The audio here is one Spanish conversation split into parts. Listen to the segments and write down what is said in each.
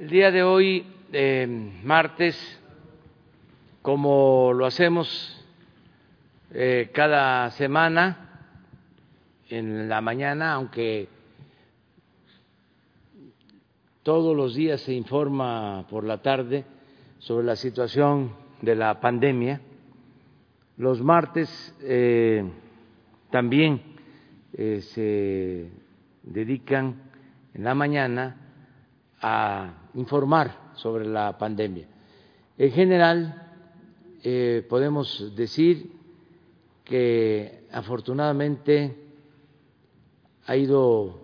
El día de hoy, eh, martes, como lo hacemos eh, cada semana en la mañana, aunque todos los días se informa por la tarde sobre la situación de la pandemia, los martes eh, también se dedican en la mañana a informar sobre la pandemia. En general, eh, podemos decir que afortunadamente ha ido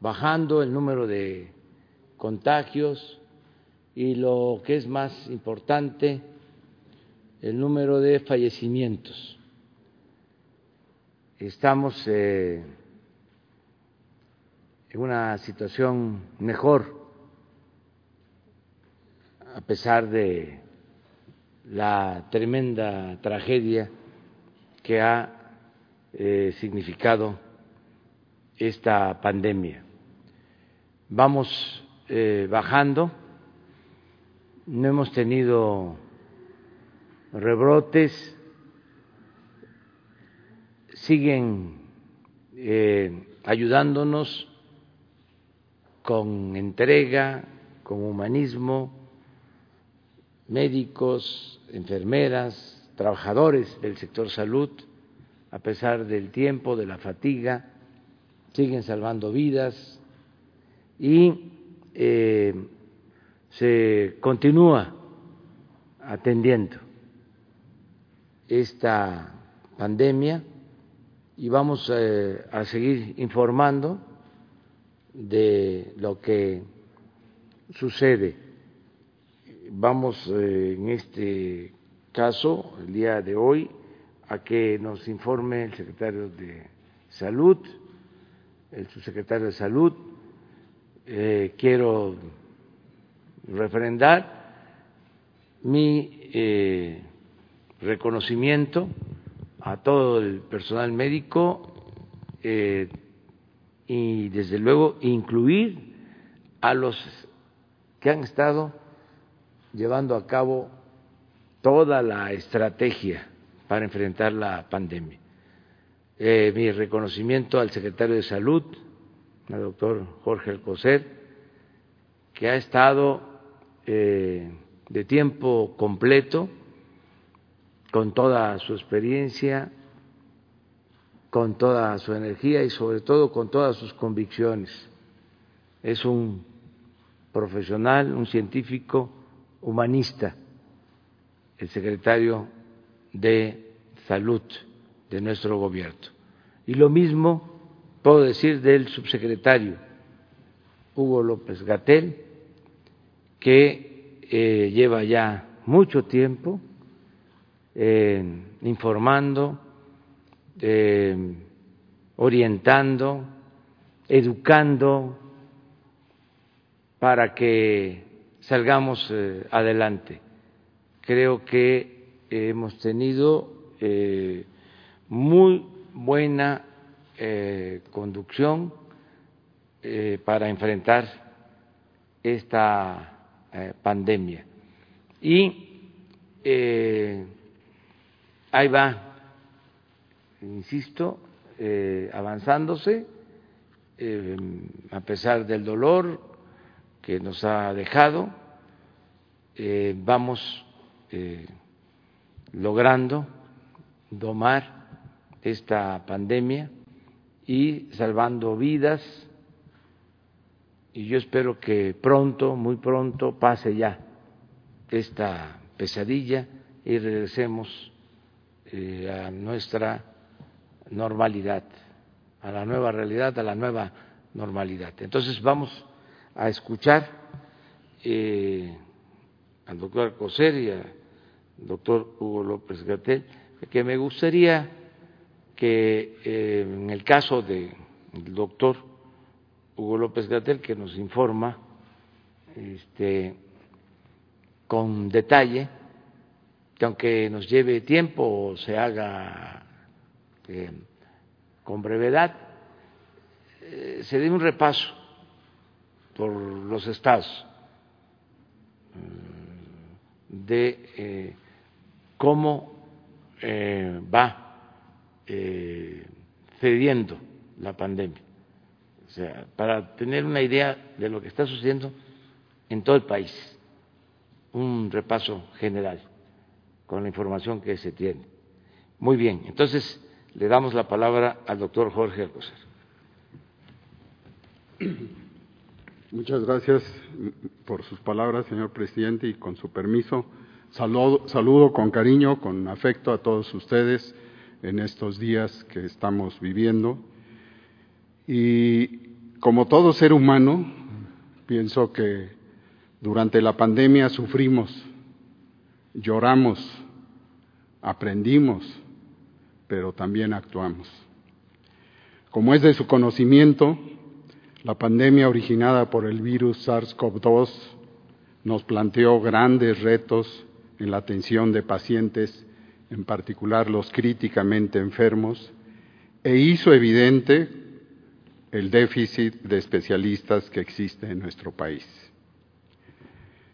bajando el número de contagios y lo que es más importante, el número de fallecimientos. Estamos eh, en una situación mejor a pesar de la tremenda tragedia que ha eh, significado esta pandemia. Vamos eh, bajando, no hemos tenido rebrotes, siguen eh, ayudándonos con entrega, con humanismo, médicos, enfermeras, trabajadores del sector salud, a pesar del tiempo, de la fatiga, siguen salvando vidas y eh, se continúa atendiendo esta pandemia y vamos eh, a seguir informando de lo que sucede. Vamos eh, en este caso, el día de hoy, a que nos informe el secretario de Salud, el subsecretario de Salud. Eh, quiero refrendar mi eh, reconocimiento a todo el personal médico y desde luego incluir a los que han estado llevando a cabo toda la estrategia para enfrentar la pandemia. Eh, mi reconocimiento al secretario de Salud, al doctor Jorge Alcocer, que ha estado eh, de tiempo completo, con toda su experiencia, con toda su energía y sobre todo con todas sus convicciones. Es un profesional, un científico humanista, el secretario de Salud de nuestro gobierno. Y lo mismo puedo decir del subsecretario Hugo López Gatel, que eh, lleva ya mucho tiempo eh, informando, eh, orientando, educando para que salgamos eh, adelante. Creo que hemos tenido eh, muy buena eh, conducción para enfrentar esta pandemia. Y ahí va insisto, avanzándose, a pesar del dolor que nos ha dejado, eh, vamos logrando domar esta pandemia y salvando vidas y yo espero que pronto, muy pronto, pase ya esta pesadilla y regresemos a nuestra normalidad, a la nueva realidad, a la nueva normalidad. Entonces vamos a escuchar eh, al doctor Coser y al doctor Hugo López Gatel, que me gustaría que eh, en el caso del doctor Hugo López Gatel, que nos informa este, con detalle, que aunque nos lleve tiempo se haga con brevedad, eh, se dé un repaso por los estados de eh, cómo eh, va eh, cediendo la pandemia. O sea, para tener una idea de lo que está sucediendo en todo el país, un repaso general con la información que se tiene. Muy bien, entonces le damos la palabra al doctor Jorge Alcocer. Muchas gracias por sus palabras, señor presidente, y con su permiso, saludo, saludo con cariño, con afecto a todos ustedes en estos días que estamos viviendo. Y como todo ser humano, pienso que durante la pandemia sufrimos, lloramos, aprendimos, pero también actuamos. Como es de su conocimiento, la pandemia originada por el virus SARS-CoV-2 nos planteó grandes retos en la atención de pacientes, en particular los críticamente enfermos, e hizo evidente el déficit de especialistas que existe en nuestro país.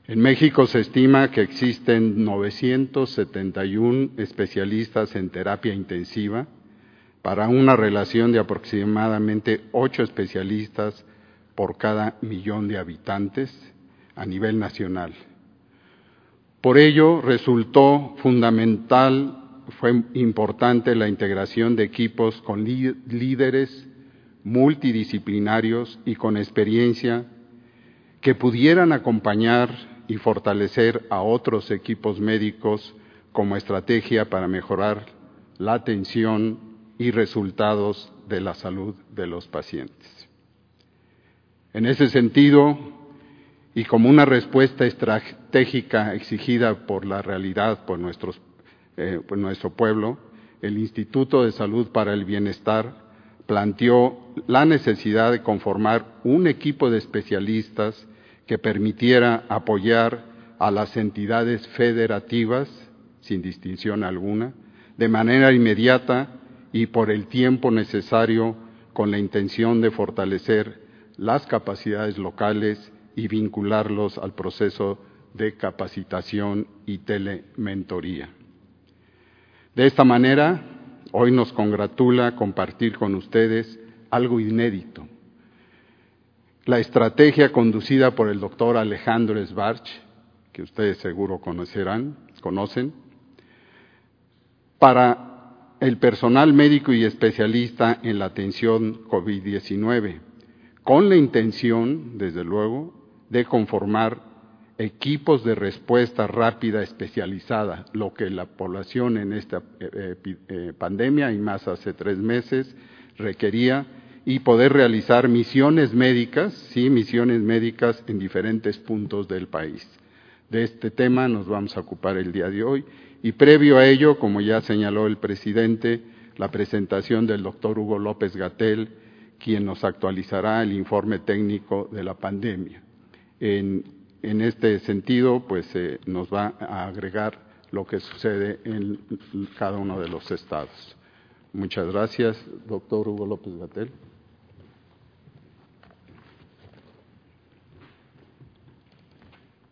En México se estima que existen 971 especialistas en terapia intensiva, para una relación de aproximadamente ocho especialistas por cada millón de habitantes a nivel nacional. Por ello, resultó fundamental, fue importante la integración de equipos con líderes multidisciplinarios y con experiencia que pudieran acompañar y fortalecer a otros equipos médicos como estrategia para mejorar la atención y resultados de la salud de los pacientes. En ese sentido, y como una respuesta estratégica exigida por la realidad eh, por nuestro pueblo, el Instituto de Salud para el Bienestar planteó la necesidad de conformar un equipo de especialistas que permitiera apoyar a las entidades federativas, sin distinción alguna, de manera inmediata y por el tiempo necesario con la intención de fortalecer las capacidades locales y vincularlos al proceso de capacitación y telementoría. De esta manera, hoy nos congratula compartir con ustedes algo inédito. La estrategia conducida por el doctor Alejandro Sbarch, que ustedes seguro conocerán, conocen, para el personal médico y especialista en la atención COVID-19, con la intención, desde luego, de conformar equipos de respuesta rápida especializada, lo que la población en esta eh, eh, pandemia y más hace tres meses requería, y poder realizar misiones médicas, sí, misiones médicas en diferentes puntos del país. De este tema nos vamos a ocupar el día de hoy y previo a ello, como ya señaló el presidente, la presentación del doctor Hugo López Gatel, quien nos actualizará el informe técnico de la pandemia. En, este sentido, pues eh, nos va a agregar lo que sucede en cada uno de los estados. Muchas gracias, doctor Hugo López Gatel.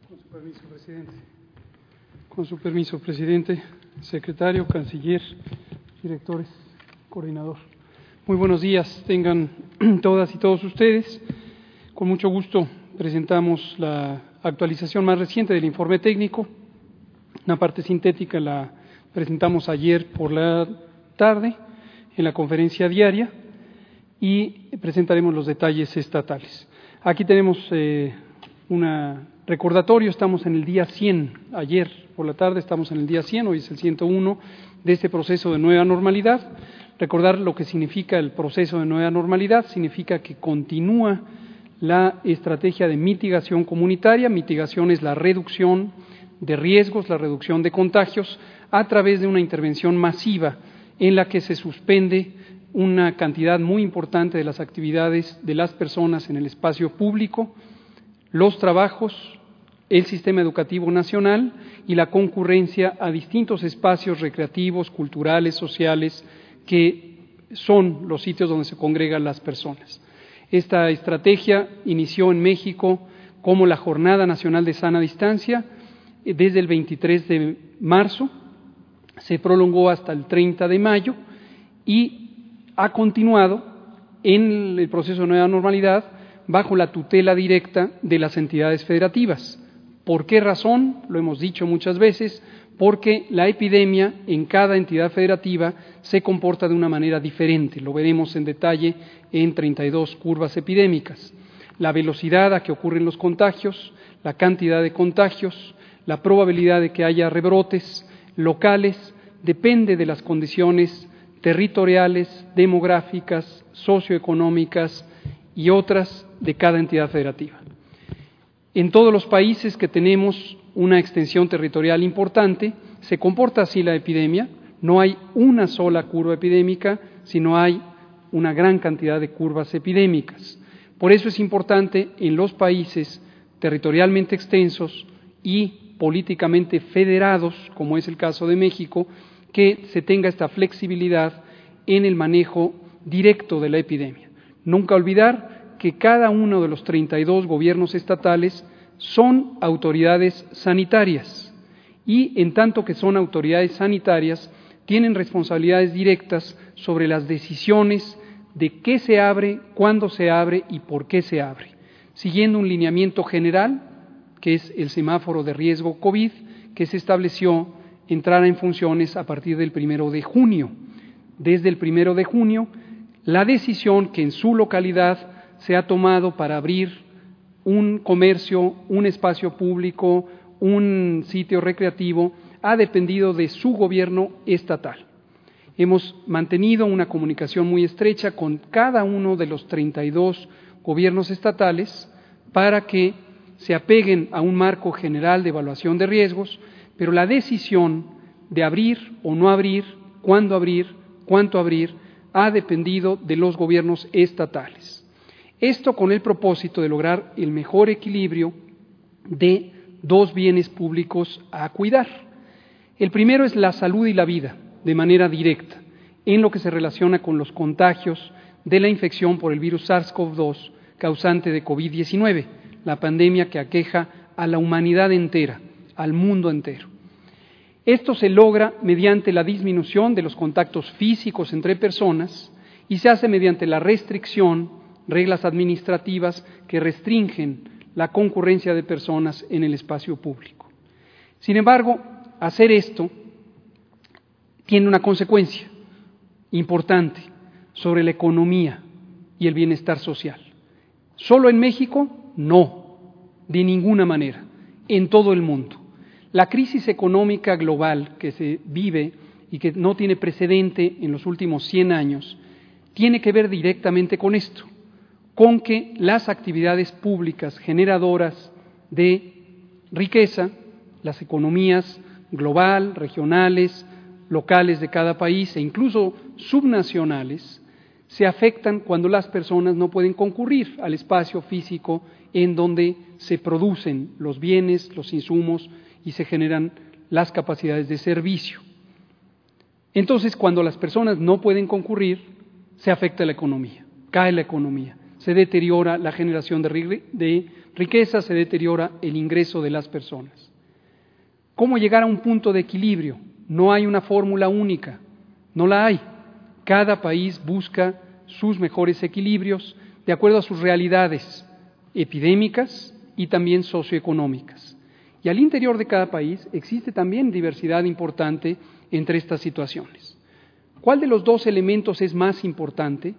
Con su permiso, presidente. Con su permiso, presidente, secretario, canciller, directores, coordinador. Muy buenos días, tengan todas y todos ustedes. Con mucho gusto presentamos la actualización más reciente del informe técnico. Una parte sintética la presentamos ayer por la tarde en la conferencia diaria y presentaremos los detalles estatales. Aquí tenemos eh, una recordatorio, estamos en el día 100, ayer por la tarde estamos en el día 100, hoy es el 101 de este proceso de nueva normalidad. Recordar lo que significa el proceso de nueva normalidad, significa que continúa la estrategia de mitigación comunitaria, mitigación es la reducción de riesgos, la reducción de contagios, a través de una intervención masiva en la que se suspende una cantidad muy importante de las actividades de las personas en el espacio público, los trabajos, el sistema educativo nacional y la concurrencia a distintos espacios recreativos, culturales, sociales, que son los sitios donde se congregan las personas. Esta estrategia inició en México como la Jornada Nacional de Sana Distancia desde el 23 de marzo, se prolongó hasta el 30 de mayo y ha continuado en el proceso de nueva normalidad bajo la tutela directa de las entidades federativas. ¿Por qué razón? Lo hemos dicho muchas veces, porque la epidemia en cada entidad federativa se comporta de una manera diferente. Lo veremos en detalle en 32 curvas epidémicas. La velocidad a que ocurren los contagios, la cantidad de contagios, la probabilidad de que haya rebrotes locales, depende de las condiciones territoriales, demográficas, socioeconómicas y otras de cada entidad federativa. En todos los países que tenemos una extensión territorial importante, se comporta así la epidemia. No hay una sola curva epidémica, sino hay una gran cantidad de curvas epidémicas. Por eso es importante en los países territorialmente extensos y políticamente federados, como es el caso de México, que se tenga esta flexibilidad en el manejo directo de la epidemia. Nunca olvidar que cada uno de los 32 gobiernos estatales son autoridades sanitarias y en tanto que son autoridades sanitarias tienen responsabilidades directas sobre las decisiones de qué se abre, cuándo se abre y por qué se abre, siguiendo un lineamiento general, que es el semáforo de riesgo COVID, que se estableció entrar en funciones a partir del primero de junio. Desde el primero de junio, la decisión que en su localidad se ha tomado para abrir un comercio, un espacio público, un sitio recreativo, ha dependido de su gobierno estatal. Hemos mantenido una comunicación muy estrecha con cada uno de los 32 gobiernos estatales para que se apeguen a un marco general de evaluación de riesgos, pero la decisión de abrir o no abrir, cuándo abrir, cuánto abrir, ha dependido de los gobiernos estatales. Esto con el propósito de lograr el mejor equilibrio de dos bienes públicos a cuidar. El primero es la salud y la vida, de manera directa, en lo que se relaciona con los contagios de la infección por el virus SARS-CoV-2 causante de COVID-19, la pandemia que aqueja a la humanidad entera, al mundo entero. Esto se logra mediante la disminución de los contactos físicos entre personas y se hace mediante la restricción reglas administrativas que restringen la concurrencia de personas en el espacio público. Sin embargo, hacer esto tiene una consecuencia importante sobre la economía y el bienestar social. ¿Solo en México? No, de ninguna manera, en todo el mundo. La crisis económica global que se vive y que no tiene precedente en los últimos 100 años tiene que ver directamente con esto con que las actividades públicas generadoras de riqueza, las economías global, regionales, locales de cada país e incluso subnacionales, se afectan cuando las personas no pueden concurrir al espacio físico en donde se producen los bienes, los insumos y se generan las capacidades de servicio. Entonces, cuando las personas no pueden concurrir, se afecta la economía, cae la economía se deteriora la generación de riqueza, se deteriora el ingreso de las personas. ¿Cómo llegar a un punto de equilibrio? No hay una fórmula única, no la hay. Cada país busca sus mejores equilibrios de acuerdo a sus realidades epidémicas y también socioeconómicas. Y al interior de cada país existe también diversidad importante entre estas situaciones. ¿Cuál de los dos elementos es más importante?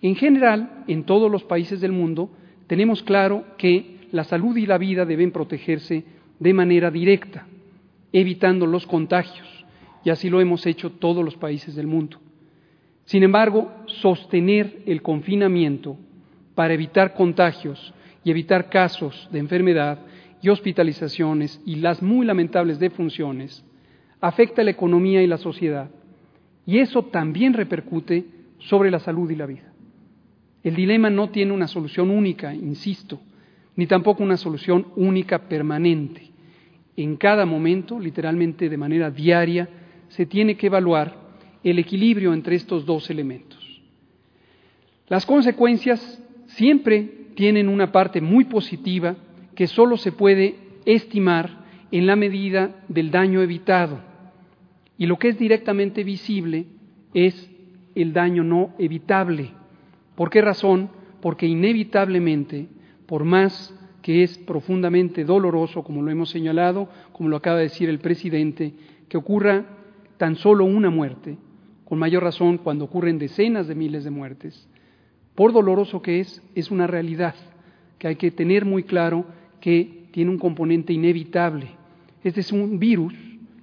En general, en todos los países del mundo, tenemos claro que la salud y la vida deben protegerse de manera directa, evitando los contagios, y así lo hemos hecho todos los países del mundo. Sin embargo, sostener el confinamiento para evitar contagios y evitar casos de enfermedad y hospitalizaciones y las muy lamentables defunciones afecta a la economía y la sociedad, y eso también repercute sobre la salud y la vida. El dilema no tiene una solución única, insisto, ni tampoco una solución única permanente. En cada momento, literalmente de manera diaria, se tiene que evaluar el equilibrio entre estos dos elementos. Las consecuencias siempre tienen una parte muy positiva que solo se puede estimar en la medida del daño evitado. Y lo que es directamente visible es el daño no evitable. ¿Por qué razón? Porque inevitablemente, por más que es profundamente doloroso, como lo hemos señalado, como lo acaba de decir el presidente, que ocurra tan solo una muerte, con mayor razón cuando ocurren decenas de miles de muertes, por doloroso que es, es una realidad que hay que tener muy claro que tiene un componente inevitable. Este es un virus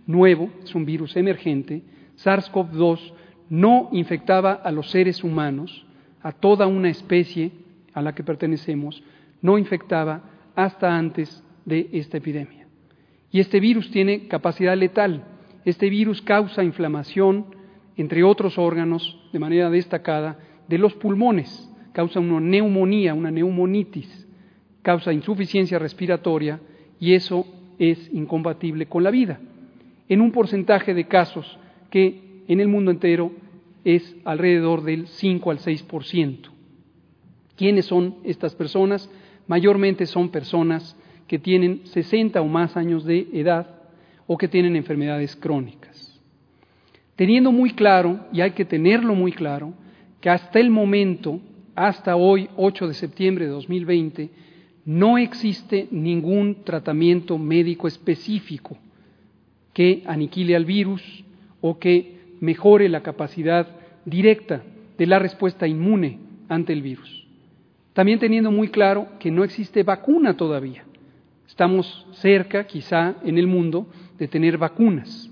nuevo, es un virus emergente. SARS-CoV-2 no infectaba a los seres humanos, a toda una especie a la que pertenecemos, no infectaba hasta antes de esta epidemia. Y este virus tiene capacidad letal. Este virus causa inflamación, entre otros órganos, de manera destacada, de los pulmones, causa una neumonía, una neumonitis, causa insuficiencia respiratoria y eso es incompatible con la vida. En un porcentaje de casos que en el mundo entero es alrededor del 5 al 6%. ¿Quiénes son estas personas? Mayormente son personas que tienen 60 o más años de edad o que tienen enfermedades crónicas. Teniendo muy claro, y hay que tenerlo muy claro, que hasta el momento, hasta hoy, 8 de septiembre de 2020, no existe ningún tratamiento médico específico que aniquile al virus o que mejore la capacidad directa de la respuesta inmune ante el virus. También teniendo muy claro que no existe vacuna todavía. Estamos cerca, quizá, en el mundo, de tener vacunas.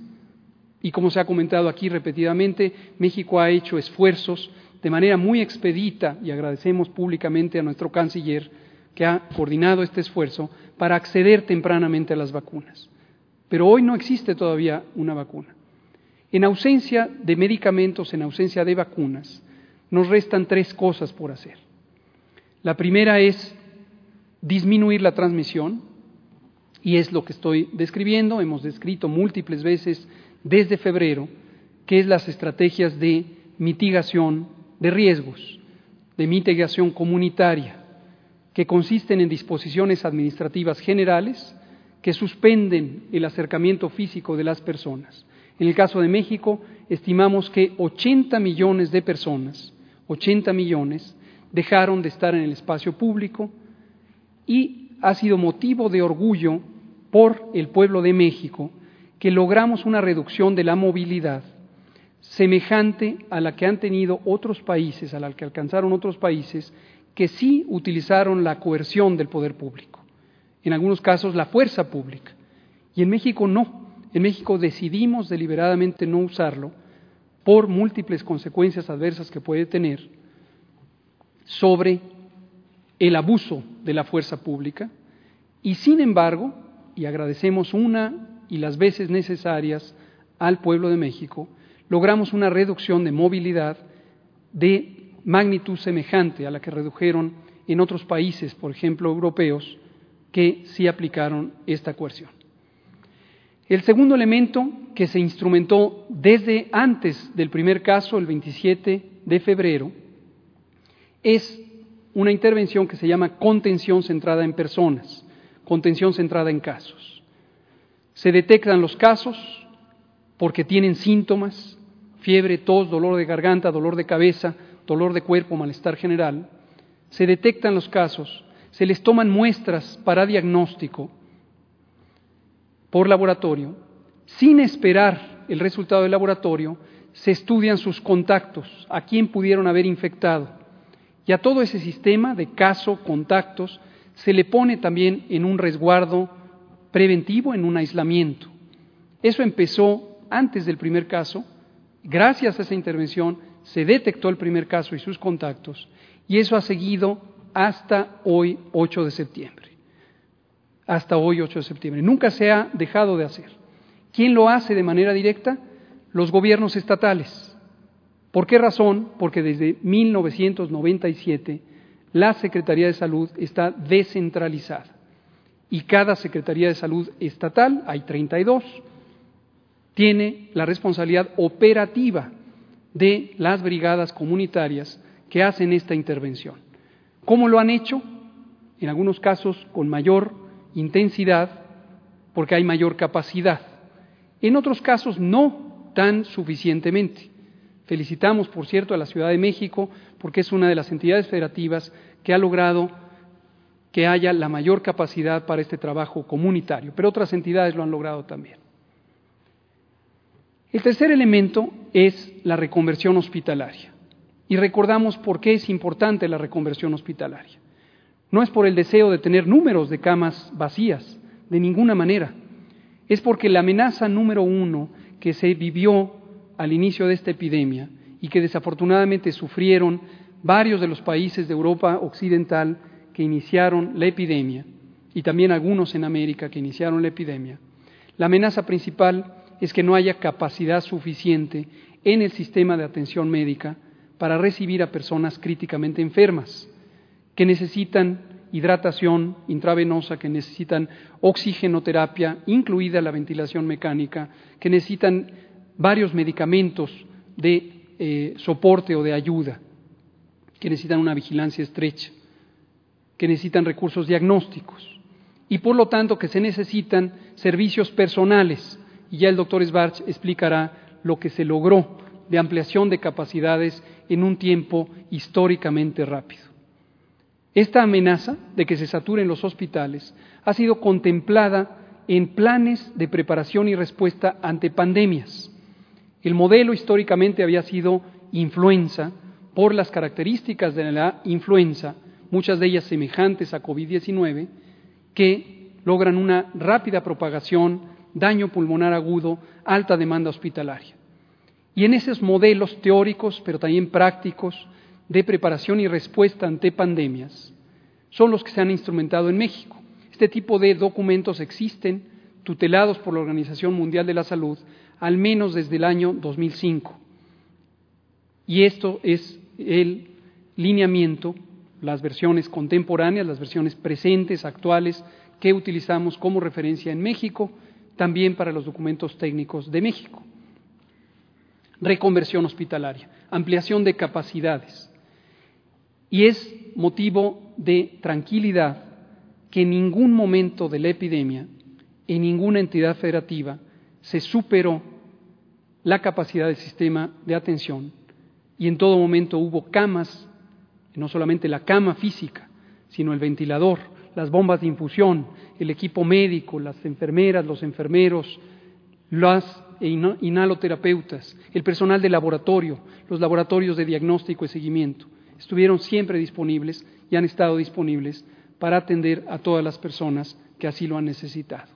Y como se ha comentado aquí repetidamente, México ha hecho esfuerzos de manera muy expedita y agradecemos públicamente a nuestro canciller que ha coordinado este esfuerzo para acceder tempranamente a las vacunas. Pero hoy no existe todavía una vacuna. En ausencia de medicamentos, en ausencia de vacunas, nos restan tres cosas por hacer. La primera es disminuir la transmisión, y es lo que estoy describiendo, hemos descrito múltiples veces desde febrero, que es las estrategias de mitigación de riesgos, de mitigación comunitaria, que consisten en disposiciones administrativas generales que suspenden el acercamiento físico de las personas. En el caso de México, estimamos que 80 millones de personas, 80 millones, dejaron de estar en el espacio público y ha sido motivo de orgullo por el pueblo de México que logramos una reducción de la movilidad semejante a la que han tenido otros países, a la que alcanzaron otros países, que sí utilizaron la coerción del poder público, en algunos casos la fuerza pública. Y en México no. En México decidimos deliberadamente no usarlo por múltiples consecuencias adversas que puede tener sobre el abuso de la fuerza pública y sin embargo, y agradecemos una y las veces necesarias al pueblo de México, logramos una reducción de movilidad de magnitud semejante a la que redujeron en otros países, por ejemplo, europeos, que sí aplicaron esta coerción. El segundo elemento que se instrumentó desde antes del primer caso, el 27 de febrero, es una intervención que se llama contención centrada en personas, contención centrada en casos. Se detectan los casos porque tienen síntomas, fiebre, tos, dolor de garganta, dolor de cabeza, dolor de cuerpo, malestar general. Se detectan los casos, se les toman muestras para diagnóstico por laboratorio. Sin esperar el resultado del laboratorio, se estudian sus contactos, a quién pudieron haber infectado. Y a todo ese sistema de caso, contactos, se le pone también en un resguardo preventivo en un aislamiento. Eso empezó antes del primer caso. Gracias a esa intervención se detectó el primer caso y sus contactos y eso ha seguido hasta hoy 8 de septiembre. Hasta hoy 8 de septiembre. Nunca se ha dejado de hacer. ¿Quién lo hace de manera directa? Los gobiernos estatales. ¿Por qué razón? Porque desde 1997 la Secretaría de Salud está descentralizada y cada Secretaría de Salud estatal, hay 32, tiene la responsabilidad operativa de las brigadas comunitarias que hacen esta intervención. ¿Cómo lo han hecho? En algunos casos con mayor intensidad, porque hay mayor capacidad. En otros casos no tan suficientemente. Felicitamos, por cierto, a la Ciudad de México porque es una de las entidades federativas que ha logrado que haya la mayor capacidad para este trabajo comunitario, pero otras entidades lo han logrado también. El tercer elemento es la reconversión hospitalaria. Y recordamos por qué es importante la reconversión hospitalaria. No es por el deseo de tener números de camas vacías, de ninguna manera. Es porque la amenaza número uno que se vivió al inicio de esta epidemia y que desafortunadamente sufrieron varios de los países de Europa Occidental que iniciaron la epidemia, y también algunos en América que iniciaron la epidemia, la amenaza principal es que no haya capacidad suficiente en el sistema de atención médica para recibir a personas críticamente enfermas que necesitan hidratación intravenosa, que necesitan oxigenoterapia, incluida la ventilación mecánica, que necesitan varios medicamentos de eh, soporte o de ayuda, que necesitan una vigilancia estrecha, que necesitan recursos diagnósticos y por lo tanto que se necesitan servicios personales. Y ya el doctor Svarch explicará lo que se logró de ampliación de capacidades en un tiempo históricamente rápido. Esta amenaza de que se saturen los hospitales ha sido contemplada en planes de preparación y respuesta ante pandemias. El modelo históricamente había sido influenza por las características de la influenza, muchas de ellas semejantes a COVID-19, que logran una rápida propagación, daño pulmonar agudo, alta demanda hospitalaria. Y en esos modelos teóricos, pero también prácticos, de preparación y respuesta ante pandemias son los que se han instrumentado en México. Este tipo de documentos existen, tutelados por la Organización Mundial de la Salud, al menos desde el año 2005. Y esto es el lineamiento, las versiones contemporáneas, las versiones presentes, actuales, que utilizamos como referencia en México, también para los documentos técnicos de México. Reconversión hospitalaria, ampliación de capacidades, y es motivo de tranquilidad que en ningún momento de la epidemia, en ninguna entidad federativa, se superó la capacidad del sistema de atención. Y en todo momento hubo camas, no solamente la cama física, sino el ventilador, las bombas de infusión, el equipo médico, las enfermeras, los enfermeros, las inhaloterapeutas, el personal de laboratorio, los laboratorios de diagnóstico y seguimiento estuvieron siempre disponibles y han estado disponibles para atender a todas las personas que así lo han necesitado.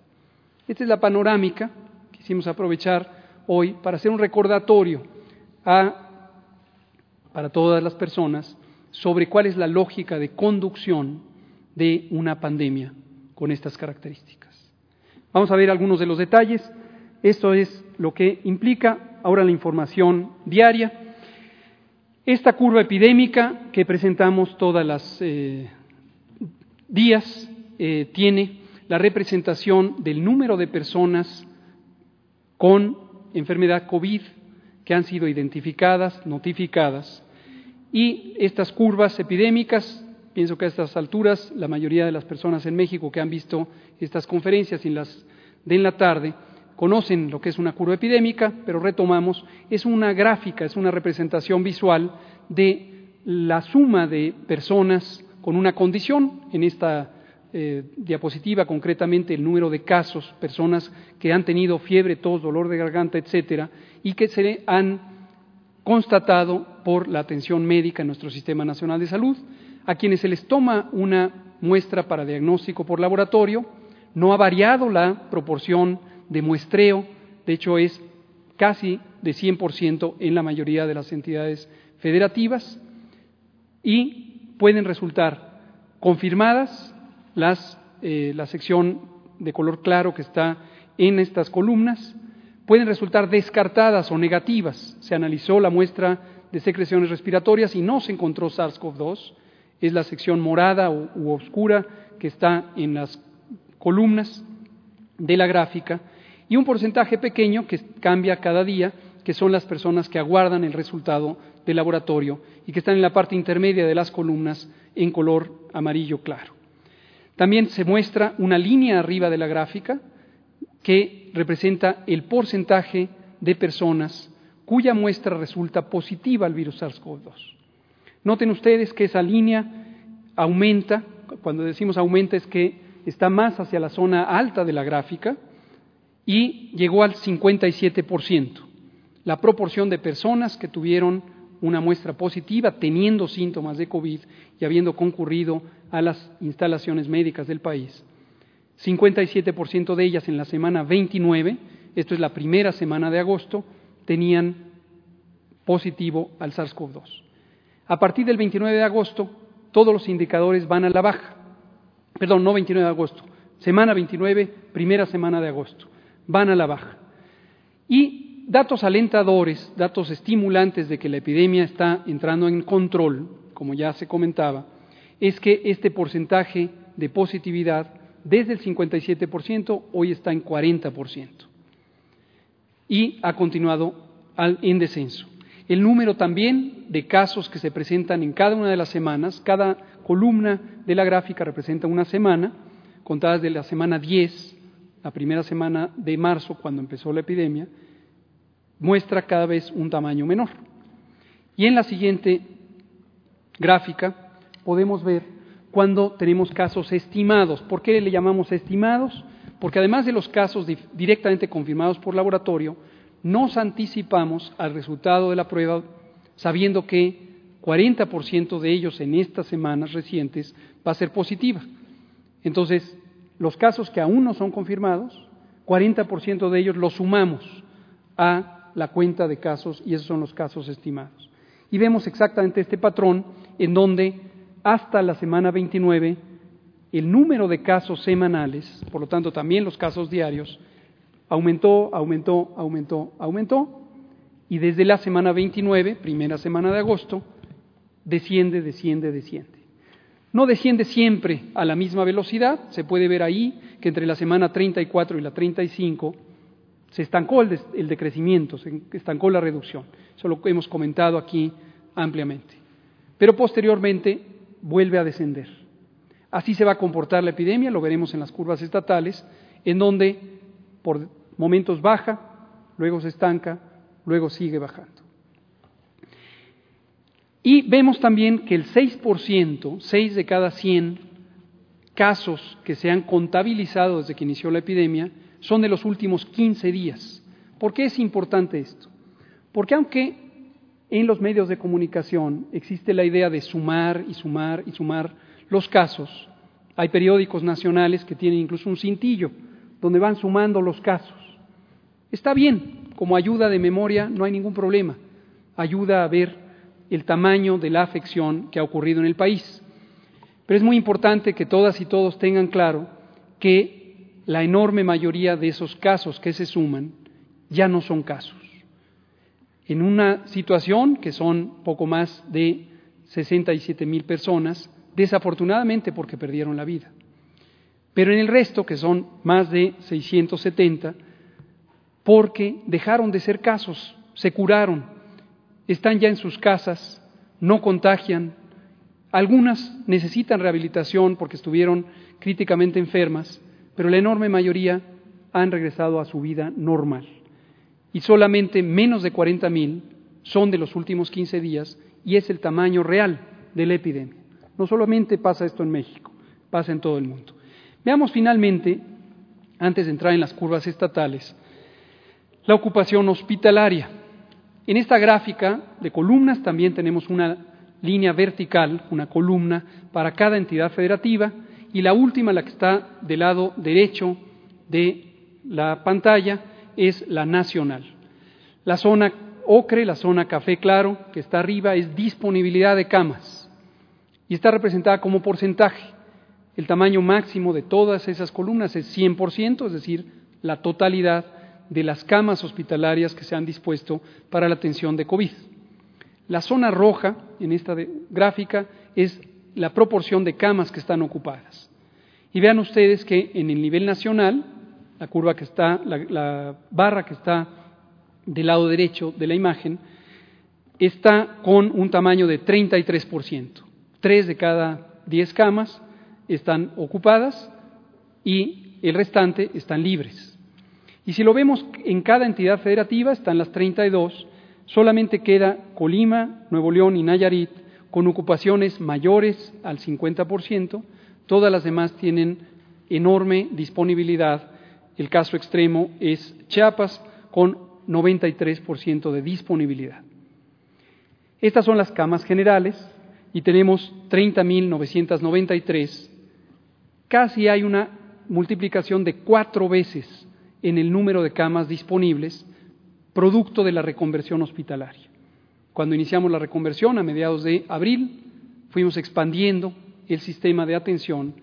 Esta es la panorámica que quisimos aprovechar hoy para hacer un recordatorio para todas las personas sobre cuál es la lógica de conducción de una pandemia con estas características. Vamos a ver algunos de los detalles. Esto es lo que implica ahora la información diaria. Esta curva epidémica que presentamos todas las eh, días eh, tiene la representación del número de personas con enfermedad COVID que han sido identificadas, notificadas, y estas curvas epidémicas, pienso que a estas alturas la mayoría de las personas en México que han visto estas conferencias las de en la tarde conocen lo que es una curva epidémica, pero retomamos, es una gráfica, es una representación visual de la suma de personas con una condición, en esta eh, diapositiva concretamente el número de casos, personas que han tenido fiebre, tos, dolor de garganta, etcétera, y que se han constatado por la atención médica en nuestro Sistema Nacional de Salud, a quienes se les toma una muestra para diagnóstico por laboratorio, no ha variado la proporción de muestreo, de hecho es casi de 100% en la mayoría de las entidades federativas y pueden resultar confirmadas las, eh, la sección de color claro que está en estas columnas, pueden resultar descartadas o negativas. Se analizó la muestra de secreciones respiratorias y no se encontró SARS-CoV-2, es la sección morada u oscura que está en las columnas de la gráfica y un porcentaje pequeño que cambia cada día, que son las personas que aguardan el resultado del laboratorio y que están en la parte intermedia de las columnas en color amarillo claro. También se muestra una línea arriba de la gráfica que representa el porcentaje de personas cuya muestra resulta positiva al virus SARS-CoV-2. Noten ustedes que esa línea aumenta, cuando decimos aumenta es que está más hacia la zona alta de la gráfica y llegó al 57%. La proporción de personas que tuvieron una muestra positiva teniendo síntomas de COVID y habiendo concurrido a las instalaciones médicas del país. 57% de ellas en la semana 29, esto es la primera semana de agosto, tenían positivo al SARS-CoV-2. A partir del 29 de agosto, todos los indicadores van a la baja. Perdón, no 29 de agosto, semana 29, primera semana de agosto, van a la baja. Y datos alentadores, datos estimulantes de que la epidemia está entrando en control, como ya se comentaba, es que este porcentaje de positividad desde el 57% hoy está en 40% y ha continuado en descenso. El número también de casos que se presentan en cada una de las semanas, cada columna de la gráfica representa una semana, contadas de la semana 10, la primera semana de marzo, cuando empezó la epidemia, muestra cada vez un tamaño menor. Y en la siguiente gráfica podemos ver cuando tenemos casos estimados. ¿Por qué le llamamos estimados? Porque además de los casos directamente confirmados por laboratorio, nos anticipamos al resultado de la prueba sabiendo que 40% de ellos en estas semanas recientes va a ser positiva. Entonces, los casos que aún no son confirmados, 40% de ellos los sumamos a la cuenta de casos y esos son los casos estimados. Y vemos exactamente este patrón en donde hasta la semana 29 el número de casos semanales, por lo tanto también los casos diarios, aumentó, aumentó, aumentó, aumentó, y desde la semana 29, primera semana de agosto, desciende, desciende, desciende. No desciende siempre a la misma velocidad, se puede ver ahí que entre la semana 34 y la 35 se estancó el, el decrecimiento, se estancó la reducción. Eso lo hemos comentado aquí ampliamente. Pero posteriormente vuelve a descender. Así se va a comportar la epidemia, lo veremos en las curvas estatales, en donde por momentos baja, luego se estanca, luego sigue bajando. Y vemos también que el 6%, 6 de cada 100 casos que se han contabilizado desde que inició la epidemia, son de los últimos 15 días. ¿Por qué es importante esto? Porque aunque en los medios de comunicación existe la idea de sumar y sumar y sumar los casos, hay periódicos nacionales que tienen incluso un cintillo donde van sumando los casos. Está bien, como ayuda de memoria no hay ningún problema. Ayuda a ver el tamaño de la afección que ha ocurrido en el país. Pero es muy importante que todas y todos tengan claro que la enorme mayoría de esos casos que se suman ya no son casos. En una situación que son poco más de 67 mil personas, desafortunadamente porque perdieron la vida. Pero en el resto, que son más de 670, porque dejaron de ser casos, se curaron, están ya en sus casas, no contagian, algunas necesitan rehabilitación porque estuvieron críticamente enfermas, pero la enorme mayoría han regresado a su vida normal. Y solamente menos de 40 mil son de los últimos 15 días y es el tamaño real de la epidemia. No solamente pasa esto en México, pasa en todo el mundo. Veamos finalmente, antes de entrar en las curvas estatales, la ocupación hospitalaria. En esta gráfica de columnas también tenemos una línea vertical, una columna para cada entidad federativa y la última, la que está del lado derecho de la pantalla, es la nacional. La zona ocre, la zona café claro, que está arriba, es disponibilidad de camas y está representada como porcentaje. El tamaño máximo de todas esas columnas es 100%, es decir, la totalidad de las camas hospitalarias que se han dispuesto para la atención de COVID. La zona roja en esta gráfica es la proporción de camas que están ocupadas. Y vean ustedes que en el nivel nacional, la curva que está, la, barra que está del lado derecho de la imagen, está con un tamaño de 33%. Tres de cada diez camas están ocupadas y el restante están libres. Y si lo vemos en cada entidad federativa, están las 32, solamente queda Colima, Nuevo León y Nayarit con ocupaciones mayores al 50%, todas las demás tienen enorme disponibilidad. El caso extremo es Chiapas con 93% de disponibilidad. Estas son las camas generales y tenemos 30.993. Casi hay una multiplicación de cuatro veces en el número de camas disponibles, producto de la reconversión hospitalaria. Cuando iniciamos la reconversión a mediados de abril, fuimos expandiendo el sistema de atención,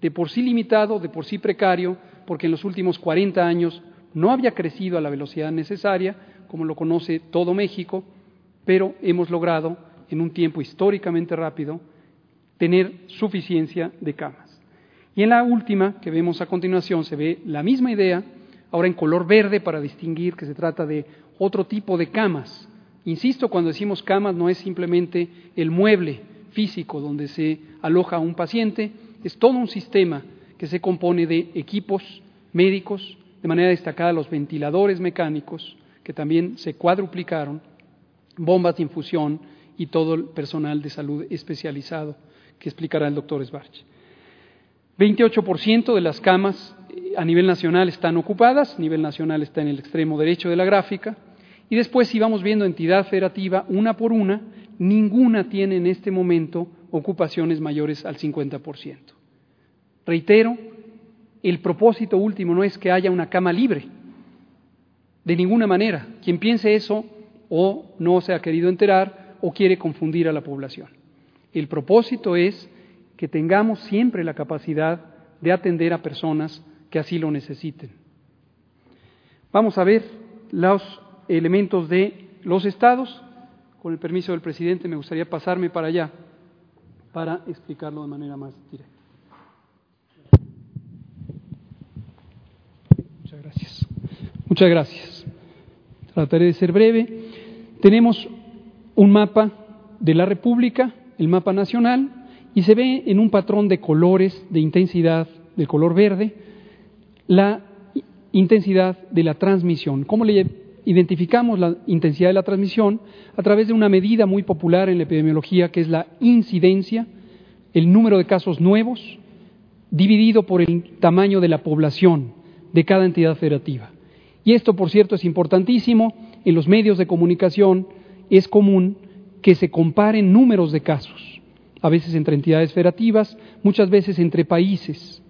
de por sí limitado, de por sí precario, porque en los últimos 40 años no había crecido a la velocidad necesaria, como lo conoce todo México, pero hemos logrado, en un tiempo históricamente rápido, tener suficiencia de camas. Y en la última, que vemos a continuación, se ve la misma idea, ahora en color verde para distinguir que se trata de otro tipo de camas. Insisto, cuando decimos camas no es simplemente el mueble físico donde se aloja un paciente, es todo un sistema que se compone de equipos médicos, de manera destacada los ventiladores mecánicos, que también se cuadruplicaron, bombas de infusión y todo el personal de salud especializado que explicará el doctor Sbarch. 28% de las camas a nivel nacional están ocupadas, a nivel nacional está en el extremo derecho de la gráfica, y después si vamos viendo entidad federativa una por una, ninguna tiene en este momento ocupaciones mayores al 50%. Reitero, el propósito último no es que haya una cama libre, de ninguna manera. Quien piense eso o no se ha querido enterar o quiere confundir a la población. El propósito es que tengamos siempre la capacidad de atender a personas que así lo necesiten. Vamos a ver los elementos de los estados. Con el permiso del presidente me gustaría pasarme para allá para explicarlo de manera más directa. Muchas gracias. Muchas gracias. Trataré de ser breve. Tenemos un mapa de la República, el mapa nacional, y se ve en un patrón de colores, de intensidad, de color verde, la intensidad de la transmisión. ¿Cómo le identificamos la intensidad de la transmisión? A través de una medida muy popular en la epidemiología que es la incidencia, el número de casos nuevos, dividido por el tamaño de la población de cada entidad federativa. Y esto, por cierto, es importantísimo. En los medios de comunicación es común que se comparen números de casos, a veces entre entidades federativas, muchas veces entre países.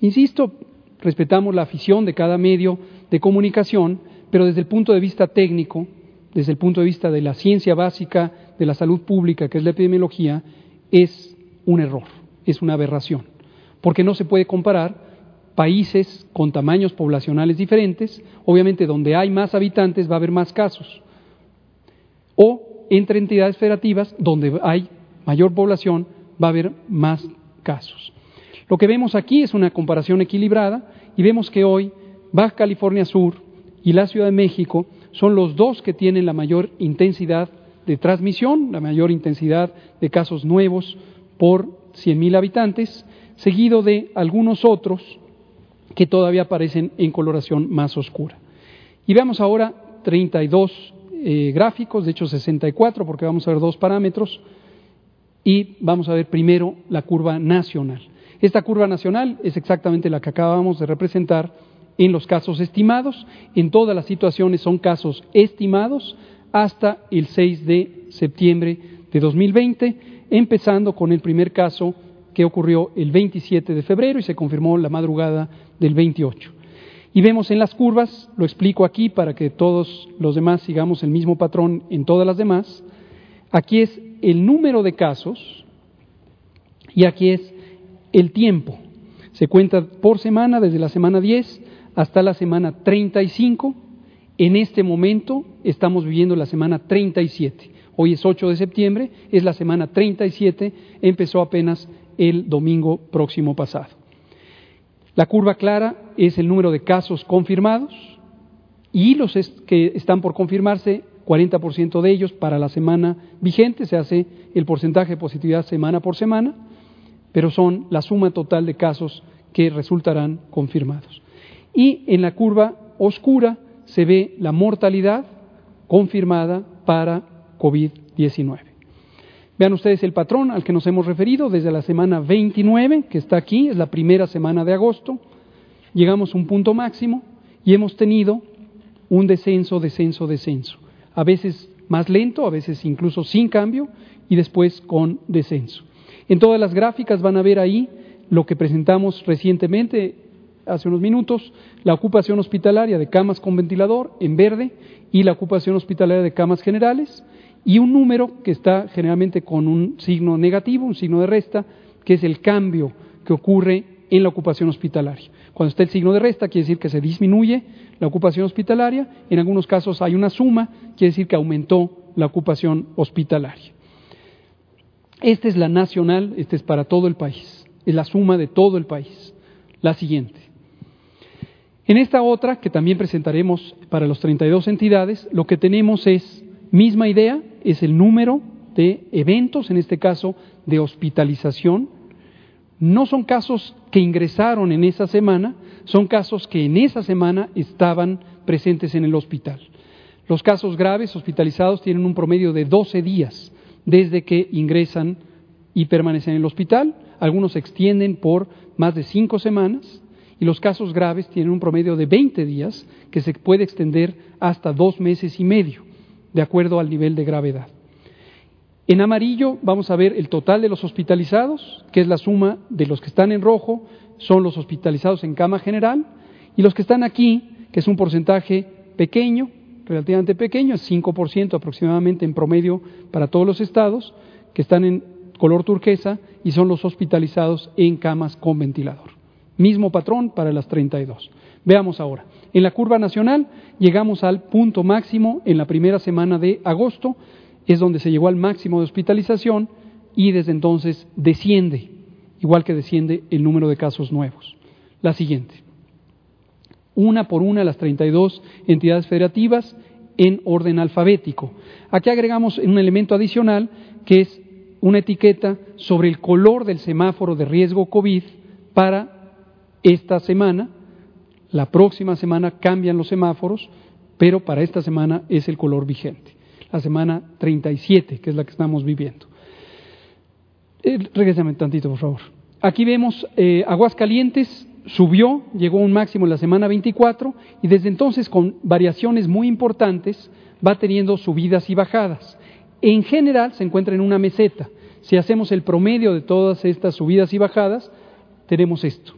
Insisto, respetamos la afición de cada medio de comunicación, pero desde el punto de vista técnico, desde el punto de vista de la ciencia básica de la salud pública, que es la epidemiología, es un error, es una aberración, porque no se puede comparar países con tamaños poblacionales diferentes, obviamente donde hay más habitantes va a haber más casos, o entre entidades federativas donde hay mayor población va a haber más casos. Lo que vemos aquí es una comparación equilibrada y vemos que hoy Baja California Sur y la Ciudad de México son los dos que tienen la mayor intensidad de transmisión, la mayor intensidad de casos nuevos por 100.000 habitantes, seguido de algunos otros que todavía aparecen en coloración más oscura. Y veamos ahora 32 eh, gráficos, de hecho 64, porque vamos a ver dos parámetros, y vamos a ver primero la curva nacional. Esta curva nacional es exactamente la que acabamos de representar en los casos estimados. En todas las situaciones son casos estimados hasta el 6 de septiembre de 2020, empezando con el primer caso que ocurrió el 27 de febrero y se confirmó la madrugada del 28. Y vemos en las curvas, lo explico aquí para que todos los demás sigamos el mismo patrón en todas las demás, aquí es el número de casos y aquí es el tiempo. Se cuenta por semana, desde la semana 10 hasta la semana 35. En este momento estamos viviendo la semana 37. Hoy es 8 de septiembre, es la semana 37, empezó apenas el domingo próximo pasado. La curva clara es el número de casos confirmados y los que están por confirmarse, 40% de ellos para la semana vigente, se hace el porcentaje de positividad semana por semana, pero son la suma total de casos que resultarán confirmados. Y en la curva oscura se ve la mortalidad confirmada para COVID-19. Vean ustedes el patrón al que nos hemos referido desde la semana 29, que está aquí, es la primera semana de agosto, llegamos a un punto máximo y hemos tenido un descenso, descenso, descenso. A veces más lento, a veces incluso sin cambio y después con descenso. En todas las gráficas van a ver ahí lo que presentamos recientemente, hace unos minutos, la ocupación hospitalaria de camas con ventilador en verde y la ocupación hospitalaria de camas generales y un número que está generalmente con un signo negativo, un signo de resta, que es el cambio que ocurre en la ocupación hospitalaria. Cuando está el signo de resta, quiere decir que se disminuye la ocupación hospitalaria, en algunos casos hay una suma, quiere decir que aumentó la ocupación hospitalaria. Esta es la nacional, esta es para todo el país, es la suma de todo el país. La siguiente. En esta otra, que también presentaremos para las 32 entidades, lo que tenemos es, misma idea, es el número de eventos, en este caso de hospitalización. No son casos que ingresaron en esa semana, son casos que en esa semana estaban presentes en el hospital. Los casos graves hospitalizados tienen un promedio de 12 días desde que ingresan y permanecen en el hospital. Algunos se extienden por más de cinco semanas y los casos graves tienen un promedio de 20 días que se puede extender hasta dos meses y medio, de acuerdo al nivel de gravedad. En amarillo vamos a ver el total de los hospitalizados, que es la suma de los que están en rojo, son los hospitalizados en cama general, y los que están aquí, que es un porcentaje pequeño, relativamente pequeño, es 5% aproximadamente en promedio para todos los estados, que están en color turquesa y son los hospitalizados en camas con ventilador. Mismo patrón para las 32. Veamos ahora. En la curva nacional llegamos al punto máximo en la primera semana de agosto, es donde se llegó al máximo de hospitalización y desde entonces desciende, igual que desciende el número de casos nuevos. La siguiente. Una por una las 32 entidades federativas en orden alfabético. Aquí agregamos un elemento adicional que es una etiqueta sobre el color del semáforo de riesgo COVID para esta semana, la próxima semana cambian los semáforos, pero para esta semana es el color vigente, la semana 37, que es la que estamos viviendo. Eh, regresame tantito, por favor. Aquí vemos eh, Aguascalientes subió, llegó a un máximo en la semana 24 y desde entonces con variaciones muy importantes va teniendo subidas y bajadas. En general se encuentra en una meseta. Si hacemos el promedio de todas estas subidas y bajadas, tenemos esto.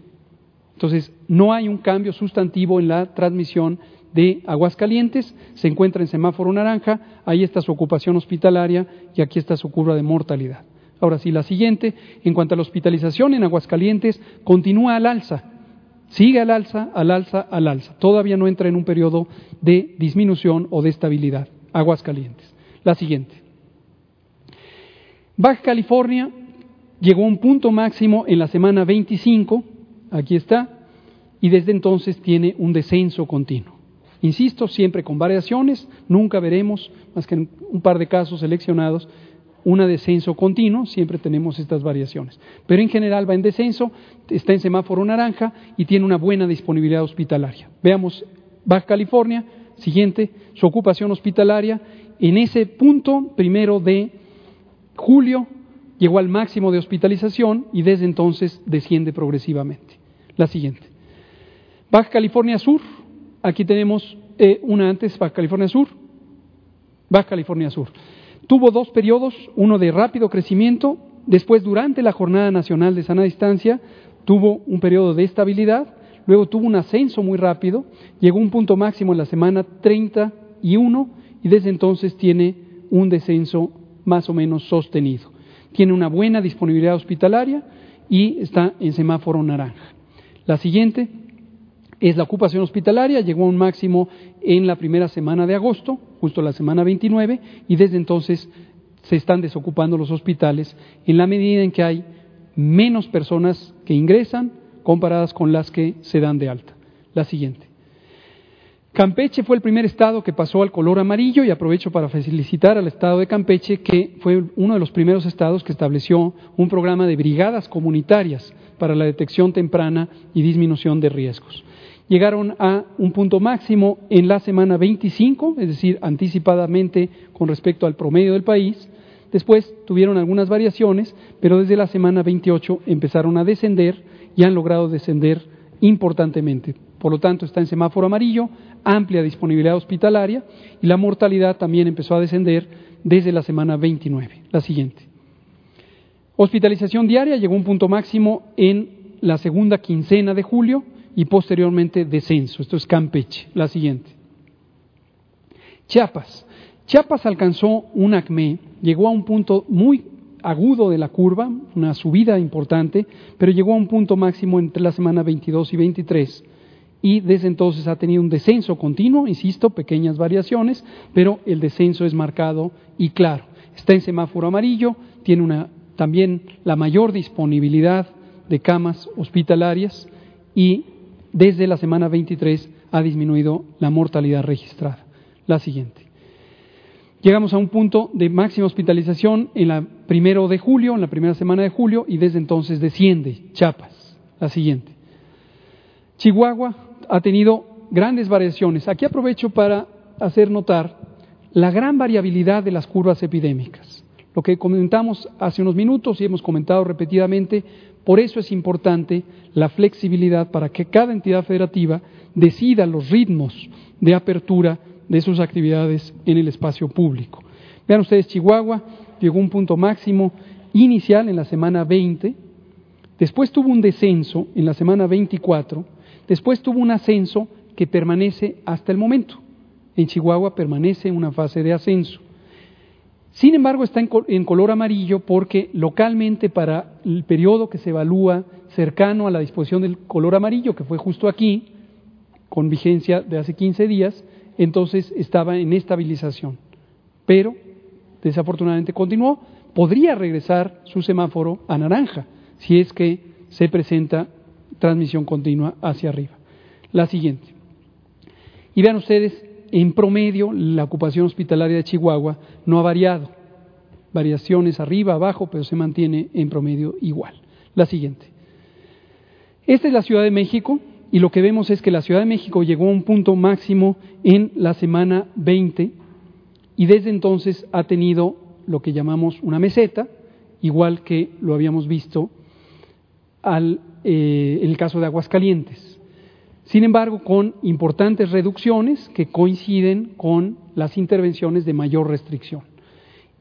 Entonces, no hay un cambio sustantivo en la transmisión de Aguascalientes, se encuentra en semáforo naranja, ahí está su ocupación hospitalaria y aquí está su curva de mortalidad. Ahora sí, la siguiente, en cuanto a la hospitalización en Aguascalientes, continúa al alza, sigue al alza, al alza, al alza. Todavía no entra en un periodo de disminución o de estabilidad. Aguascalientes. La siguiente. Baja California llegó a un punto máximo en la semana 25, aquí está, y desde entonces tiene un descenso continuo. Insisto, siempre con variaciones, nunca veremos, más que en un par de casos seleccionados, un descenso continuo, siempre tenemos estas variaciones. Pero en general va en descenso, está en semáforo naranja y tiene una buena disponibilidad hospitalaria. Veamos Baja California, siguiente, su ocupación hospitalaria, en ese punto primero de julio llegó al máximo de hospitalización y desde entonces desciende progresivamente. La siguiente. Baja California Sur, aquí tenemos eh, una antes, Baja California Sur, Baja California Sur. Tuvo dos periodos, uno de rápido crecimiento, después durante la Jornada Nacional de Sana Distancia tuvo un periodo de estabilidad, luego tuvo un ascenso muy rápido, llegó a un punto máximo en la semana 31 y desde entonces tiene un descenso más o menos sostenido. Tiene una buena disponibilidad hospitalaria y está en semáforo naranja. La siguiente es la ocupación hospitalaria, llegó a un máximo en la primera semana de agosto, justo la semana 29, y desde entonces se están desocupando los hospitales en la medida en que hay menos personas que ingresan comparadas con las que se dan de alta. La siguiente. Campeche fue el primer estado que pasó al color amarillo y aprovecho para felicitar al estado de Campeche que fue uno de los primeros estados que estableció un programa de brigadas comunitarias para la detección temprana y disminución de riesgos. Llegaron a un punto máximo en la semana 25, es decir, anticipadamente con respecto al promedio del país. Después tuvieron algunas variaciones, pero desde la semana 28 empezaron a descender y han logrado descender importantemente. Por lo tanto, está en semáforo amarillo, amplia disponibilidad hospitalaria y la mortalidad también empezó a descender desde la semana 29. La siguiente. Hospitalización diaria llegó a un punto máximo en la segunda quincena de julio y posteriormente descenso. Esto es Campeche. La siguiente. Chiapas. Chiapas alcanzó un acme, llegó a un punto muy agudo de la curva, una subida importante, pero llegó a un punto máximo entre la semana 22 y 23 y desde entonces ha tenido un descenso continuo, insisto, pequeñas variaciones, pero el descenso es marcado y claro. Está en semáforo amarillo, tiene una, también la mayor disponibilidad de camas hospitalarias y desde la semana 23 ha disminuido la mortalidad registrada. La siguiente. Llegamos a un punto de máxima hospitalización en la primero de julio, en la primera semana de julio, y desde entonces desciende Chiapas. La siguiente. Chihuahua ha tenido grandes variaciones. Aquí aprovecho para hacer notar la gran variabilidad de las curvas epidémicas. Lo que comentamos hace unos minutos y hemos comentado repetidamente, por eso es importante la flexibilidad para que cada entidad federativa decida los ritmos de apertura de sus actividades en el espacio público. Vean ustedes, Chihuahua llegó a un punto máximo inicial en la semana 20, después tuvo un descenso en la semana 24, Después tuvo un ascenso que permanece hasta el momento. En Chihuahua permanece una fase de ascenso. Sin embargo, está en, color amarillo porque localmente para el periodo que se evalúa cercano a la disposición del color amarillo, que fue justo aquí, con vigencia de hace 15 días, entonces estaba en estabilización. Pero, desafortunadamente, continuó. Podría regresar su semáforo a naranja si es que se presenta transmisión continua hacia arriba. La siguiente. Y vean ustedes, en promedio, la ocupación hospitalaria de Chihuahua no ha variado. Variaciones arriba, abajo, pero se mantiene en promedio igual. La siguiente. Esta es la Ciudad de México y lo que vemos es que la Ciudad de México llegó a un punto máximo en la semana 20 y desde entonces ha tenido lo que llamamos una meseta, igual que lo habíamos visto al eh, en el caso de Aguascalientes. Sin embargo, con importantes reducciones que coinciden con las intervenciones de mayor restricción.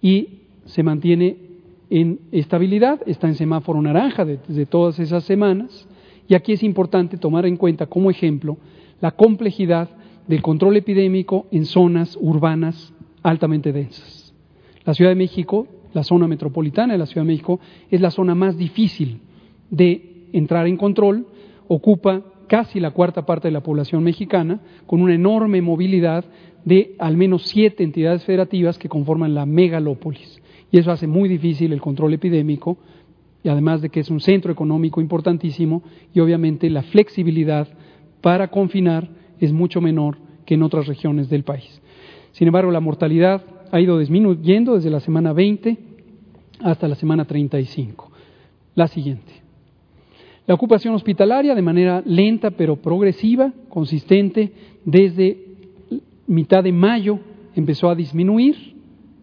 Y se mantiene en estabilidad, está en semáforo naranja desde todas esas semanas. Y aquí es importante tomar en cuenta como ejemplo la complejidad del control epidémico en zonas urbanas altamente densas. La Ciudad de México, la zona metropolitana de la Ciudad de México, es la zona más difícil de entrar en control, ocupa casi la cuarta parte de la población mexicana, con una enorme movilidad de al menos siete entidades federativas que conforman la megalópolis. Y eso hace muy difícil el control epidémico, y además de que es un centro económico importantísimo, y obviamente la flexibilidad para confinar es mucho menor que en otras regiones del país. Sin embargo, la mortalidad ha ido disminuyendo desde la semana 20 hasta la semana 35. La siguiente. La ocupación hospitalaria de manera lenta pero progresiva, consistente, desde mitad de mayo empezó a disminuir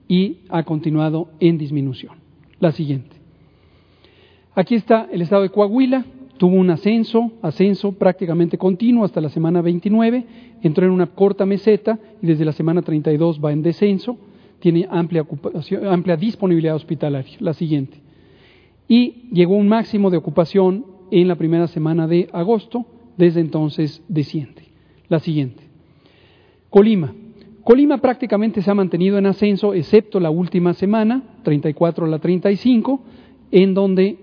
y ha continuado en disminución. La siguiente. Aquí está el estado de Coahuila, tuvo un ascenso, ascenso prácticamente continuo hasta la semana 29, entró en una corta meseta y desde la semana 32 va en descenso, tiene amplia, disponibilidad hospitalaria. La siguiente. Y llegó un máximo de ocupación en la primera semana de agosto, desde entonces desciende. La siguiente. Colima. Colima prácticamente se ha mantenido en ascenso, excepto la última semana, 34 a la 35, en donde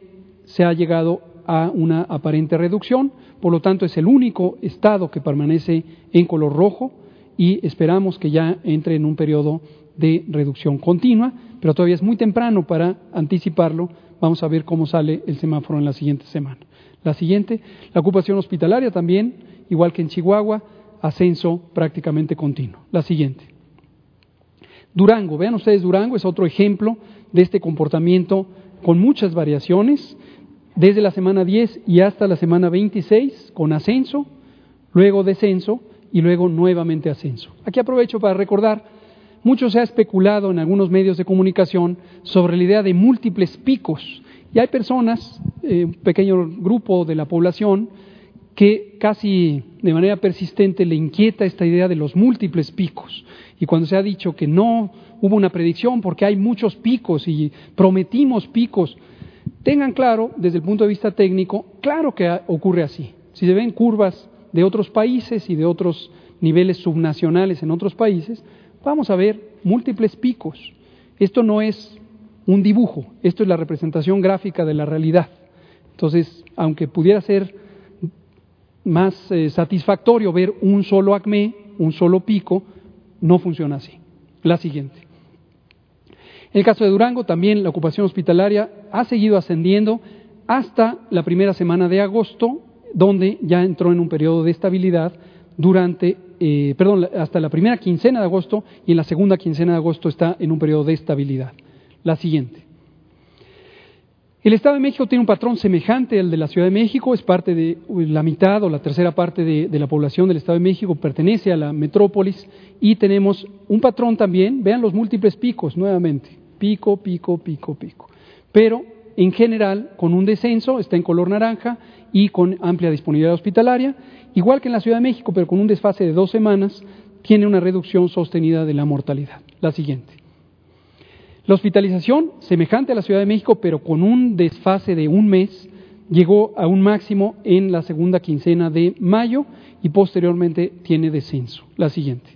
se ha llegado a una aparente reducción, por lo tanto es el único estado que permanece en color rojo y esperamos que ya entre en un periodo de reducción continua, pero todavía es muy temprano para anticiparlo. Vamos a ver cómo sale el semáforo en la siguiente semana. La siguiente, la ocupación hospitalaria también, igual que en Chihuahua, ascenso prácticamente continuo. La siguiente. Durango, vean ustedes, Durango es otro ejemplo de este comportamiento con muchas variaciones, desde la semana 10 y hasta la semana 26, con ascenso, luego descenso y luego nuevamente ascenso. Aquí aprovecho para recordar, mucho se ha especulado en algunos medios de comunicación sobre la idea de múltiples picos. Y hay personas, eh, un pequeño grupo de la población, que casi de manera persistente le inquieta esta idea de los múltiples picos. Y cuando se ha dicho que no hubo una predicción porque hay muchos picos y prometimos picos, tengan claro, desde el punto de vista técnico, claro que ocurre así. Si se ven curvas de otros países y de otros niveles subnacionales en otros países, vamos a ver múltiples picos. Esto no es un dibujo, esto es la representación gráfica de la realidad. Entonces, aunque pudiera ser más eh, satisfactorio ver un solo acme, un solo pico, no funciona así. La siguiente. En el caso de Durango, también la ocupación hospitalaria ha seguido ascendiendo hasta la primera semana de agosto, donde ya entró en un periodo de estabilidad durante, eh, perdón, hasta la primera quincena de agosto y en la segunda quincena de agosto está en un periodo de estabilidad. La siguiente. El Estado de México tiene un patrón semejante al de la Ciudad de México, es parte de la mitad o la tercera parte de, la población del Estado de México, pertenece a la metrópolis y tenemos un patrón también, vean los múltiples picos nuevamente, pico, pico, pico, pico. Pero en general con un descenso, está en color naranja y con amplia disponibilidad hospitalaria, igual que en la Ciudad de México, pero con un desfase de dos semanas, tiene una reducción sostenida de la mortalidad. La siguiente. La hospitalización, semejante a la Ciudad de México, pero con un desfase de un mes, llegó a un máximo en la segunda quincena de mayo y posteriormente tiene descenso. La siguiente.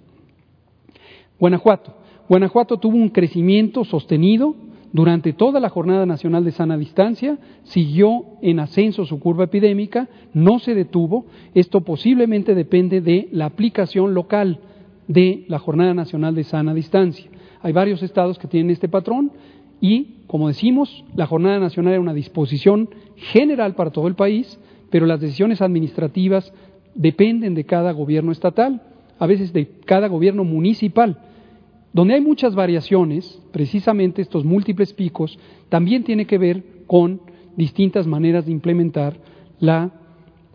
Guanajuato. Guanajuato tuvo un crecimiento sostenido durante toda la Jornada Nacional de Sana Distancia, siguió en ascenso su curva epidémica, no se detuvo. Esto posiblemente depende de la aplicación local de la Jornada Nacional de Sana Distancia. Hay varios estados que tienen este patrón y, como decimos, la Jornada Nacional era una disposición general para todo el país, pero las decisiones administrativas dependen de cada gobierno estatal, a veces de cada gobierno municipal. Donde hay muchas variaciones, precisamente estos múltiples picos, también tiene que ver con distintas maneras de implementar la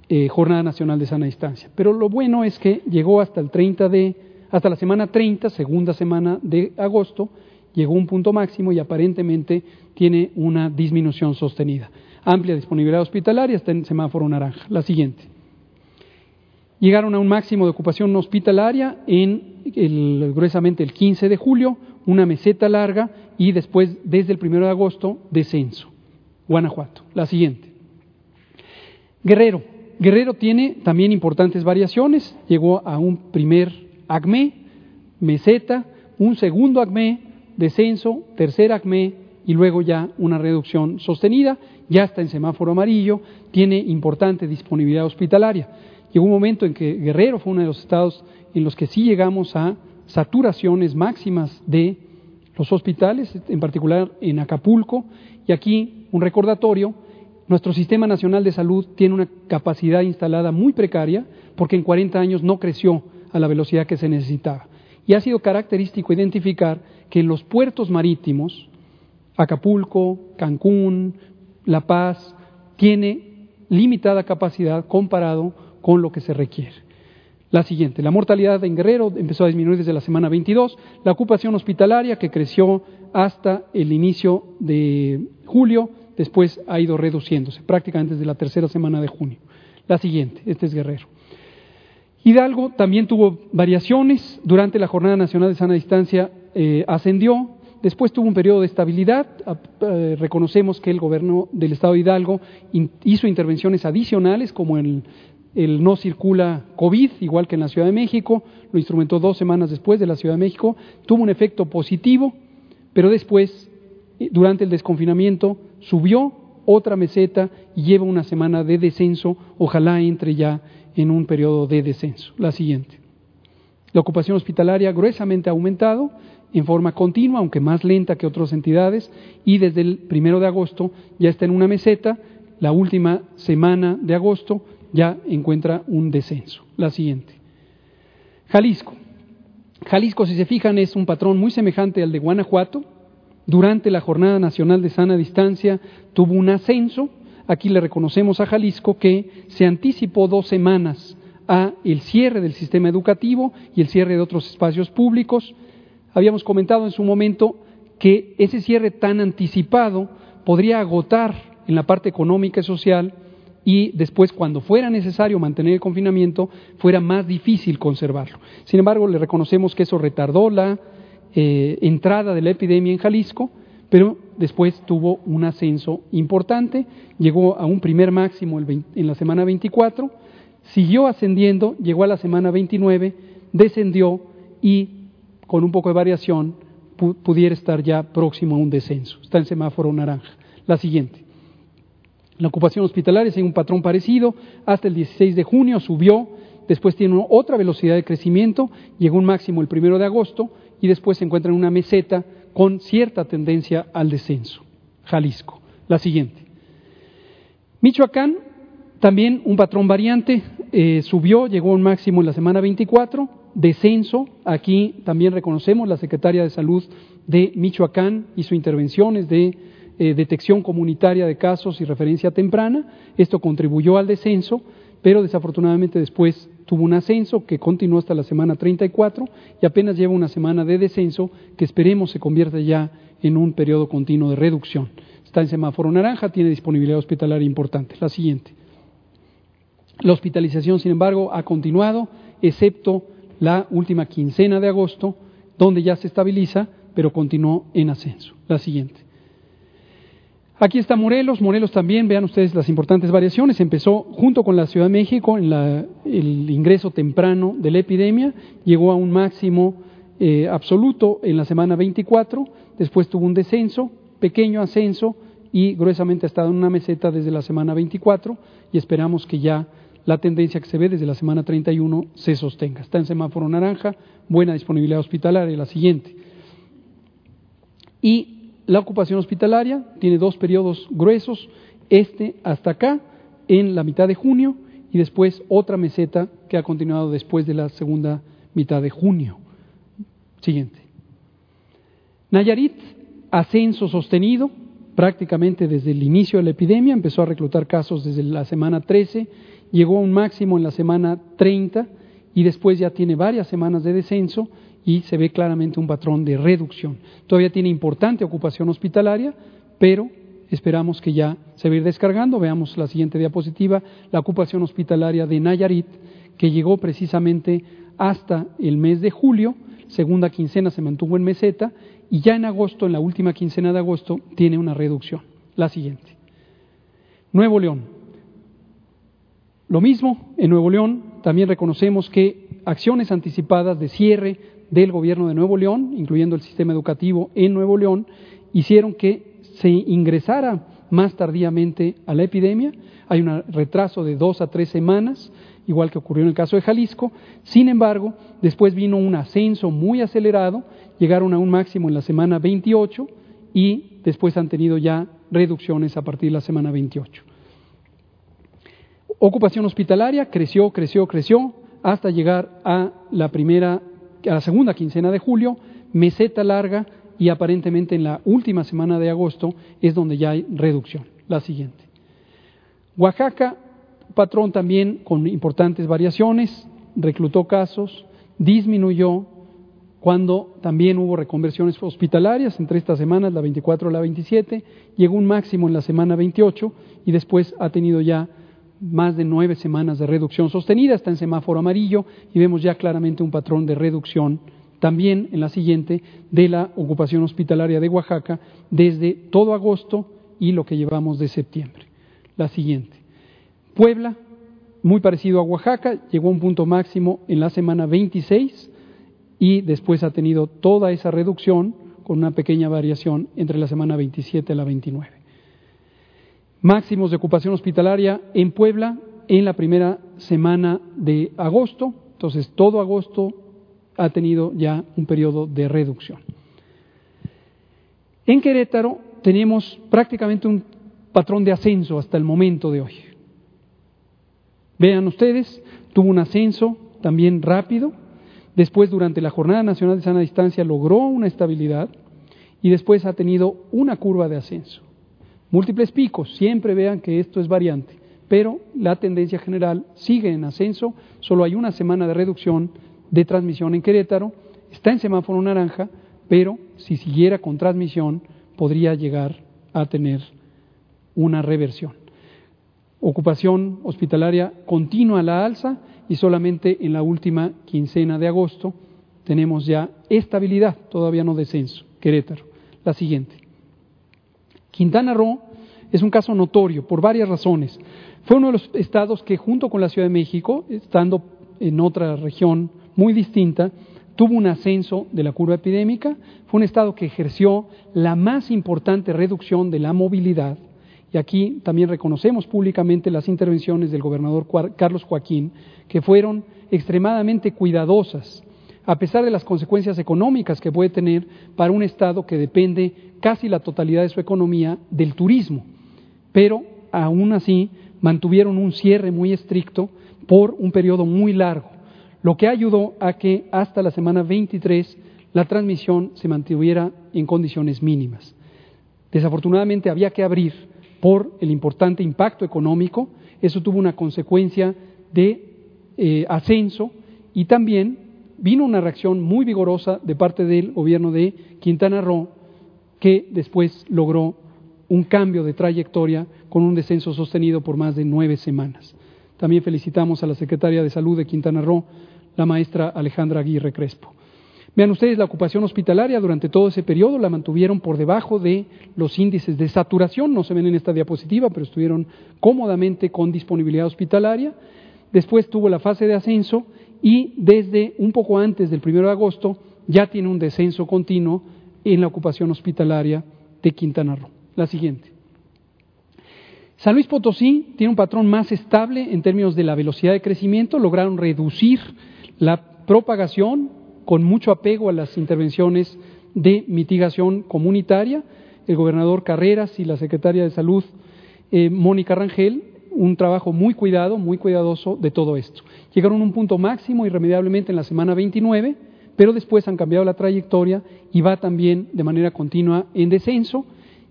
eh, Jornada Nacional de Sana Distancia. Pero lo bueno es que llegó hasta el 30 de, hasta la semana 30, segunda semana de agosto, llegó un punto máximo y aparentemente tiene una disminución sostenida. Amplia disponibilidad hospitalaria, está en semáforo naranja. La siguiente. Llegaron a un máximo de ocupación hospitalaria en gruesamente el 15 de julio, una meseta larga y después, desde el 1 de agosto, descenso. Guanajuato. La siguiente. Guerrero. Guerrero tiene también importantes variaciones. Llegó a un primer acme, meseta, un segundo acme, descenso, tercer acme y luego ya una reducción sostenida. Ya está en semáforo amarillo, tiene importante disponibilidad hospitalaria. Llegó un momento en que Guerrero fue uno de los estados en los que sí llegamos a saturaciones máximas de los hospitales, en particular en Acapulco. Y aquí un recordatorio, nuestro Sistema Nacional de Salud tiene una capacidad instalada muy precaria porque en 40 años no creció a la velocidad que se necesitaba. Y ha sido característico identificar que en los puertos marítimos, Acapulco, Cancún, La Paz, tiene limitada capacidad comparado con lo que se requiere. La siguiente, la mortalidad en Guerrero empezó a disminuir desde la semana 22, la ocupación hospitalaria que creció hasta el inicio de julio, después ha ido reduciéndose, prácticamente desde la tercera semana de junio. La siguiente, este es Guerrero. Hidalgo también tuvo variaciones, durante la Jornada Nacional de Sana Distancia eh, ascendió, después tuvo un periodo de estabilidad, eh, reconocemos que el gobierno del Estado de Hidalgo hizo intervenciones adicionales como el el no circula COVID, igual que en la Ciudad de México, lo instrumentó dos semanas después de la Ciudad de México, tuvo un efecto positivo, pero después, eh, durante el desconfinamiento, subió otra meseta y lleva una semana de descenso, ojalá entre ya en un periodo de descenso. La siguiente. La ocupación hospitalaria gruesamente ha aumentado en forma continua, aunque más lenta que otras entidades, y desde el primero de agosto ya está en una meseta, la última semana de agosto ya encuentra un descenso. La siguiente. Jalisco. Jalisco, si se fijan, es un patrón muy semejante al de Guanajuato. Durante la Jornada Nacional de Sana Distancia tuvo un ascenso. Aquí le reconocemos a Jalisco que se anticipó dos semanas a el cierre del sistema educativo y el cierre de otros espacios públicos. Habíamos comentado en su momento que ese cierre tan anticipado podría agotar en la parte económica y social y después, cuando fuera necesario mantener el confinamiento, fuera más difícil conservarlo. Sin embargo, le reconocemos que eso retardó la eh, entrada de la epidemia en Jalisco, pero después tuvo un ascenso importante, llegó a un primer máximo en la semana 24, siguió ascendiendo, llegó a la semana 29, descendió y con un poco de variación pudiera estar ya próximo a un descenso. Está en semáforo naranja. La siguiente. La ocupación hospitalaria sigue un patrón parecido. Hasta el 16 de junio subió, después tiene otra velocidad de crecimiento, llegó un máximo el primero de agosto y después se encuentra en una meseta con cierta tendencia al descenso. Jalisco. La siguiente. Michoacán, también un patrón variante, eh, subió, llegó a un máximo en la semana 24, descenso. Aquí también reconocemos la secretaria de Salud de Michoacán hizo intervenciones de eh, detección comunitaria de casos y referencia temprana. Esto contribuyó al descenso, pero desafortunadamente después tuvo un ascenso que continuó hasta la semana 34 y apenas lleva una semana de descenso que esperemos se convierta ya en un periodo continuo de reducción. Está en semáforo naranja, tiene disponibilidad hospitalaria importante. La siguiente. La hospitalización, sin embargo, ha continuado, excepto la última quincena de agosto, donde ya se estabiliza, pero continuó en ascenso. La siguiente. Aquí está Morelos. Morelos también, vean ustedes las importantes variaciones. Empezó junto con la Ciudad de México en el ingreso temprano de la epidemia, llegó a un máximo eh, absoluto en la semana 24, después tuvo un descenso, pequeño ascenso y gruesamente ha estado en una meseta desde la semana 24 y esperamos que ya la tendencia que se ve desde la semana 31 se sostenga. Está en semáforo naranja, buena disponibilidad hospitalaria, la siguiente. Y la ocupación hospitalaria tiene dos periodos gruesos, este hasta acá, en la mitad de junio, y después otra meseta que ha continuado después de la segunda mitad de junio. Siguiente. Nayarit, ascenso sostenido, prácticamente desde el inicio de la epidemia, empezó a reclutar casos desde la semana 13, llegó a un máximo en la semana 30 y después ya tiene varias semanas de descenso y se ve claramente un patrón de reducción. Todavía tiene importante ocupación hospitalaria, pero esperamos que ya se va a ir descargando. Veamos la siguiente diapositiva, la ocupación hospitalaria de Nayarit, que llegó precisamente hasta el mes de julio, segunda quincena se mantuvo en meseta y ya en agosto, en la última quincena de agosto, tiene una reducción. La siguiente. Nuevo León. Lo mismo, en Nuevo León también reconocemos que acciones anticipadas de cierre del gobierno de Nuevo León, incluyendo el sistema educativo en Nuevo León, hicieron que se ingresara más tardíamente a la epidemia. Hay un retraso de dos a tres semanas, igual que ocurrió en el caso de Jalisco. Sin embargo, después vino un ascenso muy acelerado, llegaron a un máximo en la semana 28 y después han tenido ya reducciones a partir de la semana 28. Ocupación hospitalaria creció, creció, creció hasta llegar a la primera a la segunda quincena de julio, meseta larga y aparentemente en la última semana de agosto es donde ya hay reducción. La siguiente. Oaxaca, patrón también con importantes variaciones, reclutó casos, disminuyó cuando también hubo reconversiones hospitalarias entre estas semanas, la 24 y la 27, llegó un máximo en la semana 28 y después ha tenido ya más de nueve semanas de reducción sostenida, está en semáforo amarillo y vemos ya claramente un patrón de reducción también en la siguiente de la ocupación hospitalaria de Oaxaca desde todo agosto y lo que llevamos de septiembre. La siguiente. Puebla, muy parecido a Oaxaca, llegó a un punto máximo en la semana 26 y después ha tenido toda esa reducción con una pequeña variación entre la semana 27 y la 29 máximos de ocupación hospitalaria en Puebla en la primera semana de agosto. Entonces, todo agosto ha tenido ya un periodo de reducción. En Querétaro tenemos prácticamente un patrón de ascenso hasta el momento de hoy. Vean ustedes, tuvo un ascenso también rápido, después durante la Jornada Nacional de Sana Distancia logró una estabilidad y después ha tenido una curva de ascenso múltiples picos, siempre vean que esto es variante, pero la tendencia general sigue en ascenso, solo hay una semana de reducción de transmisión en Querétaro, está en semáforo naranja, pero si siguiera con transmisión podría llegar a tener una reversión. Ocupación hospitalaria continua a la alza y solamente en la última quincena de agosto tenemos ya estabilidad, todavía no descenso. Querétaro. La siguiente. Quintana Roo es un caso notorio por varias razones. Fue uno de los estados que junto con la Ciudad de México, estando en otra región muy distinta, tuvo un ascenso de la curva epidémica. Fue un estado que ejerció la más importante reducción de la movilidad. Y aquí también reconocemos públicamente las intervenciones del gobernador Carlos Joaquín, que fueron extremadamente cuidadosas, a pesar de las consecuencias económicas que puede tener para un Estado que depende casi la totalidad de su economía del turismo. Pero aún así mantuvieron un cierre muy estricto por un periodo muy largo, lo que ayudó a que hasta la semana 23 la transmisión se mantuviera en condiciones mínimas. Desafortunadamente había que abrir por el importante impacto económico, eso tuvo una consecuencia de eh, ascenso y también vino una reacción muy vigorosa de parte del gobierno de Quintana Roo que después logró un cambio de trayectoria con un descenso sostenido por más de nueve semanas. También felicitamos a la secretaria de Salud de Quintana Roo, la maestra Alejandra Aguirre Crespo. Vean ustedes, la ocupación hospitalaria durante todo ese periodo la mantuvieron por debajo de los índices de saturación, no se ven en esta diapositiva, pero estuvieron cómodamente con disponibilidad hospitalaria. Después tuvo la fase de ascenso y desde un poco antes del 1 de agosto ya tiene un descenso continuo en la ocupación hospitalaria de Quintana Roo. La siguiente. San Luis Potosí tiene un patrón más estable en términos de la velocidad de crecimiento, lograron reducir la propagación con mucho apego a las intervenciones de mitigación comunitaria. El gobernador Carreras y la secretaria de Salud, eh, Mónica Rangel, un trabajo muy cuidado, muy cuidadoso de todo esto. Llegaron a un punto máximo irremediablemente en la semana 29, pero después han cambiado la trayectoria y va también de manera continua en descenso.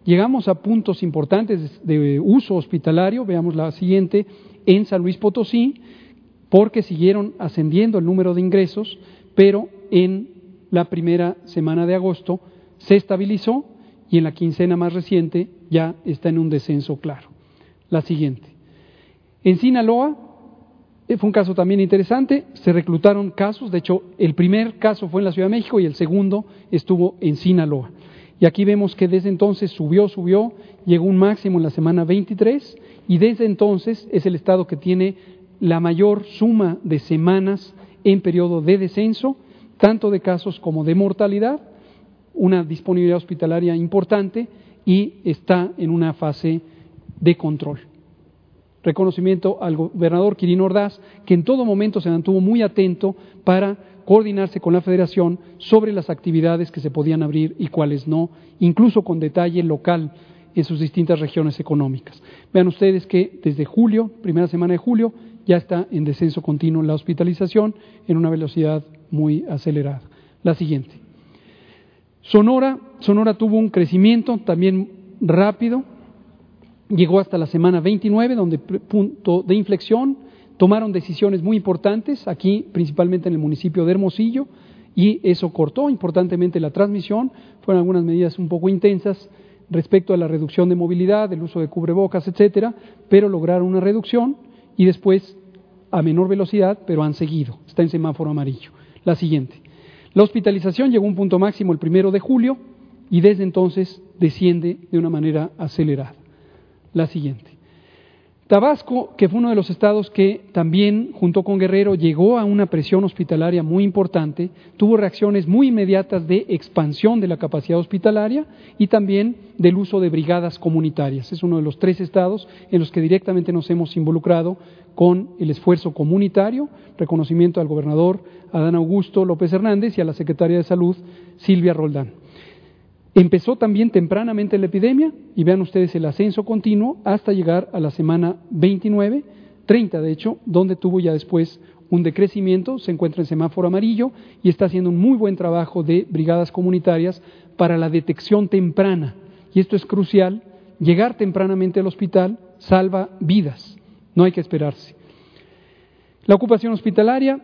Llegamos a puntos importantes de uso hospitalario, veamos la siguiente, en San Luis Potosí, porque siguieron ascendiendo el número de ingresos, pero en la primera semana de agosto se estabilizó y en la quincena más reciente ya está en un descenso claro. La siguiente. En Sinaloa fue un caso también interesante, se reclutaron casos, de hecho el primer caso fue en la Ciudad de México y el segundo estuvo en Sinaloa. Y aquí vemos que desde entonces subió, subió, llegó un máximo en la semana 23 y desde entonces es el estado que tiene la mayor suma de semanas en periodo de descenso, tanto de casos como de mortalidad, una disponibilidad hospitalaria importante y está en una fase de control reconocimiento al gobernador Quirino Ordaz, que en todo momento se mantuvo muy atento para coordinarse con la Federación sobre las actividades que se podían abrir y cuáles no, incluso con detalle local en sus distintas regiones económicas. Vean ustedes que desde julio, primera semana de julio, ya está en descenso continuo la hospitalización en una velocidad muy acelerada. La siguiente. Sonora, Sonora tuvo un crecimiento también rápido, llegó hasta la semana 29, donde punto de inflexión, tomaron decisiones muy importantes, aquí principalmente en el municipio de Hermosillo, y eso cortó importantemente la transmisión, fueron algunas medidas un poco intensas respecto a la reducción de movilidad, el uso de cubrebocas, etcétera, pero lograron una reducción y después a menor velocidad, pero han seguido, está en semáforo amarillo. La siguiente. La hospitalización llegó a un punto máximo el primero de julio y desde entonces desciende de una manera acelerada la siguiente. Tabasco, que fue uno de los estados que también, junto con Guerrero, llegó a una presión hospitalaria muy importante, tuvo reacciones muy inmediatas de expansión de la capacidad hospitalaria y también del uso de brigadas comunitarias. Es uno de los tres estados en los que directamente nos hemos involucrado con el esfuerzo comunitario, reconocimiento al gobernador Adán Augusto López Hernández y a la secretaria de Salud Silvia Roldán. Empezó también tempranamente la epidemia y vean ustedes el ascenso continuo hasta llegar a la semana 29, 30 de hecho, donde tuvo ya después un decrecimiento, se encuentra en semáforo amarillo y está haciendo un muy buen trabajo de brigadas comunitarias para la detección temprana. Y esto es crucial, llegar tempranamente al hospital salva vidas no hay que esperarse. La ocupación hospitalaria,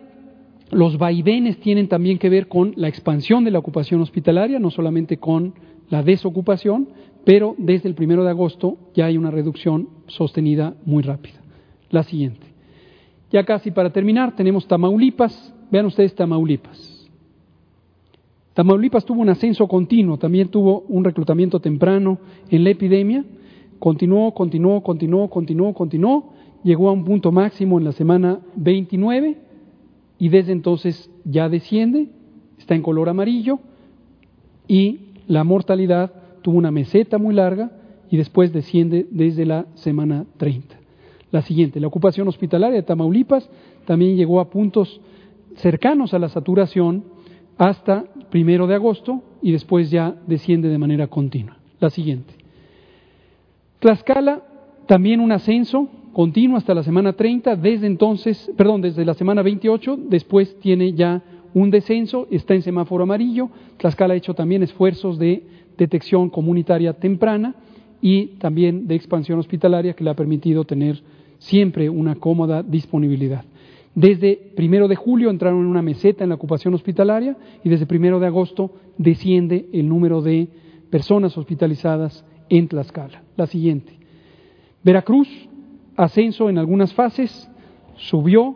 los vaivenes tienen también que ver con la expansión de la ocupación hospitalaria, no solamente con la desocupación, pero desde el primero de agosto ya hay una reducción sostenida muy rápida. La siguiente. Ya casi para terminar, tenemos Tamaulipas. Vean ustedes Tamaulipas. Tamaulipas tuvo un ascenso continuo, también tuvo un reclutamiento temprano en la epidemia, continuó, continuó, continuó, continuó, continuó, llegó a un punto máximo en la semana 29 y desde entonces ya desciende, está en color amarillo y la mortalidad tuvo una meseta muy larga y después desciende desde la semana 30. La siguiente, la ocupación hospitalaria de Tamaulipas también llegó a puntos cercanos a la saturación hasta primero de agosto y después ya desciende de manera continua. La siguiente. Tlaxcala, también un ascenso continuo hasta la semana 30, desde entonces, perdón, desde la semana 28, después tiene ya un descenso, está en semáforo amarillo. Tlaxcala ha hecho también esfuerzos de detección comunitaria temprana y también de expansión hospitalaria que le ha permitido tener siempre una cómoda disponibilidad. Desde primero de julio entraron en una meseta en la ocupación hospitalaria y desde primero de agosto desciende el número de personas hospitalizadas en Tlaxcala. La siguiente. Veracruz, ascenso en algunas fases, subió,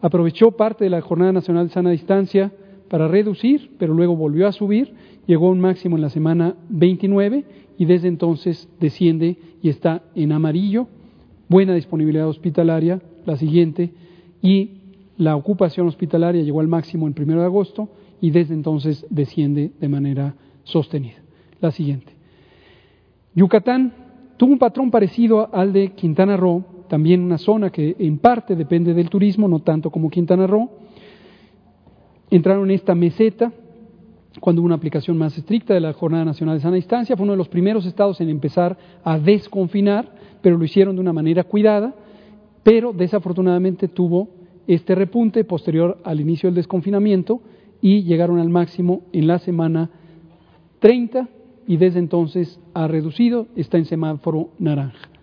aprovechó parte de la Jornada Nacional de Sana Distancia para reducir, pero luego volvió a subir, llegó a un máximo en la semana 29 y desde entonces desciende y está en amarillo. Buena disponibilidad hospitalaria, la siguiente y la ocupación hospitalaria llegó al máximo el primero de agosto y desde entonces desciende de manera sostenida. La siguiente. Yucatán tuvo un patrón parecido al de Quintana Roo, también una zona que en parte depende del turismo, no tanto como Quintana Roo. Entraron en esta meseta cuando hubo una aplicación más estricta de la Jornada Nacional de Sana Distancia. Fue uno de los primeros estados en empezar a desconfinar, pero lo hicieron de una manera cuidada pero desafortunadamente tuvo este repunte posterior al inicio del desconfinamiento y llegaron al máximo en la semana 30 y desde entonces ha reducido, está en semáforo naranja.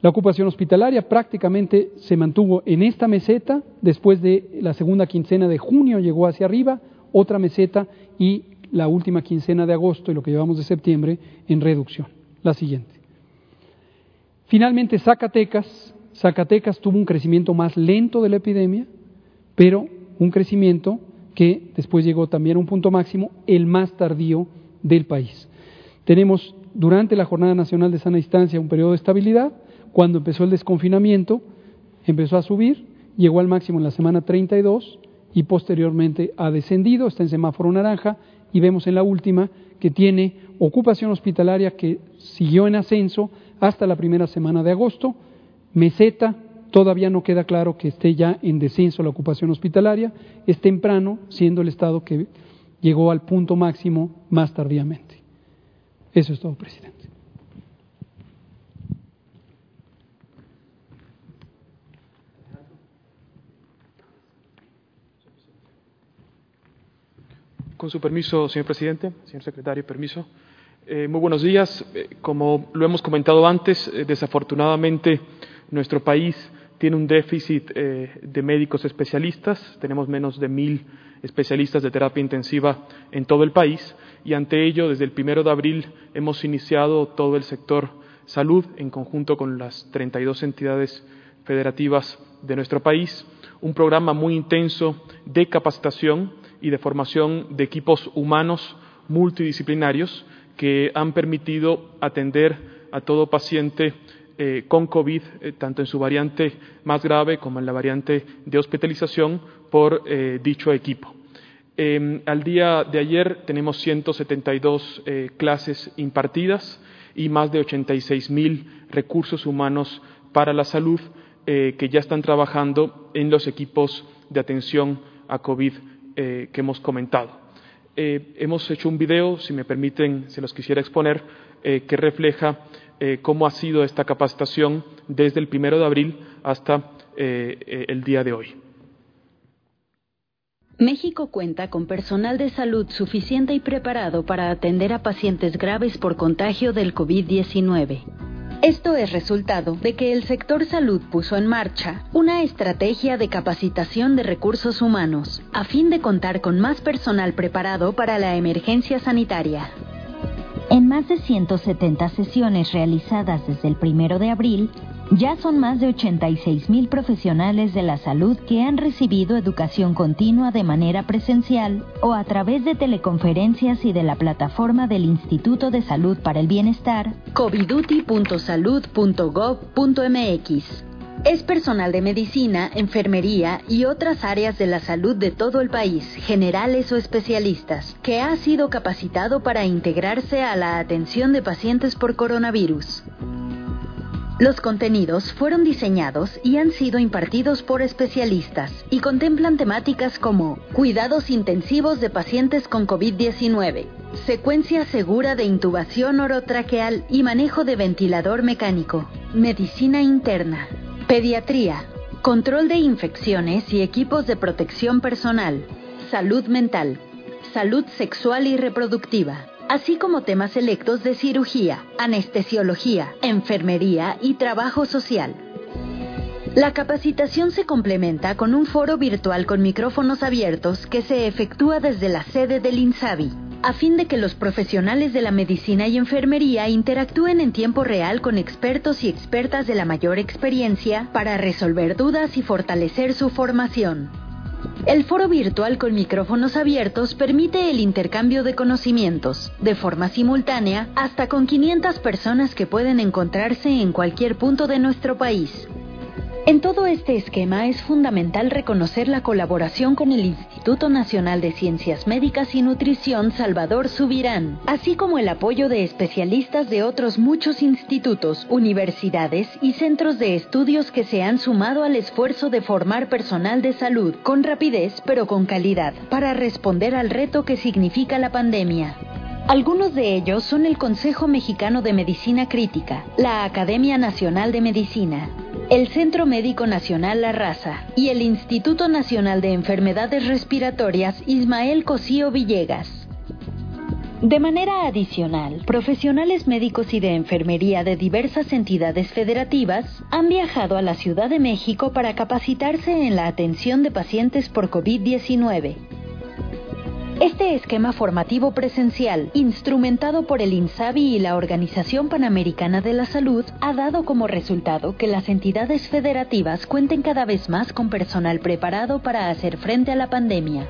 La ocupación hospitalaria prácticamente se mantuvo en esta meseta, después de la segunda quincena de junio llegó hacia arriba, otra meseta y la última quincena de agosto y lo que llevamos de septiembre en reducción. La siguiente. Finalmente, Zacatecas Zacatecas tuvo un crecimiento más lento de la epidemia, pero un crecimiento que después llegó también a un punto máximo, el más tardío del país. Tenemos durante la Jornada Nacional de Sana Distancia un periodo de estabilidad, cuando empezó el desconfinamiento empezó a subir, llegó al máximo en la semana 32 y posteriormente ha descendido, está en semáforo naranja y vemos en la última que tiene ocupación hospitalaria que siguió en ascenso hasta la primera semana de agosto, Meseta, todavía no queda claro que esté ya en descenso la ocupación hospitalaria, es temprano, siendo el Estado que llegó al punto máximo más tardíamente. Eso es todo, presidente. Con su permiso, señor presidente, señor secretario, permiso. Eh, muy buenos días. Eh, como lo hemos comentado antes, eh, desafortunadamente nuestro país tiene un déficit de médicos especialistas, tenemos menos de mil especialistas de terapia intensiva en todo el país y ante ello, desde el primero de abril hemos iniciado todo el sector salud en conjunto con las 32 entidades federativas de nuestro país, un programa muy intenso de capacitación y de formación de equipos humanos multidisciplinarios que han permitido atender a todo paciente eh, con COVID, eh, tanto en su variante más grave como en la variante de hospitalización, por eh, dicho equipo. Em, al día de ayer tenemos 172 clases impartidas y más de 86 mil recursos humanos para la salud que ya están trabajando en los equipos de atención a COVID que hemos comentado. hemos hecho un video, si me permiten, se los quisiera exponer, que refleja eh, cómo ha sido esta capacitación desde el primero de abril hasta eh, eh, el día de hoy. México cuenta con personal de salud suficiente y preparado para atender a pacientes graves por contagio del COVID-19. Esto es resultado de que el sector salud puso en marcha una estrategia de capacitación de recursos humanos a fin de contar con más personal preparado para la emergencia sanitaria. En más de 170 sesiones realizadas desde el primero de abril, ya son más de 86 mil profesionales de la salud que han recibido educación continua de manera presencial o a través de teleconferencias y de la plataforma del Instituto de Salud para el Bienestar, coviduti.salud.gov.mx. Es personal de medicina, enfermería y otras áreas de la salud de todo el país, generales o especialistas, que ha sido capacitado para integrarse a la atención de pacientes por coronavirus. Los contenidos fueron diseñados y han sido impartidos por especialistas y contemplan temáticas como cuidados intensivos de pacientes con COVID-19, secuencia segura de intubación orotraqueal y manejo de ventilador mecánico, medicina interna, Pediatría, control de infecciones y equipos de protección personal, salud mental, salud sexual y reproductiva, así como temas selectos de cirugía, anestesiología, enfermería y trabajo social. La capacitación se complementa con un foro virtual con micrófonos abiertos que se efectúa desde la sede del INSABI a fin de que los profesionales de la medicina y enfermería interactúen en tiempo real con expertos y expertas de la mayor experiencia para resolver dudas y fortalecer su formación. El foro virtual con micrófonos abiertos permite el intercambio de conocimientos, de forma simultánea, hasta con 500 personas que pueden encontrarse en cualquier punto de nuestro país. En todo este esquema es fundamental reconocer la colaboración con el Instituto Nacional de Ciencias Médicas y Nutrición Salvador Subirán, así como el apoyo de especialistas de otros muchos institutos, universidades y centros de estudios que se han sumado al esfuerzo de formar personal de salud con rapidez pero con calidad para responder al reto que significa la pandemia. Algunos de ellos son el Consejo Mexicano de Medicina Crítica, la Academia Nacional de Medicina, el Centro Médico Nacional La Raza y el Instituto Nacional de Enfermedades Respiratorias Ismael Cosío Villegas. De manera adicional, profesionales médicos y de enfermería de diversas entidades federativas han viajado a la Ciudad de México para capacitarse en la atención de pacientes por COVID-19. Este esquema formativo presencial, instrumentado por el INSABI y la Organización Panamericana de la Salud, ha dado como resultado que las entidades federativas cuenten cada vez más con personal preparado para hacer frente a la pandemia.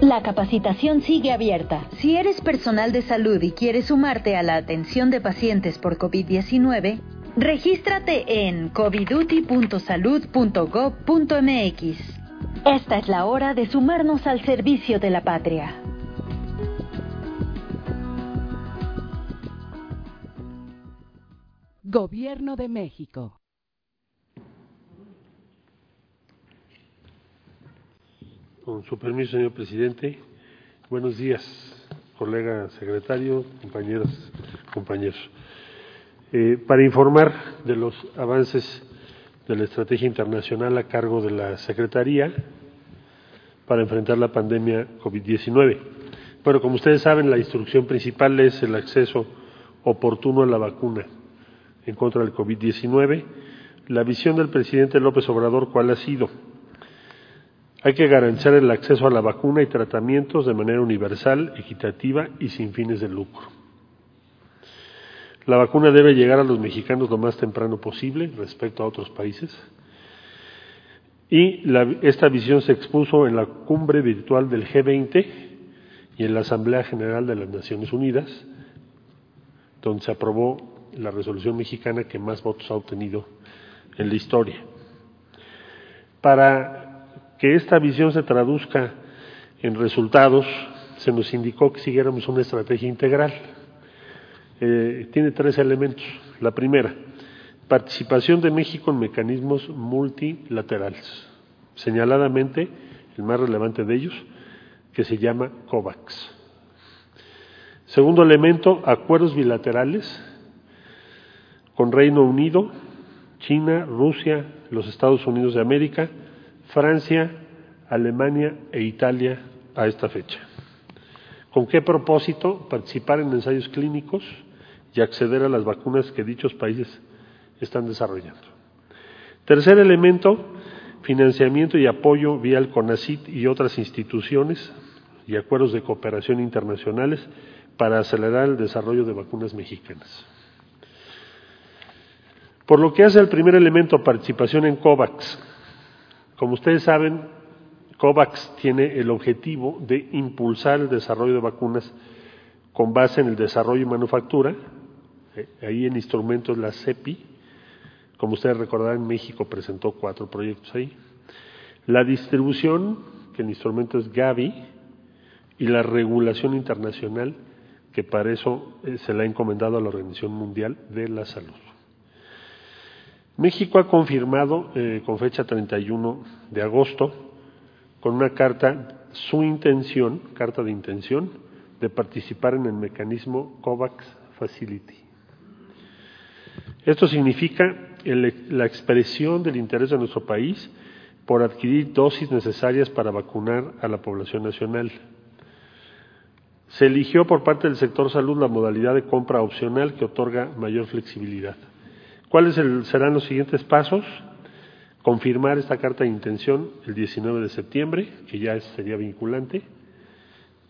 La capacitación sigue abierta. Si eres personal de salud y quieres sumarte a la atención de pacientes por COVID-19, regístrate en coviduti.salud.gov.mx. Esta es la hora de sumarnos al servicio de la patria. Gobierno de México. Con su permiso, señor presidente. Buenos días, colega secretario, compañeros, compañeros. Eh, para informar de los avances de la estrategia internacional a cargo de la Secretaría para enfrentar la pandemia COVID-19. Bueno, como ustedes saben, la instrucción principal es el acceso oportuno a la vacuna en contra del COVID-19. La visión del presidente López Obrador, ¿cuál ha sido? Hay que garantizar el acceso a la vacuna y tratamientos de manera universal, equitativa y sin fines de lucro. La vacuna debe llegar a los mexicanos lo más temprano posible respecto a otros países. Y esta visión se expuso en la cumbre virtual del G20 y en la Asamblea General de las Naciones Unidas, donde se aprobó la resolución mexicana que más votos ha obtenido en la historia. Para que esta visión se traduzca en resultados, se nos indicó que siguiéramos una estrategia integral eh, tiene tres elementos. La primera, participación de México en mecanismos multilaterales, señaladamente el más relevante de ellos, que se llama COVAX. Segundo elemento, acuerdos bilaterales con Reino Unido, China, Rusia, los Estados Unidos de América, Francia, Alemania e Italia a esta fecha. ¿Con qué propósito? Participar en ensayos clínicos y acceder a las vacunas que dichos países están desarrollando. Tercer elemento, financiamiento y apoyo vía el CONACIT y otras instituciones y acuerdos de cooperación internacionales para acelerar el desarrollo de vacunas mexicanas. Por lo que hace al primer elemento, participación en COVAX. Como ustedes saben, COVAX tiene el objetivo de impulsar el desarrollo de vacunas con base en el desarrollo y manufactura, ahí en instrumentos la CEPI, como ustedes recordarán, México presentó cuatro proyectos ahí, la distribución, que el instrumento es Gavi, y la regulación internacional, que para eso eh, se le ha encomendado a la Organización Mundial de la Salud. México ha confirmado eh, con fecha 31 de agosto con una carta su intención, carta de intención, de participar en el mecanismo COVAX Facility. Esto significa la expresión del interés de nuestro país por adquirir dosis necesarias para vacunar a la población nacional. Se eligió por parte del sector salud la modalidad de compra opcional que otorga mayor flexibilidad. ¿Cuáles serán los siguientes pasos? confirmar esta carta de intención el 19 de septiembre, que ya sería vinculante,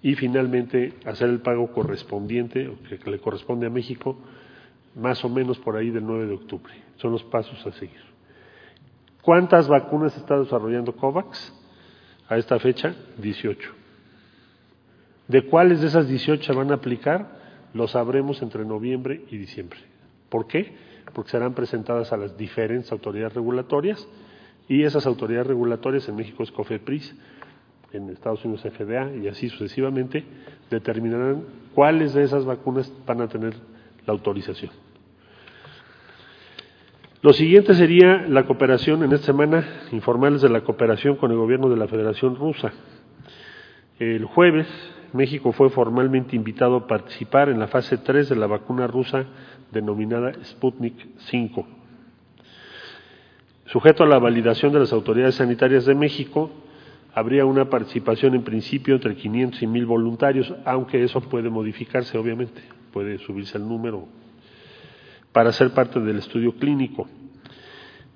y finalmente hacer el pago correspondiente, que le corresponde a México, más o menos por ahí del 9 de octubre. Son los pasos a seguir. ¿Cuántas vacunas está desarrollando COVAX? A esta fecha, 18. ¿De cuáles de esas 18 se van a aplicar? Lo sabremos entre noviembre y diciembre. ¿Por qué? porque serán presentadas a las diferentes autoridades regulatorias y esas autoridades regulatorias en México es COFEPRIS, en Estados Unidos FDA y así sucesivamente determinarán cuáles de esas vacunas van a tener la autorización. Lo siguiente sería la cooperación en esta semana, informarles de la cooperación con el gobierno de la Federación Rusa. El jueves México fue formalmente invitado a participar en la fase 3 de la vacuna rusa denominada Sputnik 5. Sujeto a la validación de las autoridades sanitarias de México, habría una participación en principio entre 500 y 1000 voluntarios, aunque eso puede modificarse, obviamente, puede subirse el número para ser parte del estudio clínico.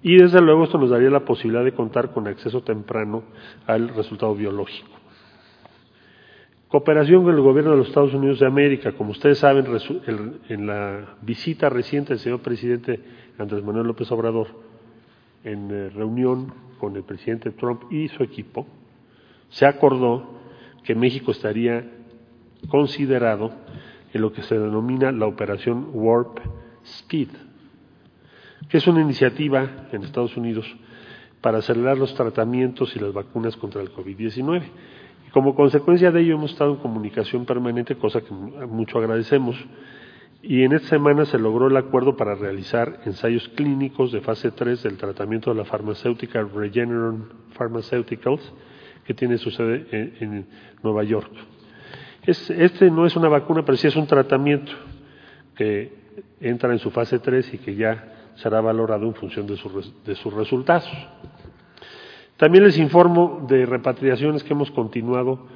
Y desde luego esto nos daría la posibilidad de contar con acceso temprano al resultado biológico. Cooperación con el gobierno de los Estados Unidos de América. Como ustedes saben, en la visita reciente del señor presidente Andrés Manuel López Obrador, en eh, reunión con el presidente Trump y su equipo, se acordó que México estaría considerado en lo que se denomina la operación Warp Speed, que es una iniciativa en Estados Unidos para acelerar los tratamientos y las vacunas contra el COVID-19. Como consecuencia de ello hemos estado en comunicación permanente, cosa que mucho agradecemos, y en esta semana se logró el acuerdo para realizar ensayos clínicos de fase 3 del tratamiento de la farmacéutica Regeneron Pharmaceuticals, que tiene su sede en, Nueva York. Este no es una vacuna, pero sí es un tratamiento que entra en su fase 3 y que ya será valorado en función de, de sus resultados. También les informo de repatriaciones que hemos continuado.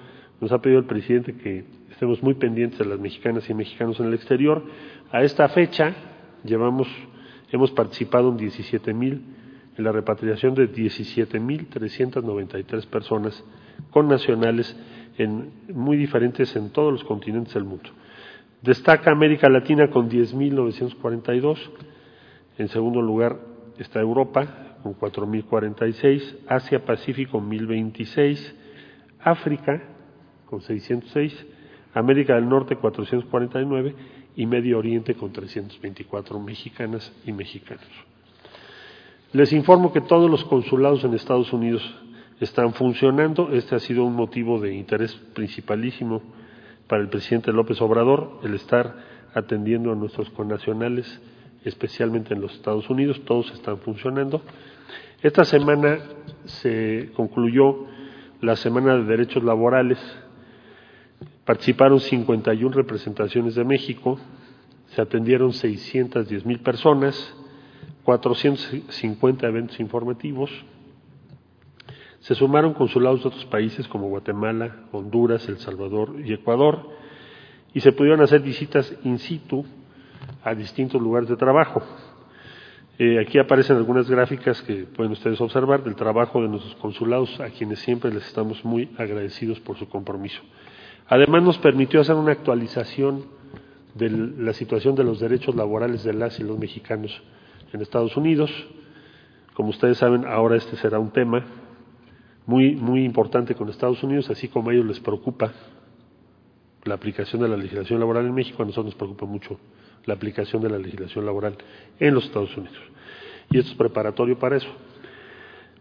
Nos ha pedido el presidente que estemos muy pendientes de las mexicanas y mexicanos en el exterior. A esta fecha llevamos, hemos participado en 17 mil, en la repatriación de 17 mil 393 personas con nacionales en, muy diferentes en todos los continentes del mundo. Destaca América Latina con 10.942. En segundo lugar está Europa con 4.046, Asia Pacífico 1.026, África con 606, América del Norte 449 y Medio Oriente con 324 mexicanas y mexicanos. Les informo que todos los consulados en Estados Unidos están funcionando. Este ha sido un motivo de interés principalísimo para el presidente López Obrador, el estar atendiendo a nuestros connacionales especialmente en los Estados Unidos, todos están funcionando. Esta semana se concluyó la Semana de Derechos Laborales, participaron 51 representaciones de México, se atendieron 610 mil personas, 450 eventos informativos, se sumaron consulados de otros países como Guatemala, Honduras, El Salvador y Ecuador, y se pudieron hacer visitas in situ a distintos lugares de trabajo. Eh, aquí aparecen algunas gráficas que pueden ustedes observar del trabajo de nuestros consulados, a quienes siempre les estamos muy agradecidos por su compromiso. Además, nos permitió hacer una actualización de la situación de los derechos laborales de las y los mexicanos en Estados Unidos. Como ustedes saben, ahora este será un tema muy, muy importante con Estados Unidos, así como a ellos les preocupa la aplicación de la legislación laboral en México, a nosotros nos preocupa mucho la aplicación de la legislación laboral en los Estados Unidos. Y esto es preparatorio para eso.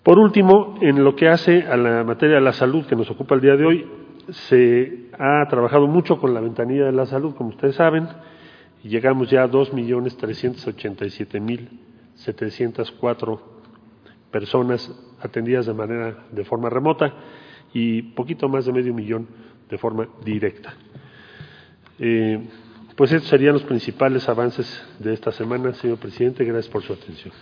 Por último, en lo que hace a la materia de la salud que nos ocupa el día de hoy, se ha trabajado mucho con la ventanilla de la salud, como ustedes saben, y llegamos ya a 2.387.704 personas atendidas de manera de forma remota y poquito más de medio millón de forma directa. Eh, pues estos serían los principales avances de esta semana, señor presidente. Gracias por su atención.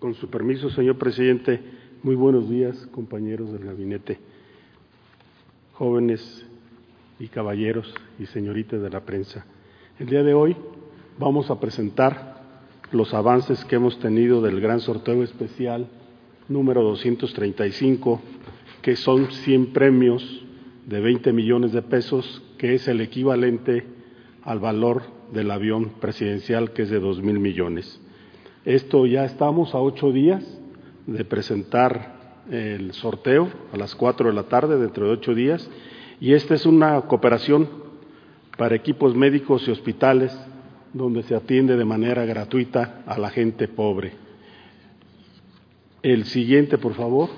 Con su permiso, señor presidente, muy buenos días, compañeros del gabinete, jóvenes y caballeros y señoritas de la prensa. El día de hoy vamos a presentar los avances que hemos tenido del gran sorteo especial número 235, que son 100 premios de 20 millones de pesos, que es el equivalente al valor del avión presidencial, que es de 2 mil millones. Esto ya estamos a ocho días de presentar el sorteo a las cuatro de la tarde, dentro de ocho días, y esta es una cooperación para equipos médicos y hospitales donde se atiende de manera gratuita a la gente pobre. El siguiente, por favor.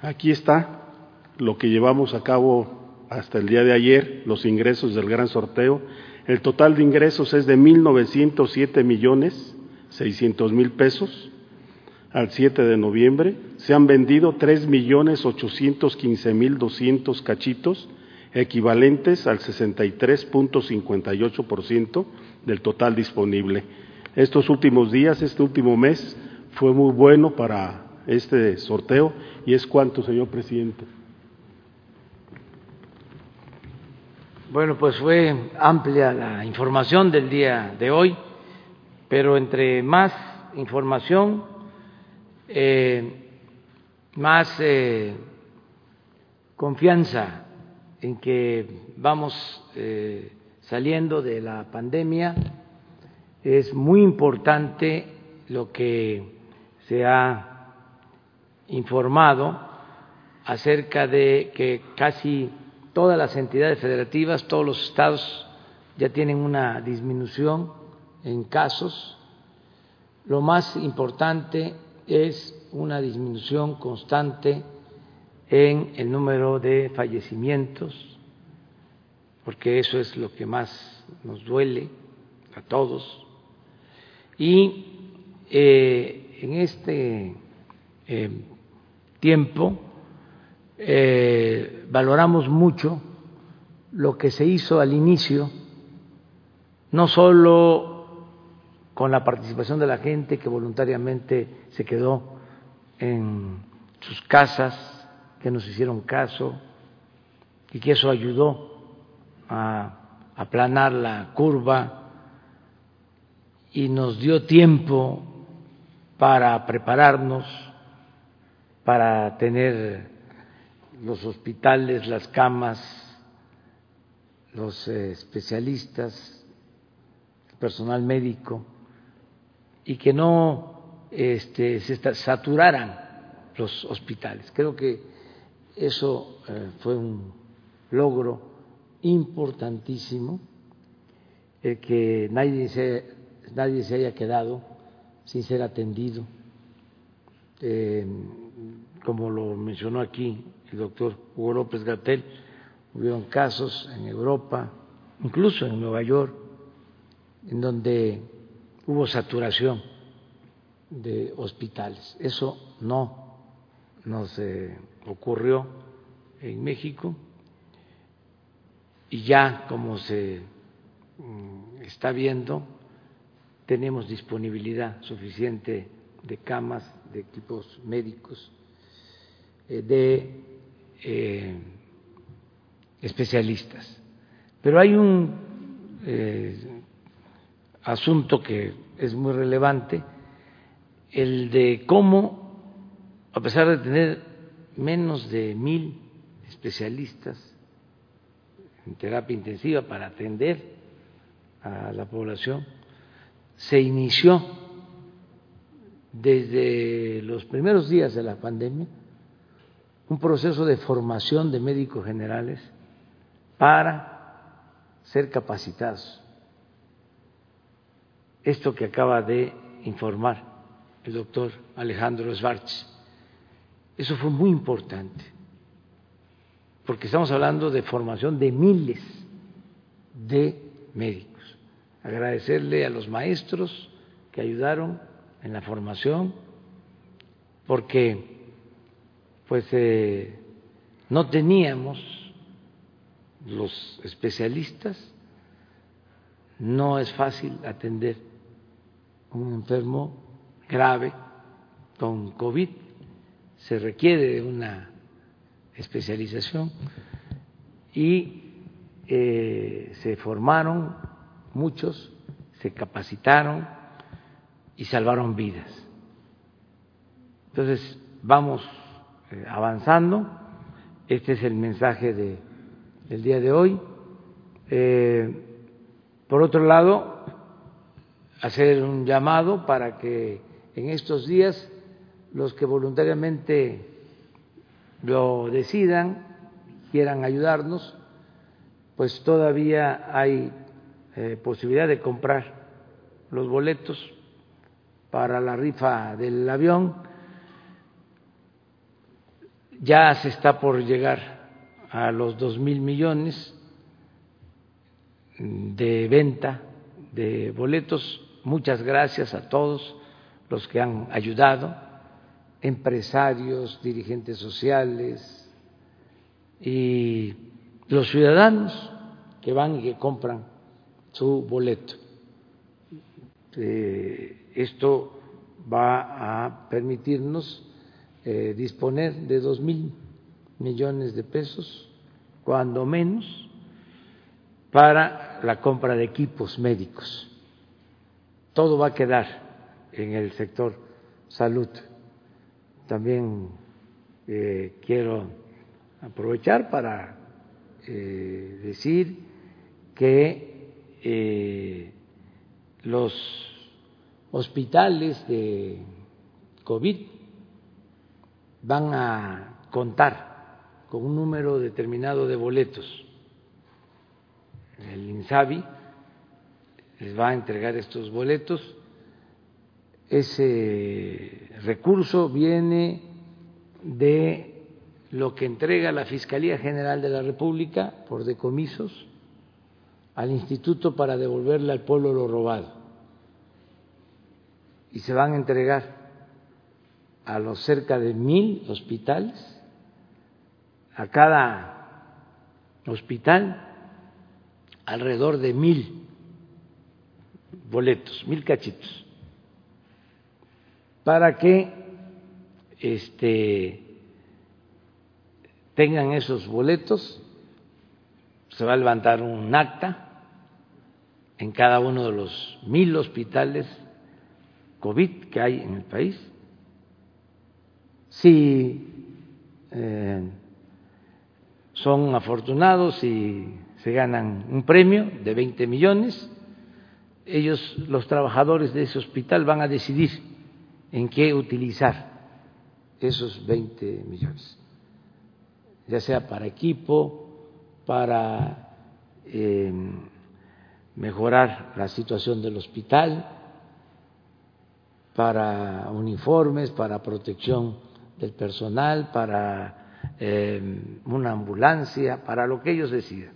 Aquí está lo que llevamos a cabo hasta el día de ayer, los ingresos del gran sorteo. El total de ingresos es de 1.907 millones 600 mil pesos al 7 de noviembre. Se han vendido 3 millones 815 mil 200 cachitos, equivalentes al 63.58% del total disponible. Estos últimos días, este último mes, fue muy bueno para este sorteo y es cuánto, señor presidente. Bueno, pues fue amplia la información del día de hoy, pero entre más información, eh, más eh, confianza en que vamos eh, saliendo de la pandemia. Es muy importante lo que se ha informado acerca de que casi todas las entidades federativas, todos los estados ya tienen una disminución en casos. Lo más importante es una disminución constante en el número de fallecimientos, porque eso es lo que más nos duele a todos. Y eh, en este eh, tiempo eh, valoramos mucho lo que se hizo al inicio, no solo con la participación de la gente que voluntariamente se quedó en sus casas, que nos hicieron caso y que eso ayudó a aplanar la curva y nos dio tiempo para prepararnos, para tener los hospitales, las camas, los eh, especialistas, el personal médico, y que no este, se saturaran los hospitales. Creo que eso eh, fue un logro importantísimo, el que nadie se, nadie se haya quedado sin ser atendido. Eh, como lo mencionó aquí el doctor Hugo López Gatel, hubieron casos en Europa, incluso en Nueva York, en donde hubo saturación de hospitales. Eso no nos ocurrió en México y ya como se mm, está viendo tenemos disponibilidad suficiente de camas, de equipos médicos, eh, de eh, especialistas. Pero hay un eh, asunto que es muy relevante, el de cómo, a pesar de tener menos de mil especialistas en terapia intensiva para atender a la población, se inició desde los primeros días de la pandemia un proceso de formación de médicos generales para ser capacitados. Esto que acaba de informar el doctor Alejandro Schwartz, eso fue muy importante, porque estamos hablando de formación de miles de médicos. Agradecerle a los maestros que ayudaron en la formación, porque pues eh, no teníamos los especialistas, no es fácil atender un enfermo grave con COVID, se requiere de una especialización y eh, se formaron muchos, se capacitaron y salvaron vidas. Entonces, vamos eh, avanzando. Este es el mensaje de, del día de hoy. Eh, por otro lado, hacer un llamado para que en estos días los que voluntariamente lo decidan, quieran ayudarnos, pues todavía hay eh, posibilidad de comprar los boletos para la rifa del avión ya se está por llegar a los dos mil millones de venta de boletos. Muchas gracias a todos los que han ayudado, empresarios, dirigentes sociales y los ciudadanos que van y que compran su boleto. Eh, esto va a permitirnos eh, disponer de dos mil millones de pesos, cuando menos, para la compra de equipos médicos. Todo va a quedar en el sector salud. También eh, quiero aprovechar para eh, decir que los hospitales de COVID van a contar con un número determinado de boletos. El INSABI les va a entregar estos boletos. Ese recurso viene de lo que entrega la Fiscalía General de la República por decomisos al Instituto para devolverle al pueblo lo robado. Y se van a entregar a los cerca de mil hospitales, a cada hospital alrededor de mil boletos, mil cachitos, para que este, tengan esos boletos, se va a levantar un acta en cada uno de los mil hospitales COVID que hay en el país. Si eh, son afortunados y se ganan un premio de 20 millones, ellos, los trabajadores de ese hospital, van a decidir en qué utilizar esos 20 millones, ya sea para equipo, para eh, mejorar la situación del hospital, para uniformes, para protección del personal, para eh, una ambulancia, para lo que ellos decidan.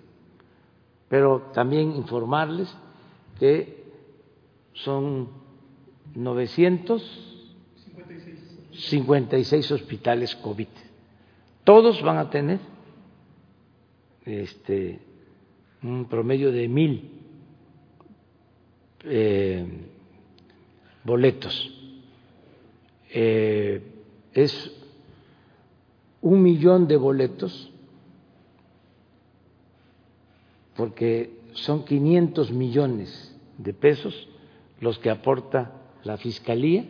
Pero también informarles que son 956 hospitales COVID. Todos van a tener este, un promedio de mil eh, boletos. Eh, es un millón de boletos porque son 500 millones de pesos los que aporta la Fiscalía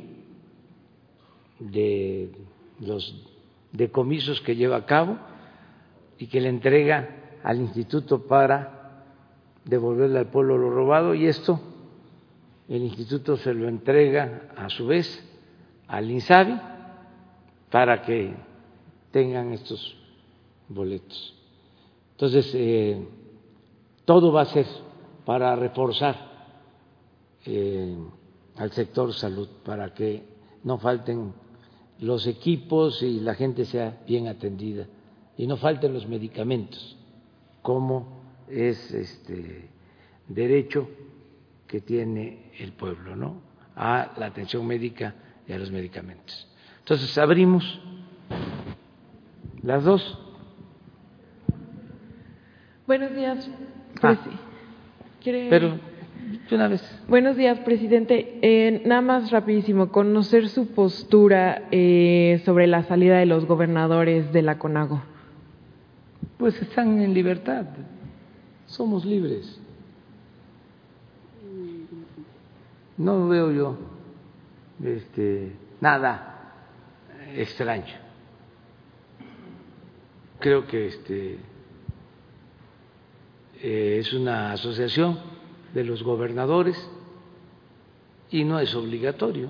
de los decomisos que lleva a cabo y que le entrega al instituto para devolverle al pueblo lo robado y esto el instituto se lo entrega a su vez al INSABI para que tengan estos boletos. Entonces, eh, todo va a ser para reforzar eh, al sector salud, para que no falten los equipos y la gente sea bien atendida y no falten los medicamentos, como es este derecho que tiene el pueblo, ¿no? A la atención médica y a los medicamentos. Entonces abrimos las dos. Buenos días. Ah, pero una vez. Buenos días, presidente. Eh, nada más rapidísimo, conocer su postura eh, sobre la salida de los gobernadores de la CONAGO. Pues están en libertad. Somos libres. No veo yo este, nada extraño. Creo que este eh, es una asociación de los gobernadores y no es obligatorio.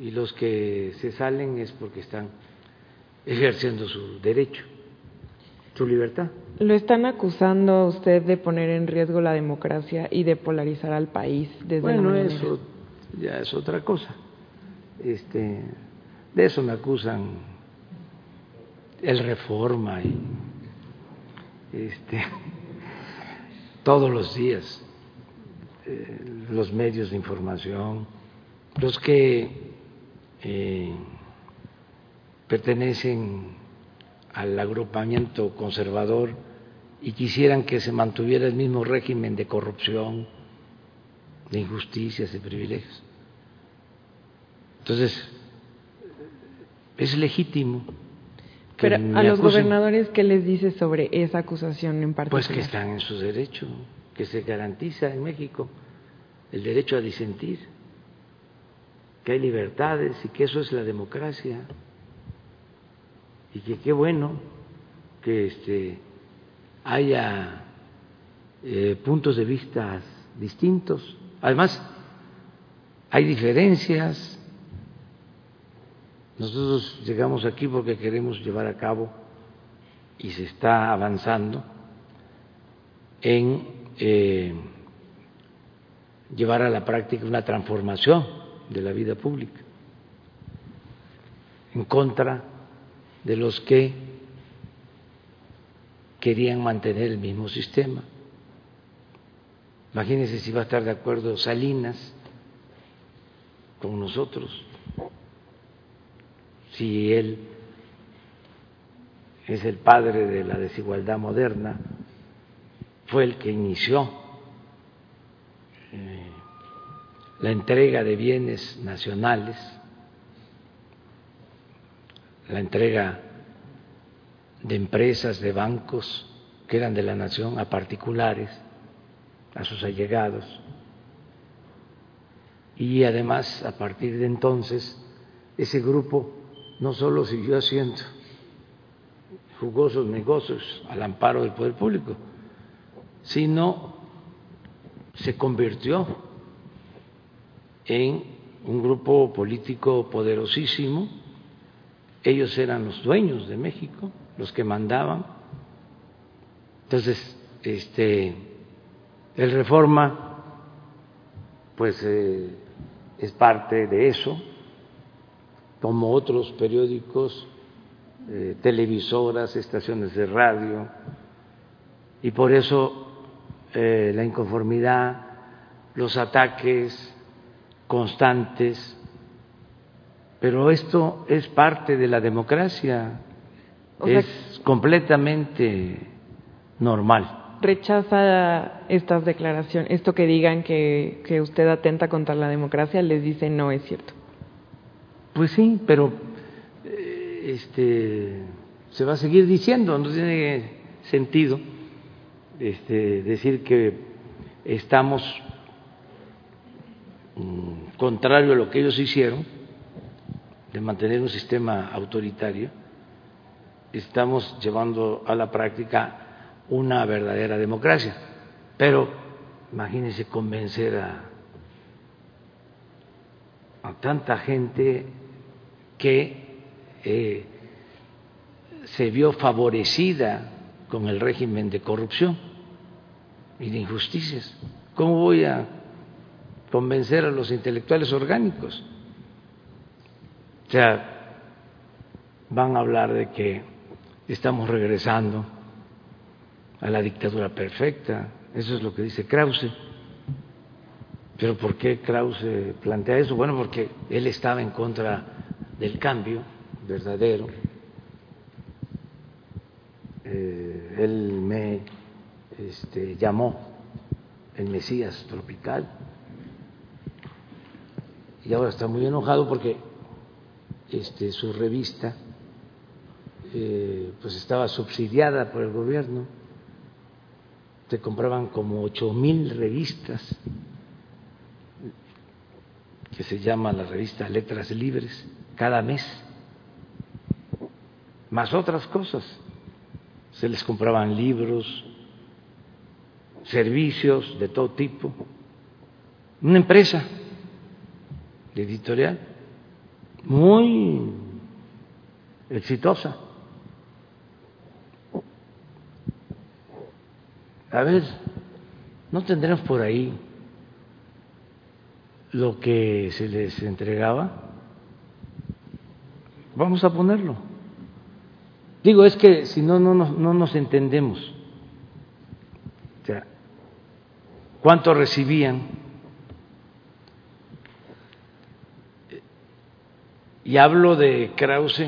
Y los que se salen es porque están ejerciendo su derecho, su libertad. Lo están acusando usted de poner en riesgo la democracia y de polarizar al país desde bueno, eso ya es otra cosa. Este, de eso me acusan el Reforma y este, todos los días eh, los medios de información, los que eh, pertenecen al agrupamiento conservador y quisieran que se mantuviera el mismo régimen de corrupción, de injusticias, de privilegios. Entonces, es legítimo pero a los gobernadores, ¿qué les dice sobre esa acusación en particular? Pues que están en su derecho, que se garantiza en México el derecho a disentir, que hay libertades y que eso es la democracia. Y que qué bueno que este, haya eh, puntos de vista distintos. Además, hay diferencias nosotros llegamos aquí porque queremos llevar a cabo y se está avanzando en eh, llevar a la práctica una transformación de la vida pública en contra de los que querían mantener el mismo sistema. Imagínense si va a estar de acuerdo Salinas con nosotros si él es el padre de la desigualdad moderna, fue el que inició eh, la entrega de bienes nacionales, la entrega de empresas, de bancos que eran de la nación a particulares, a sus allegados. Y además, a partir de entonces, ese grupo no solo siguió haciendo jugosos negocios al amparo del poder público, sino se convirtió en un grupo político poderosísimo. Ellos eran los dueños de México, los que mandaban. Entonces, este, el Reforma, pues eh, es parte de eso como otros periódicos, eh, televisoras, estaciones de radio, y por eso eh, la inconformidad, los ataques constantes, pero esto es parte de la democracia, es completamente normal. ¿Rechaza estas declaraciones, esto que digan que, que usted atenta contra la democracia? Les dice no es cierto. Pues sí, pero eh, este, se va a seguir diciendo, no tiene sentido este, decir que estamos mm, contrario a lo que ellos hicieron, de mantener un sistema autoritario, estamos llevando a la práctica una verdadera democracia. Pero imagínense convencer a, a tanta gente que eh, se vio favorecida con el régimen de corrupción y de injusticias. ¿Cómo voy a convencer a los intelectuales orgánicos? O sea, van a hablar de que estamos regresando a la dictadura perfecta, eso es lo que dice Krause. Pero ¿por qué Krause plantea eso? Bueno, porque él estaba en contra del cambio verdadero. Eh, él me este, llamó el Mesías tropical y ahora está muy enojado porque este, su revista eh, pues estaba subsidiada por el gobierno. Se compraban como ocho mil revistas que se llama la revista Letras Libres cada mes, más otras cosas. Se les compraban libros, servicios de todo tipo. Una empresa editorial muy exitosa. A ver, ¿no tendremos por ahí lo que se les entregaba? Vamos a ponerlo. Digo, es que si no, no, no nos entendemos. O sea, ¿cuánto recibían? Y hablo de Krause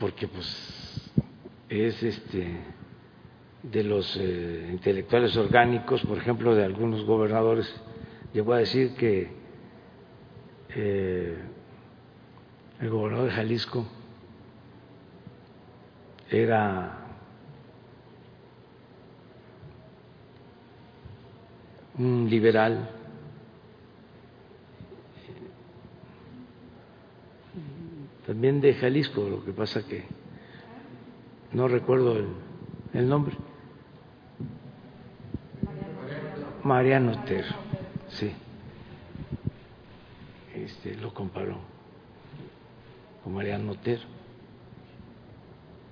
porque pues es este de los eh, intelectuales orgánicos, por ejemplo, de algunos gobernadores, llegó a decir que eh, el gobernador de Jalisco era un liberal también de Jalisco, lo que pasa que no recuerdo el, el nombre. Mariano Otero, sí. Este, lo comparó con Mariano Otero,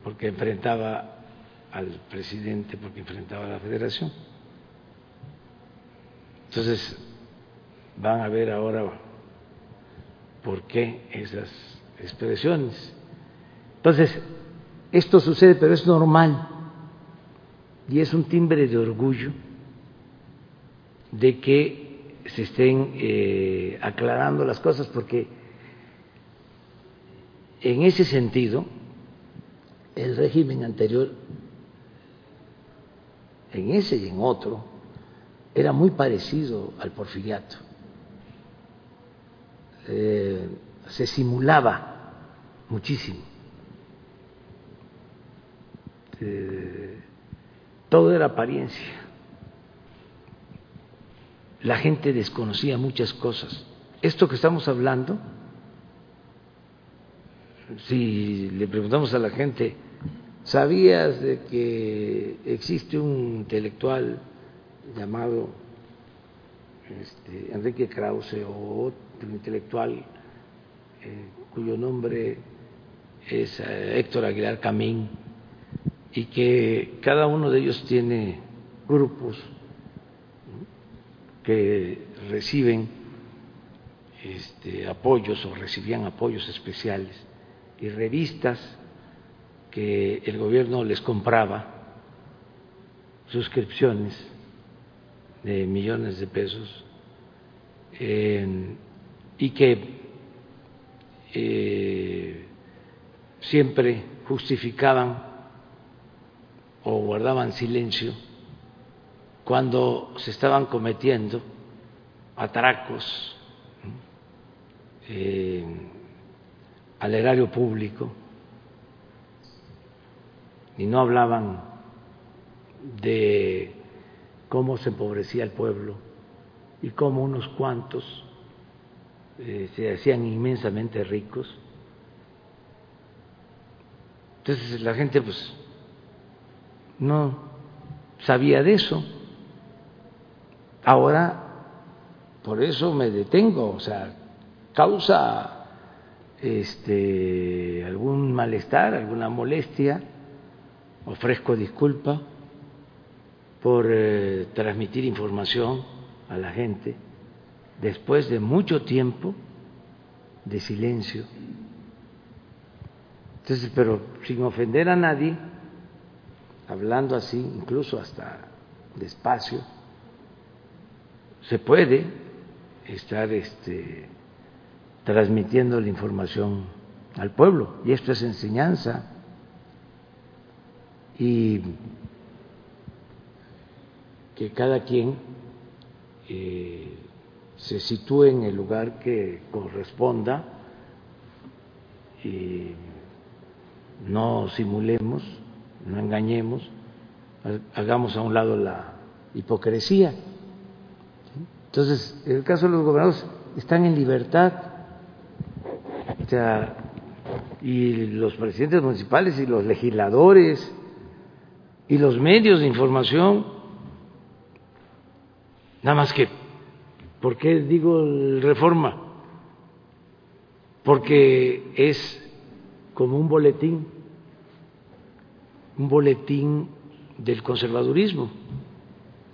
porque enfrentaba al presidente, porque enfrentaba a la federación. Entonces, van a ver ahora por qué esas expresiones. Entonces, esto sucede, pero es normal y es un timbre de orgullo de que se estén eh, aclarando las cosas, porque en ese sentido el régimen anterior, en ese y en otro, era muy parecido al porfiriato. Eh, se simulaba muchísimo. Eh, todo era apariencia la gente desconocía muchas cosas. Esto que estamos hablando, si le preguntamos a la gente, ¿sabías de que existe un intelectual llamado este, Enrique Krause o otro intelectual eh, cuyo nombre es eh, Héctor Aguilar Camín y que cada uno de ellos tiene grupos que reciben este, apoyos o recibían apoyos especiales y revistas que el gobierno les compraba, suscripciones de millones de pesos, y que eh, siempre justificaban o guardaban silencio cuando se estaban cometiendo atracos eh, al erario público y no hablaban de cómo se empobrecía el pueblo y cómo unos cuantos eh, se hacían inmensamente ricos. Entonces la gente pues no sabía de eso. Ahora, por eso me detengo, o sea, causa este, algún malestar, alguna molestia, ofrezco disculpa por eh, transmitir información a la gente después de mucho tiempo de silencio. Entonces, pero sin ofender a nadie, hablando así, incluso hasta despacio, se puede estar este, transmitiendo la información al pueblo, y esto es enseñanza. Y que cada quien eh, se sitúe en el lugar que corresponda y no simulemos, no engañemos, hagamos a un lado la hipocresía. Entonces, en el caso de los gobernadores, están en libertad. Y los presidentes municipales y los legisladores y los medios de información, nada más que, ¿por qué digo reforma? Porque es como un boletín, un boletín del conservadurismo.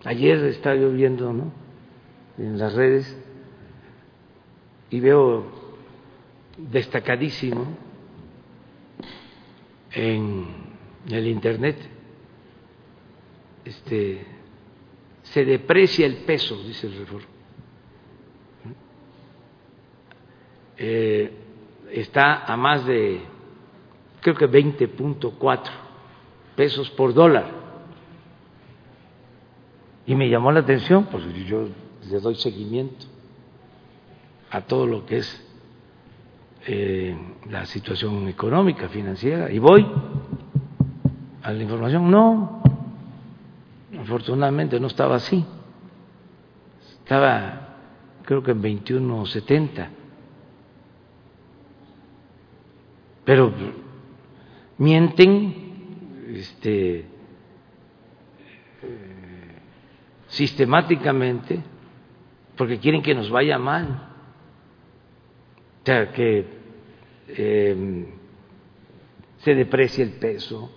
Ayer estaba yo viendo ¿no? en las redes y veo destacadísimo en el internet este se deprecia el peso dice el reforma eh, está a más de creo que 20.4 pesos por dólar. Y me llamó la atención, pues yo le doy seguimiento a todo lo que es eh, la situación económica, financiera, y voy a la información. No, afortunadamente no estaba así. Estaba, creo que en 21.70. Pero mienten este, sistemáticamente porque quieren que nos vaya mal. Que em, se deprecie el peso,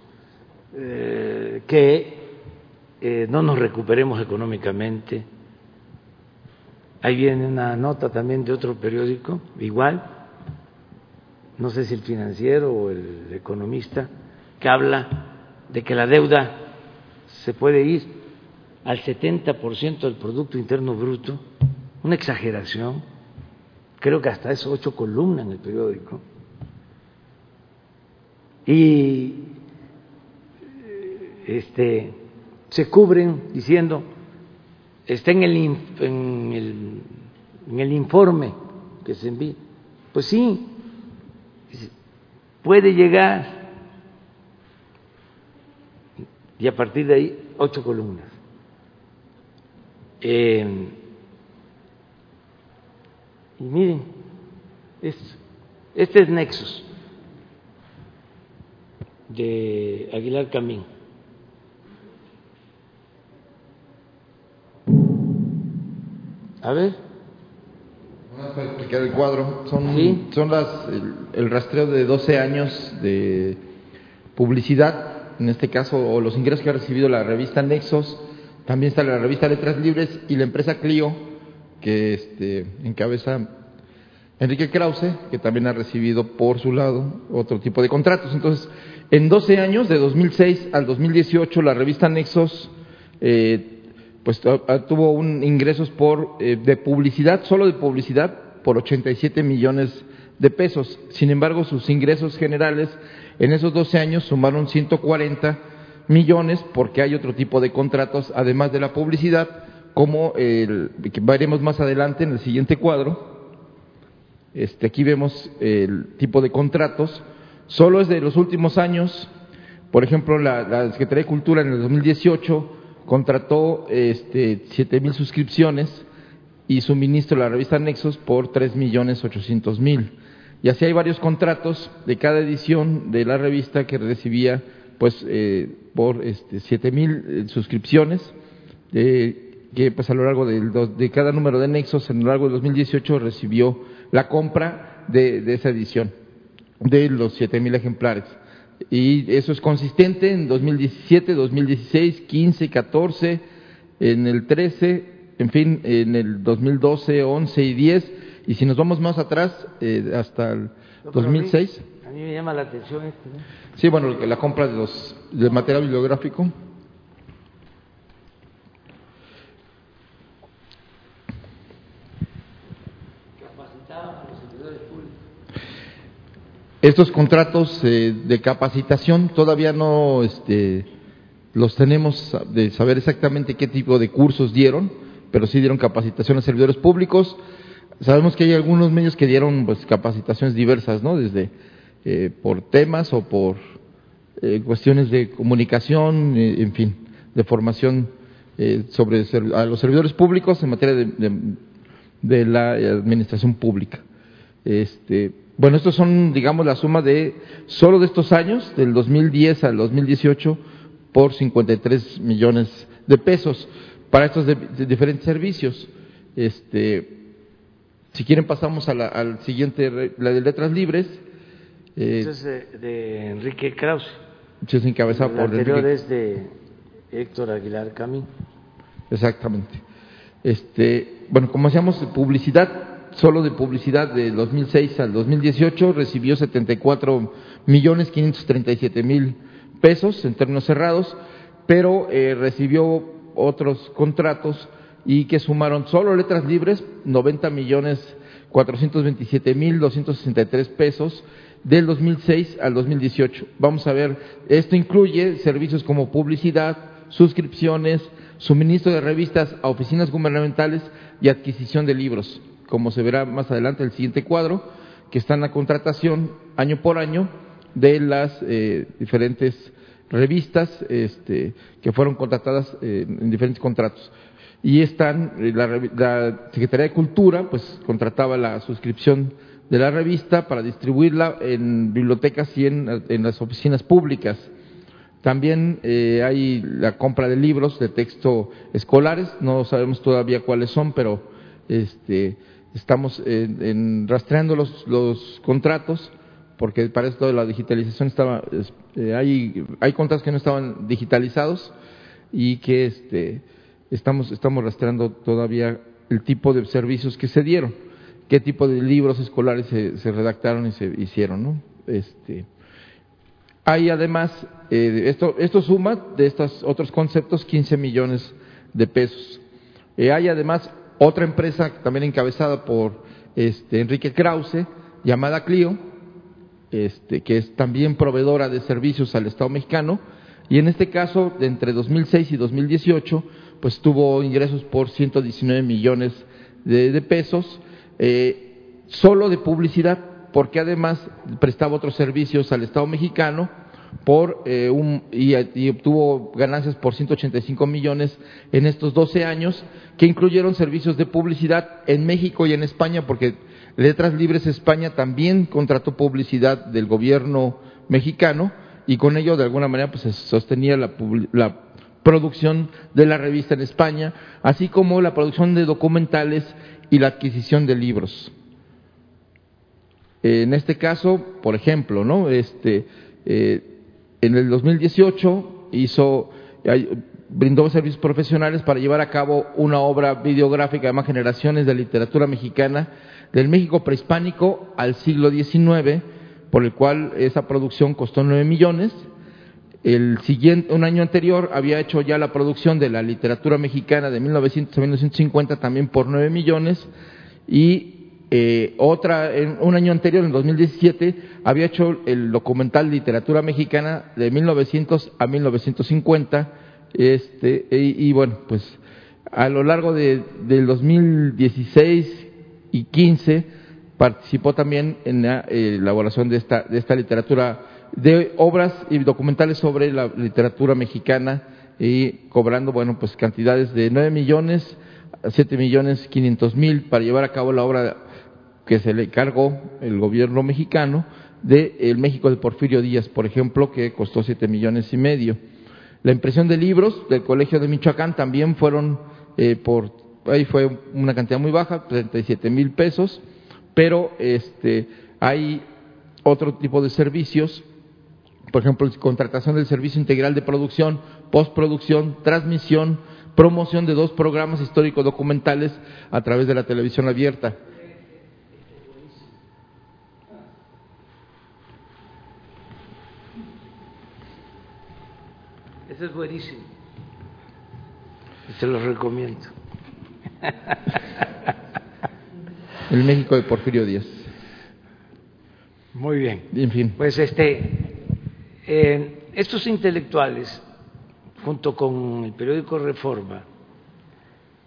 eh, que eh, no nos recuperemos económicamente. Ahí viene una nota también de otro periódico, igual, no sé si el financiero o el economista, que habla de que la deuda se puede ir al 70% del Producto Interno Bruto, una exageración, creo que hasta es ocho columnas en el periódico, y este, se cubren diciendo, está en el, en el, en el informe que se envía. Pues sí, puede llegar y a partir de ahí ocho columnas. Eh, y miren, este es Nexus de Aguilar Camín. A ver. Para explicar el cuadro, son, son las, el, rastreo de 12 años de publicidad, en este caso, o los ingresos que ha recibido la revista Nexos, también está la revista Letras Libres y la empresa Clio, que este, encabeza Enrique Krause, que también ha recibido por su lado otro tipo de contratos. Entonces, en 12 años, de 2006 al 2018, la revista Nexos eh, pues tuvo un ingresos por eh, de publicidad, solo de publicidad, por 87 millones de pesos. Sin embargo, sus ingresos generales en esos 12 años sumaron 140 millones porque hay otro tipo de contratos, además de la publicidad, como el que veremos más adelante en el siguiente cuadro. Este, aquí vemos el tipo de contratos. Solo es de los últimos años Por ejemplo, la, Secretaría de Cultura en el 2018 contrató este, 7 mil suscripciones y suministro la revista Nexos por 3 millones 800 mil. Y así hay varios contratos de cada edición de la revista que recibía pues eh, por este, 7 mil eh, suscripciones, eh, que pues a lo largo de, de, cada número de Nexos, en lo largo del 2018 recibió la compra de, de esa edición, de los 7 mil ejemplares. Y eso es consistente en 2017, 2016, 15, 14, en el 13, en fin, en el 2012, 11 y 10. Y si nos vamos más atrás, eh, hasta el 2006. A mí, me llama la atención esto. Sí, bueno, la compra de los, del material bibliográfico. Estos contratos eh, de capacitación todavía no este, los tenemos de saber exactamente qué tipo de cursos dieron, pero sí dieron capacitación a servidores públicos. Sabemos que hay algunos medios que dieron pues, capacitaciones diversas, ¿no? Desde eh, por temas o por eh, cuestiones de comunicación, eh, en fin, de formación eh, sobre a los servidores públicos en materia de, de, de la administración pública. Este, bueno, estos son, digamos, la suma de solo de estos años, del 2010 al 2018, por 53 millones de pesos para estos de, de diferentes servicios. Este, si quieren pasamos a la, al siguiente, la de letras libres. Eh, es de, de, Enrique Krause. Es encabezado el por anterior Enrique. es de Héctor Aguilar Camín. Exactamente. Este, bueno, como hacíamos publicidad, solo de publicidad de 2006 al 2018 recibió 74 millones 537 mil pesos en términos cerrados, pero eh, recibió otros contratos y que sumaron solo letras libres 90 millones 427 mil 263 pesos del 2006 al 2018. Vamos a ver, esto incluye servicios como publicidad, suscripciones, suministro de revistas a oficinas gubernamentales y adquisición de libros como se verá más adelante el siguiente cuadro, que está en la contratación año por año de las eh, diferentes revistas este, que fueron contratadas eh, en diferentes contratos. Y están, la, la, Secretaría de Cultura, pues contrataba la suscripción de la revista para distribuirla en bibliotecas y en, en las oficinas públicas. También eh, hay la compra de libros de texto escolares, no sabemos todavía cuáles son, pero este, estamos en, rastreando los, los, contratos porque para esto de la digitalización estaba eh, hay hay contratos que no estaban digitalizados y que este estamos estamos rastreando todavía el tipo de servicios que se dieron qué tipo de libros escolares se, se redactaron y se hicieron no este hay además eh, esto esto suma de estos otros conceptos 15 millones de pesos. Eh, hay además otra empresa también encabezada por este, Enrique Krause, llamada Clio, este, que es también proveedora de servicios al Estado mexicano, y en este caso, entre 2006 y 2018, pues tuvo ingresos por 119 millones de, de pesos, eh, solo de publicidad, porque además prestaba otros servicios al Estado mexicano, por eh, un, y, obtuvo ganancias por 185 millones en estos 12 años, que incluyeron servicios de publicidad en México y en España, porque Letras Libres España también contrató publicidad del gobierno mexicano y con ello de alguna manera pues se sostenía la, la producción de la revista en España, así como la producción de documentales y la adquisición de libros. En este caso, por ejemplo, ¿no? Este, eh, en el 2018 hizo, brindó servicios profesionales para llevar a cabo una obra videográfica de más generaciones de literatura mexicana del México prehispánico al siglo XIX, por el cual esa producción costó nueve millones. El siguiente, un año anterior había hecho ya la producción de la literatura mexicana de 1900 a 1950 también por nueve millones y eh, otra, en un año anterior, en 2017, había hecho el documental Literatura Mexicana de 1900 a 1950, este, y, y bueno, pues a lo largo de, del 2016 y 15 participó también en la elaboración de esta, de esta literatura de obras y documentales sobre la literatura mexicana y cobrando, bueno, pues cantidades de 9 millones a 7 millones 500 mil para llevar a cabo la obra que se le cargó el gobierno mexicano de el México de Porfirio Díaz, por ejemplo, que costó 7 millones y medio. La impresión de libros del Colegio de Michoacán también fueron eh, por, ahí fue una cantidad muy baja, 37 mil pesos, pero este, hay otro tipo de servicios por ejemplo, contratación del servicio integral de producción, postproducción, transmisión, promoción de dos programas históricos documentales a través de la televisión abierta. Ese es buenísimo. Se los recomiendo. El México de Porfirio Díaz. Muy bien. En fin. Pues este, eh, estos intelectuales, junto con el periódico Reforma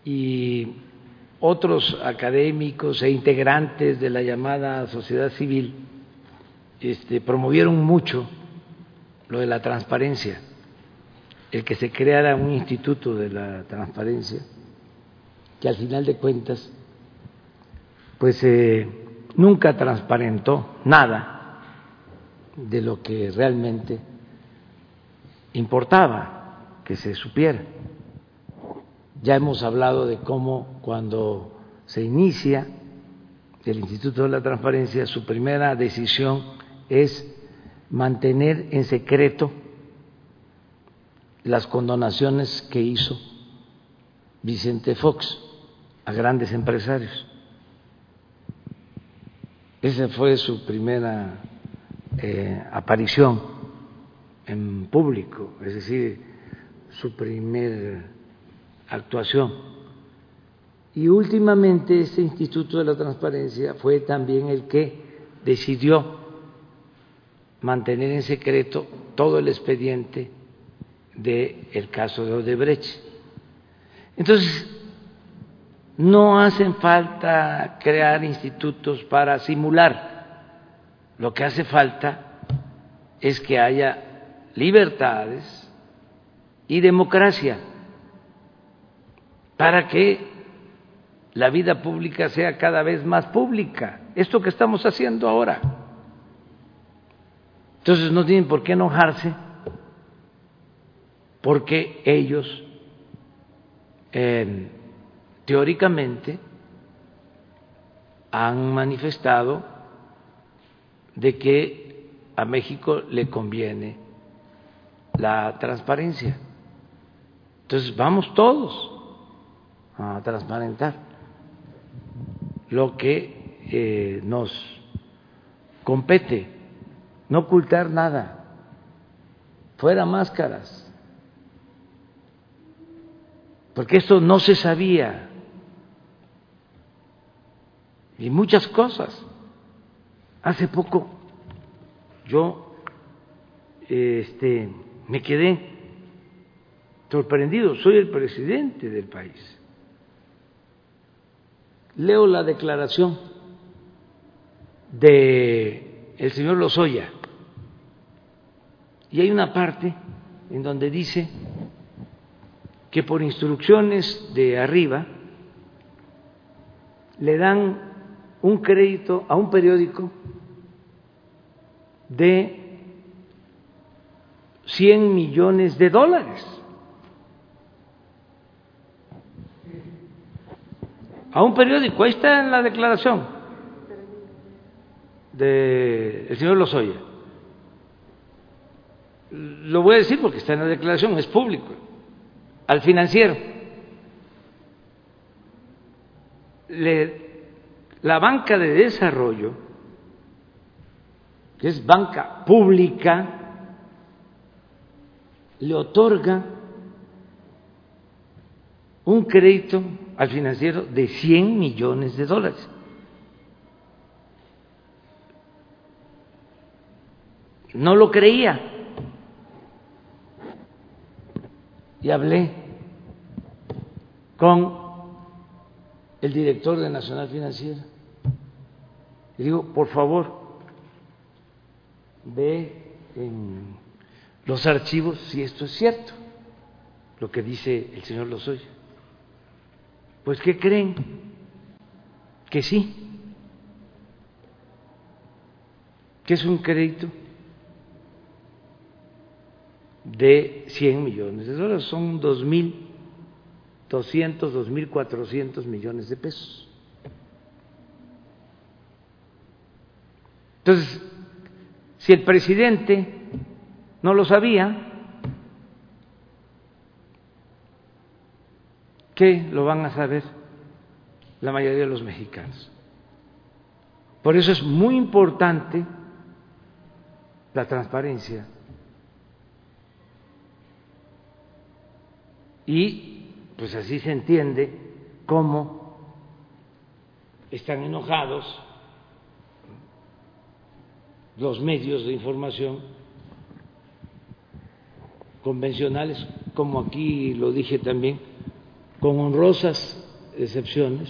y otros académicos e integrantes de la llamada sociedad civil, este, promovieron mucho lo de la transparencia, el que se creara un instituto de la transparencia, que al final de cuentas, pues eh, nunca transparentó nada de lo que realmente importaba que se supiera. Ya hemos hablado de cómo cuando se inicia el Instituto de la Transparencia, su primera decisión es mantener en secreto las condonaciones que hizo Vicente Fox a grandes empresarios. Esa fue su primera eh, aparición en público, es decir, su primer actuación. Y últimamente este Instituto de la Transparencia fue también el que decidió mantener en secreto todo el expediente del caso de Odebrecht. Entonces, no hacen falta crear institutos para simular lo que hace falta es que haya libertades y democracia para que la vida pública sea cada vez más pública. Esto que estamos haciendo ahora. Entonces no tienen por qué enojarse porque ellos eh, teóricamente han manifestado de que a México le conviene la transparencia. Entonces vamos todos a transparentar lo que eh, nos compete, no ocultar nada, fuera máscaras, porque esto no se sabía y muchas cosas. Hace poco yo este, me quedé sorprendido, soy el presidente del país. Leo la declaración de el señor Lozoya y hay una parte en donde dice que por instrucciones de arriba le dan un crédito a un periódico de 100 millones de dólares. A un periódico, ahí está en la declaración del señor Lozoya. Lo voy a decir porque está en la declaración, es público. Al financiero. la banca de desarrollo que es banca pública, le otorga un crédito al financiero de 100 millones de dólares. No lo creía. Y hablé con el director de Nacional Financiera. Y digo, por favor, ve en los archivos si esto es cierto, lo que dice el señor Lozoya. Pues ¿qué creen? Que sí, que es un crédito de 100 millones de dólares, son 2.200, 2.400 millones de pesos. Entonces, si el presidente no lo sabía, ¿qué lo van a saber la mayoría de los mexicanos? Por eso es muy importante la transparencia. Y pues así se entiende cómo están enojados los medios de información convencionales, como aquí lo dije también, con honrosas excepciones,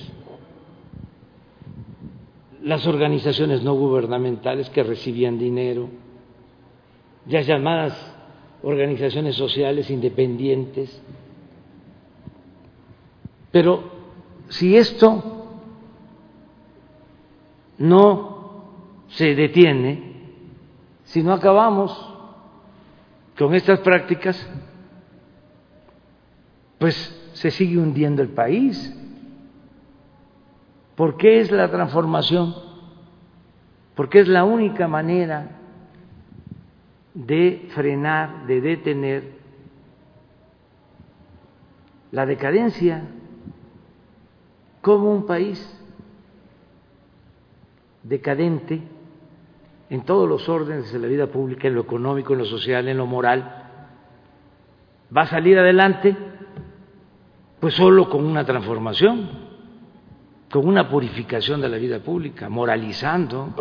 las organizaciones no gubernamentales que recibían dinero, las llamadas organizaciones sociales independientes. Pero si esto no se detiene, si no acabamos con estas prácticas, pues se sigue hundiendo el país. ¿Por qué es la transformación? Porque es la única manera de frenar, de detener la decadencia como un país decadente en todos los órdenes de la vida pública, en lo económico, en lo social, en lo moral, va a salir adelante pues solo con una transformación, con una purificación de la vida pública, moralizando.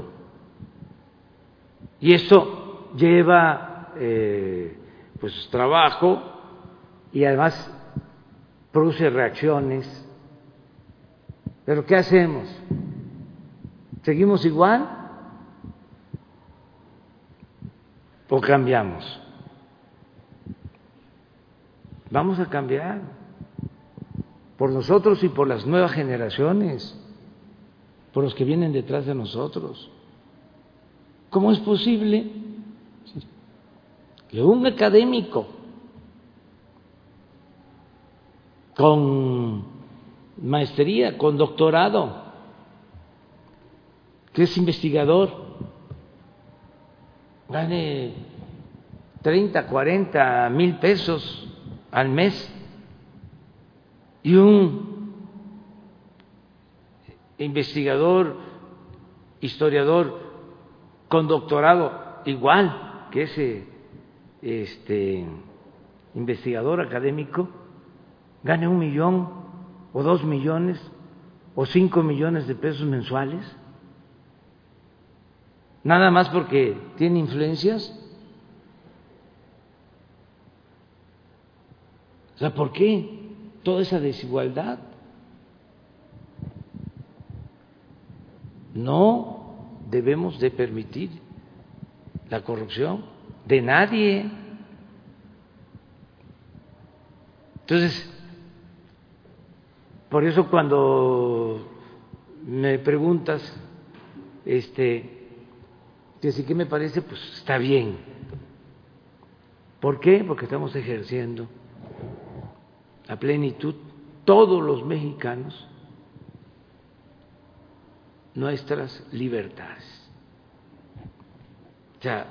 Y esto lleva eh, pues trabajo y además produce reacciones. Pero ¿qué hacemos? ¿Seguimos igual o cambiamos? Vamos a cambiar por nosotros y por las nuevas generaciones, por los que vienen detrás de nosotros. ¿Cómo es posible que un académico con maestría, con doctorado, que es investigador, gane 30, 40 mil pesos al mes. Y un investigador, historiador con doctorado igual que ese este investigador académico gane un millón o dos millones o cinco millones de pesos mensuales, nada más porque tiene influencias. O sea, ¿por qué toda esa desigualdad? No debemos de permitir la corrupción de nadie. Entonces, por eso cuando me preguntas, este, que sí que me parece, pues está bien. ¿Por qué? Porque estamos ejerciendo a plenitud todos los mexicanos nuestras libertades. O sea,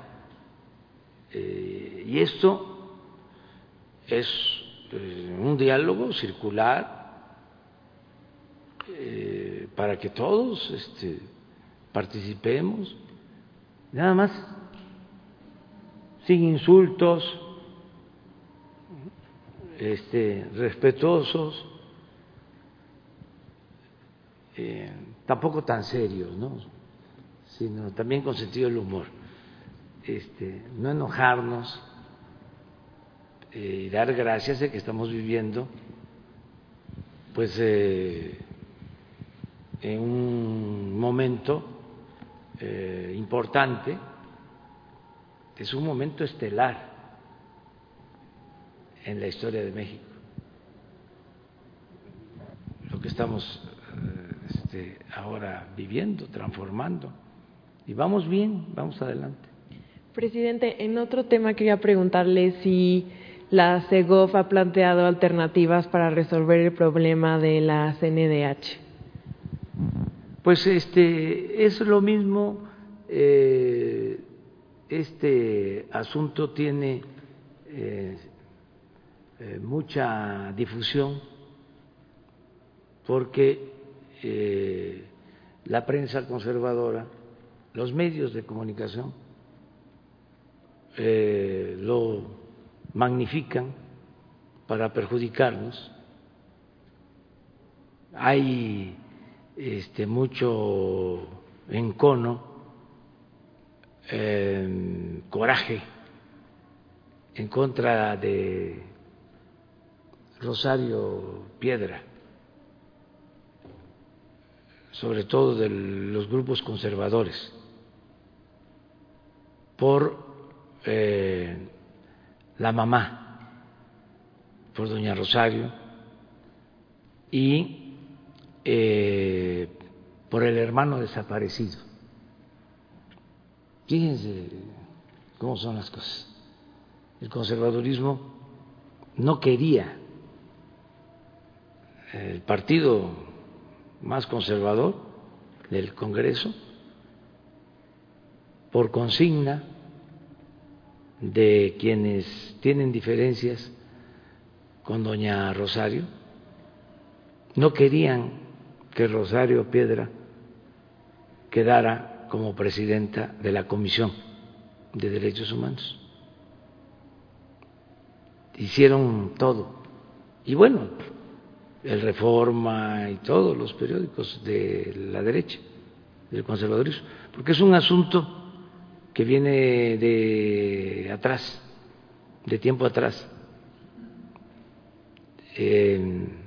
eh, y esto es eh, un diálogo circular eh, para que todos este, participemos, nada más, sin insultos, este, respetuosos, tampoco tan serios, ¿no? sino también con sentido del humor este, no enojarnos eh, y dar gracias de que estamos viviendo pues eh, en un momento eh, importante es un momento estelar en la historia de México. Lo que estamos eh, este, ahora viviendo, transformando. Y vamos bien, vamos adelante. Presidente, en otro tema quería preguntarle si la CEGOF ha planteado alternativas para resolver el problema de la CNDH. Pues este es lo mismo. Eh, este asunto tiene eh, eh, mucha difusión porque la prensa conservadora, los medios de comunicación lo magnifican para perjudicarnos. Hay este, mucho encono, eh, coraje en contra de Rosario Piedra, sobre todo de los grupos conservadores, por eh, la mamá, por doña Rosario, y eh, por el hermano desaparecido. Fíjense cómo son las cosas. El conservadurismo no quería el partido más conservador del Congreso por consigna de quienes tienen diferencias con doña Rosario, no querían que Rosario Piedra quedara como presidenta de la Comisión de Derechos Humanos. Hicieron todo. Y bueno, el Reforma y todos los periódicos de la derecha, del conservadurismo, porque es un asunto que viene de atrás, de tiempo atrás. Eh,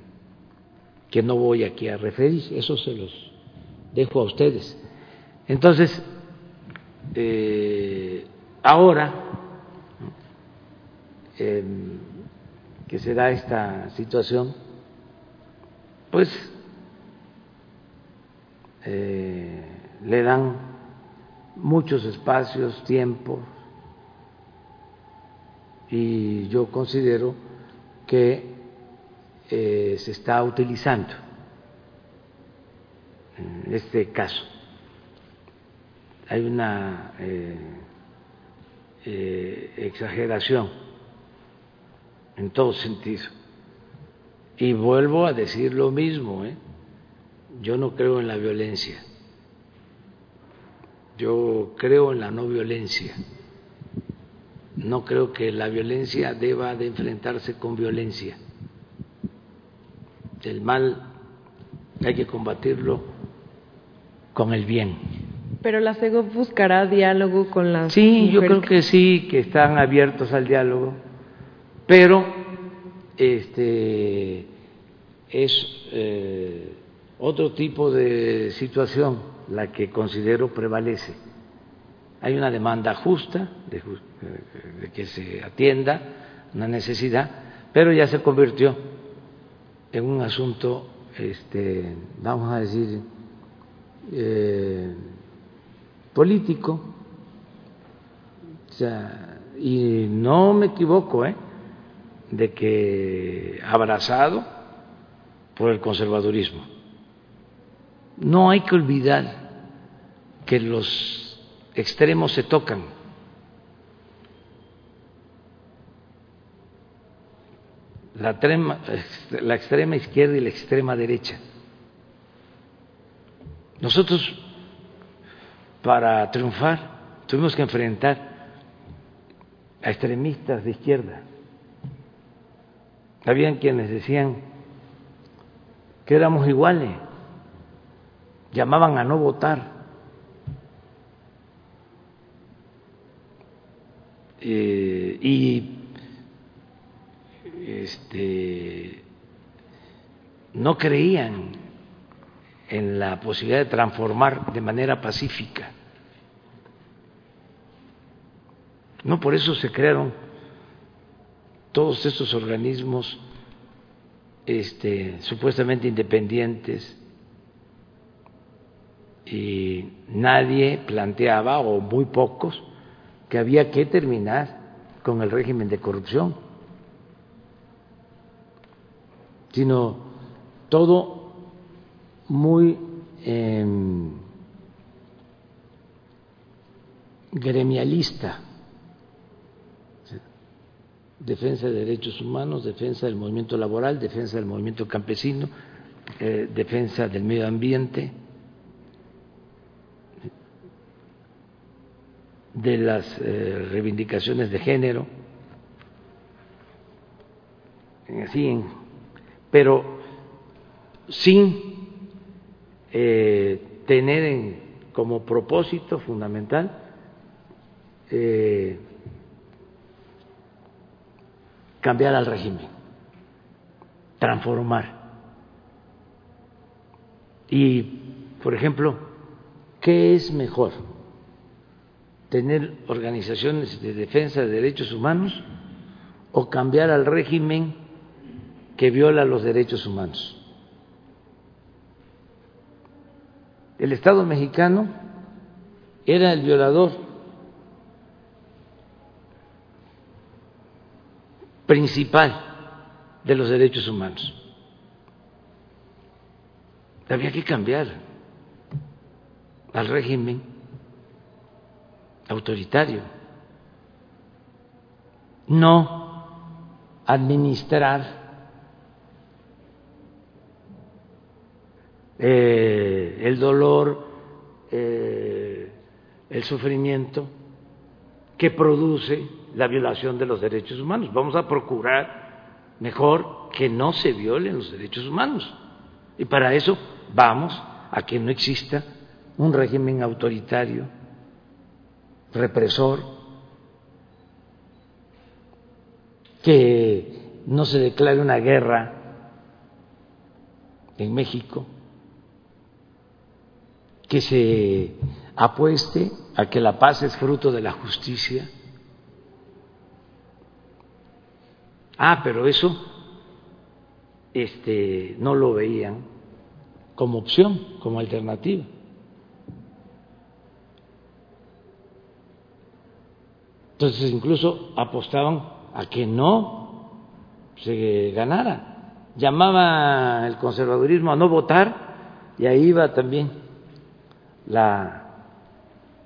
que no voy aquí a referir, eso se los dejo a ustedes. Entonces, eh, ahora que se da esta situación, pues eh, le dan muchos espacios, tiempo, y yo considero que eh, se está utilizando en este caso. Hay una eh, eh, exageración en todo sentido. Y vuelvo a decir lo mismo, yo no creo en la violencia, yo creo en la no violencia. No creo que la violencia deba de enfrentarse con violencia el mal hay que combatirlo con el bien. Pero la CEGO buscará diálogo con las Sí, yo creo que sí, que están abiertos al diálogo, pero este es eh, otro tipo de situación la que considero prevalece. Hay una demanda justa de que se atienda una necesidad, pero ya se convirtió en un asunto, este, vamos a decir, eh, político, y no me equivoco, ¿eh? de que abrazado por el conservadurismo. No hay que olvidar que los extremos se tocan. La, la extrema izquierda y la extrema derecha. Nosotros, para triunfar, tuvimos que enfrentar a extremistas de izquierda. Habían quienes decían que éramos iguales, llamaban a no votar. Eh, y este, no creían en la posibilidad de transformar de manera pacífica. No por eso se crearon todos estos organismos este, supuestamente independientes y nadie planteaba, o muy pocos, que había que terminar con el régimen de corrupción, sino todo muy em, gremialista, defensa de derechos humanos, defensa del movimiento laboral, defensa del movimiento campesino, eh, defensa del medio ambiente, de las eh, reivindicaciones de género, así, pero sin eh, tener como propósito fundamental eh, cambiar al régimen, transformar. Y, por ejemplo, ¿qué es mejor? tener organizaciones de defensa de derechos humanos o cambiar al régimen que viola los derechos humanos. El Estado mexicano era el violador principal de los derechos humanos. Había que cambiar al régimen autoritario, no administrar eh, el dolor, eh, el sufrimiento que produce la violación de los derechos humanos. Vamos a procurar mejor que no se violen los derechos humanos. Y para eso vamos a que no exista un régimen autoritario represor, que no se declare una guerra en México, que se apueste a que la paz es fruto de la justicia. Ah, pero eso este, no lo veían como opción, como alternativa. Entonces incluso apostaban a que no se ganara. Llamaba el conservadurismo a no votar y ahí iba también la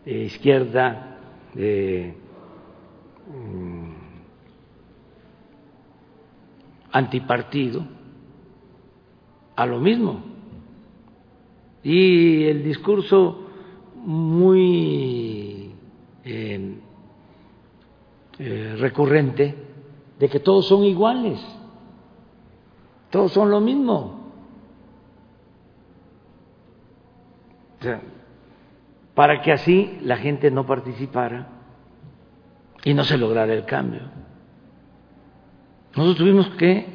izquierda de mm, antipartido a lo mismo. Y el discurso muy eh, eh, recurrente de que todos son iguales, todos son lo mismo. Para que así la gente no participara y no se lograra el cambio. Nosotros tuvimos que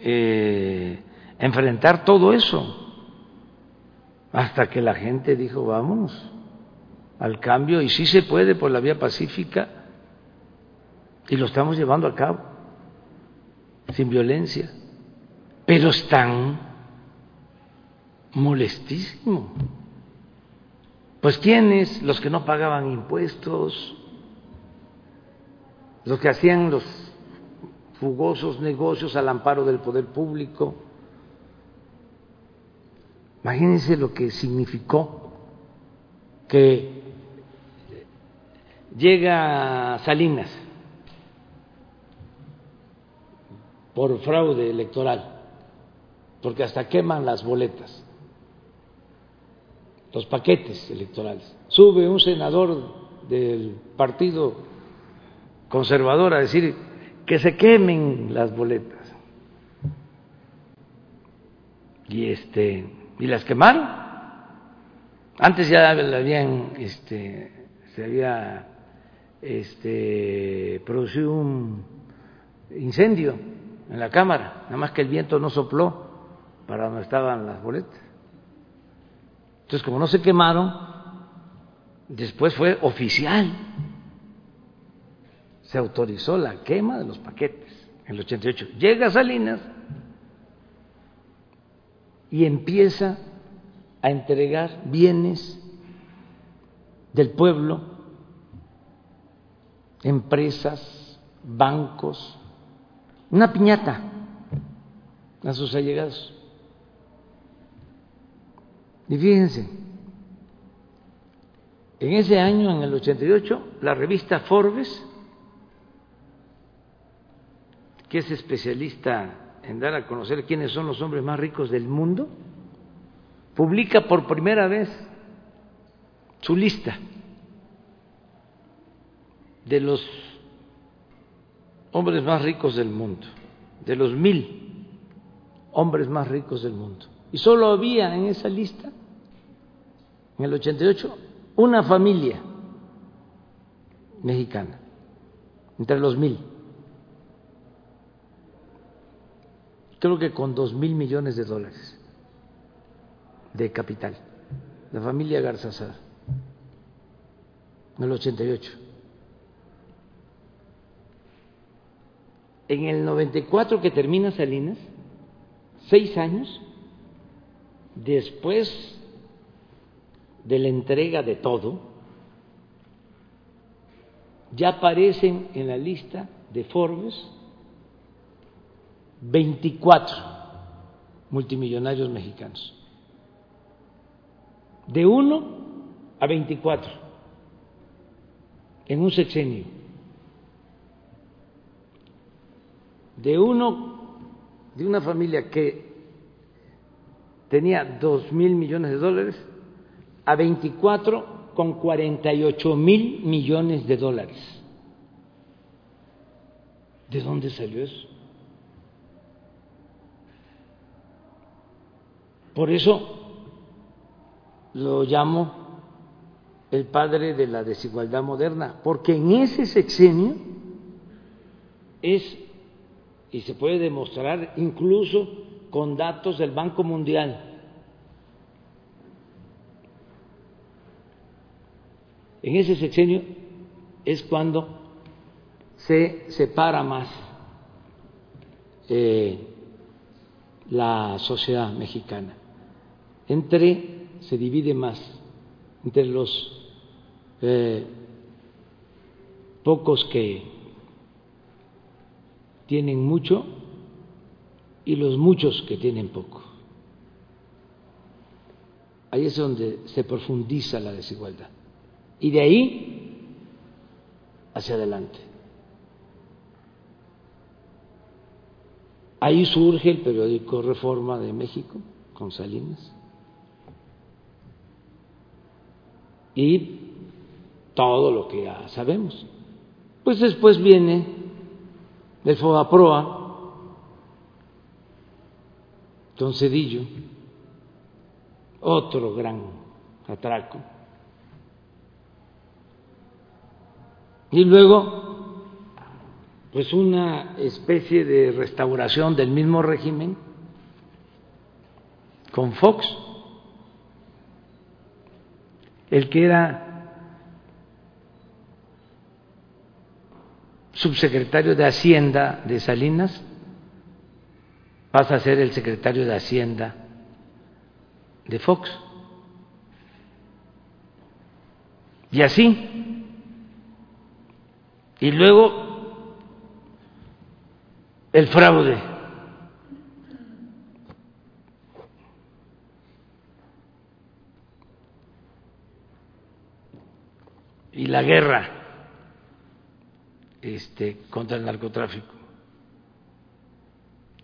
eh, enfrentar todo eso hasta que la gente dijo, vámonos al cambio y sí se puede por la vía pacífica y lo estamos llevando a cabo sin violencia, pero están molestísimos. Pues ¿quiénes? Los que no pagaban impuestos, los que hacían los fugosos negocios al amparo del poder público. Imagínense lo que significó que llega Salinas por fraude electoral, porque hasta queman las boletas, los paquetes electorales. Sube un senador del Partido Conservador a decir que se quemen las boletas. Y este y las quemaron. Antes ya habían este se había este producido un incendio en la Cámara, nada más que el viento no sopló para donde estaban las boletas. Entonces, como no se quemaron, después fue oficial se autorizó la quema de los paquetes en el 88. Llega Salinas y empieza a entregar bienes del pueblo, empresas, bancos, una piñata a sus allegados. Y fíjense, en ese año, en el 88, la revista Forbes, que es especialista en dar a conocer quiénes son los hombres más ricos del mundo, publica por primera vez su lista de los hombres más ricos del mundo, de los mil hombres más ricos del mundo. Y solo había en esa lista, en el 88, una familia mexicana, entre los mil. Creo que con dos mil millones de dólares de capital, la familia Garzazar, en el 88. En el 94 que termina Salinas, seis años después de la entrega de todo, ya aparecen en la lista de Forbes 24 multimillonarios mexicanos. De uno a 24 en un sexenio. De uno, de una familia que tenía dos mil millones de dólares a 24 con 48 mil millones de dólares. ¿De dónde salió eso? Por eso lo llamo el padre de la desigualdad moderna, porque en ese sexenio es, y se puede demostrar incluso con datos del Banco Mundial, En ese sexenio es cuando se separa más eh, la sociedad mexicana, entre, se divide más entre los eh, pocos que tienen mucho y los muchos que tienen poco. Ahí es donde se profundiza la desigualdad y de ahí hacia adelante. Ahí surge el periódico Reforma de México con Salinas y todo lo que ya sabemos. Pues después viene el Fobaproa, Don Cedillo, otro gran atraco. Y luego, pues una especie de restauración del mismo régimen con Fox, el que era subsecretario de Hacienda de Salinas, pasa a ser el secretario de Hacienda de Fox. Y así y luego el fraude. Y la guerra este, contra el narcotráfico.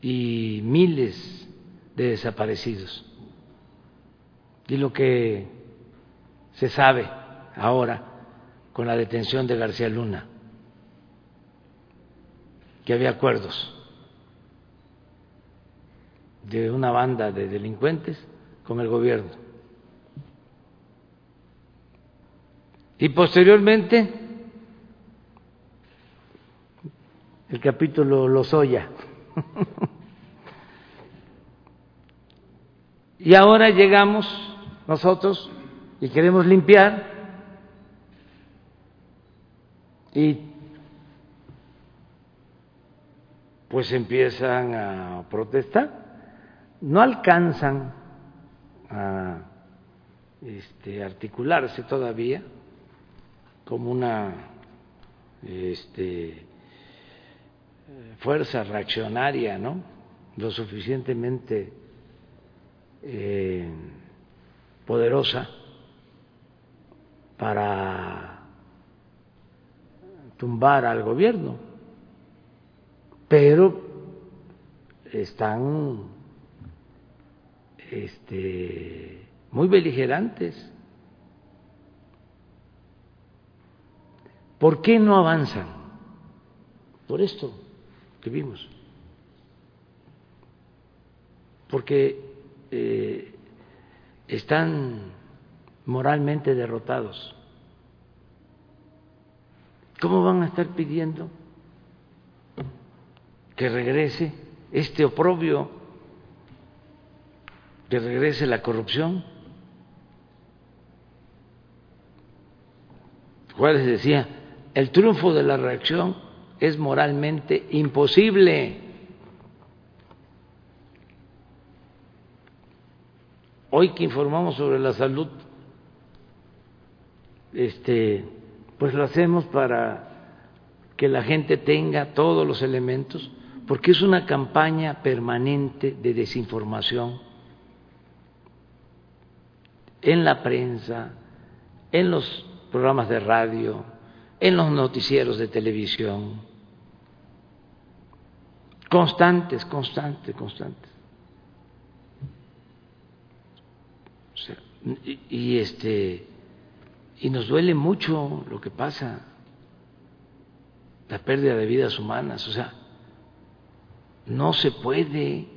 Y miles de desaparecidos. Y lo que se sabe ahora con la detención de García Luna que había acuerdos de una banda de delincuentes con el gobierno. Y posteriormente el capítulo Lozoya. y ahora llegamos nosotros y queremos limpiar y pues empiezan a protestar. No alcanzan a este, articularse todavía como una este, fuerza reaccionaria, ¿no? Lo suficientemente eh, poderosa para tumbar al gobierno, pero están este, muy beligerantes. ¿Por qué no avanzan? Por esto que vimos. Porque eh, están moralmente derrotados. ¿Cómo van a estar pidiendo que regrese este oprobio, que regrese la corrupción? Juárez decía, el triunfo de la reacción es moralmente imposible. Hoy que informamos sobre la salud, este, pues lo hacemos para que la gente tenga todos los elementos, porque es una campaña permanente de desinformación en la prensa, en los programas de radio, en los noticieros de televisión. Constantes, constantes, constantes. y, y, este y nos duele mucho lo que pasa, la pérdida de vidas humanas, o sea, no se puede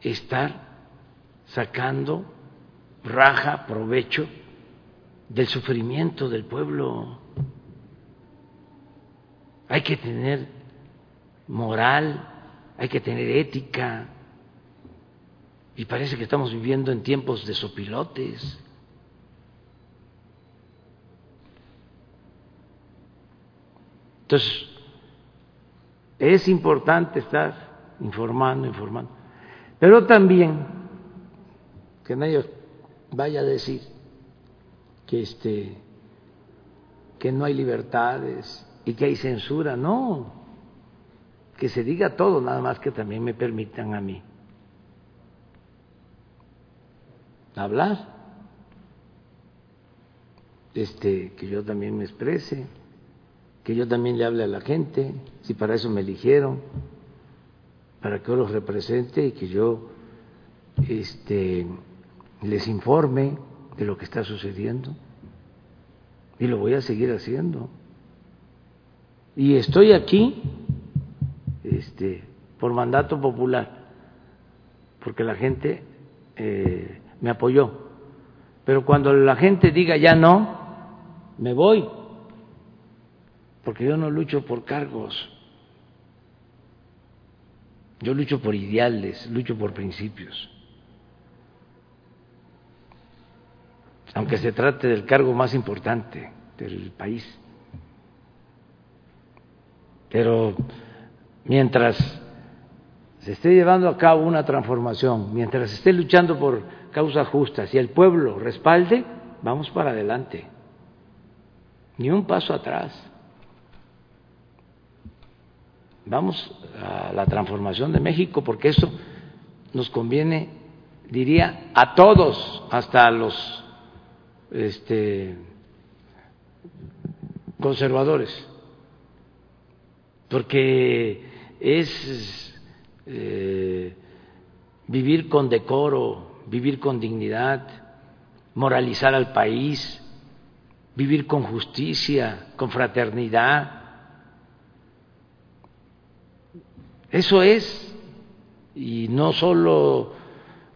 estar sacando raja, provecho del sufrimiento del pueblo. Hay que tener moral, hay que tener ética. Y parece que estamos viviendo en tiempos de sopilotes. Entonces, es importante estar informando, informando. Pero también, que nadie vaya a decir que, este, que no hay libertades y que hay censura, no, que se diga todo, nada más que también me permitan a mí hablar, este, que yo también me exprese que yo también le hable a la gente, si para eso me eligieron, para que yo los represente y que yo este, les informe de lo que está sucediendo. Y lo voy a seguir haciendo. Y estoy aquí este, por mandato popular, porque la gente eh, me apoyó. Pero cuando la gente diga ya no, me voy porque yo no lucho por cargos, yo lucho por ideales, lucho por principios. Aunque se trate del cargo más importante del país. Pero mientras se esté llevando a cabo una transformación, mientras se esté luchando por causas justas y el pueblo respalde, vamos para adelante. Ni un paso atrás. Vamos a la transformación de México porque eso nos conviene, diría, a todos, hasta a los este, conservadores, porque es eh, vivir con decoro, vivir con dignidad, moralizar al país, vivir con justicia, con fraternidad Eso es, y no solo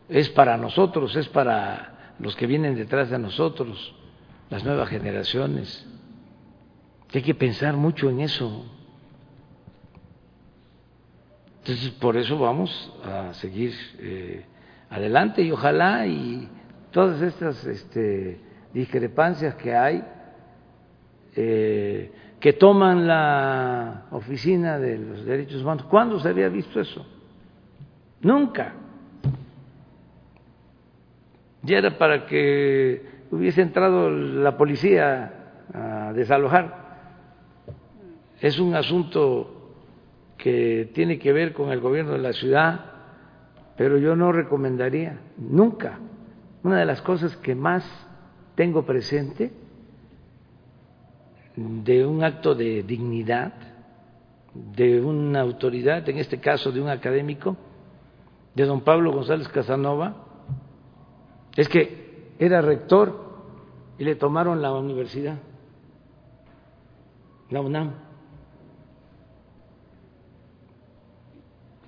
es para nosotros, es para los que vienen detrás de nosotros, las nuevas generaciones. Hay que pensar mucho en eso. Entonces, por eso vamos a seguir eh, adelante y ojalá y todas estas este, discrepancias que hay eh, que toman la oficina de los derechos humanos. ¿Cuándo se había visto eso? Nunca. Ya era para que hubiese entrado la policía a desalojar. Es un asunto que tiene que ver con el gobierno de la ciudad, pero yo no recomendaría nunca. Una de las cosas que más tengo presente de un acto de dignidad, de una autoridad, en este caso de un académico, de don Pablo González Casanova, es que era rector y le tomaron la universidad, la UNAM.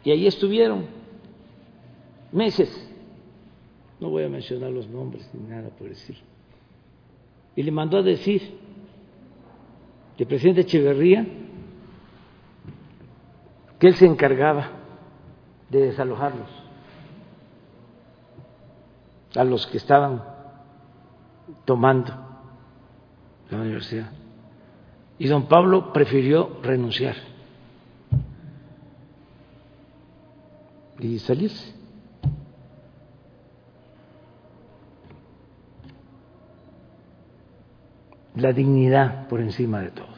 Y ahí estuvieron meses, no voy a mencionar los nombres ni nada por decir. Y le mandó a decir el presidente Echeverría que él se encargaba de desalojarlos, a los que estaban tomando la universidad. Y don Pablo prefirió renunciar y salirse. La dignidad por encima de todo.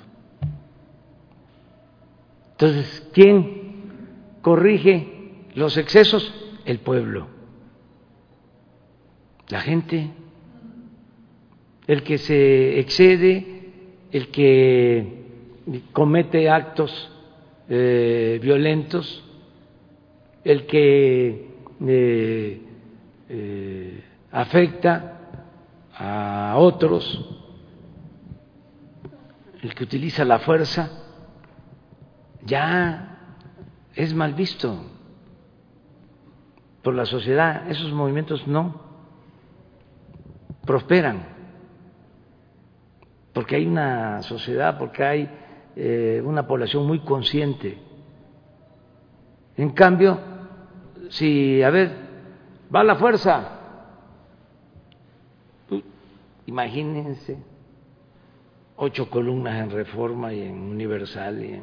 Entonces, ¿quién corrige los excesos? El pueblo, la gente, el que se excede, el que comete actos eh, violentos, el que eh, eh, afecta a otros, el que utiliza la fuerza ya es mal visto por la sociedad. Esos movimientos no prosperan porque hay una sociedad, porque hay eh, una población muy consciente. En cambio, si, a ver, va la fuerza, imagínense ocho columnas en Reforma y en Universal y en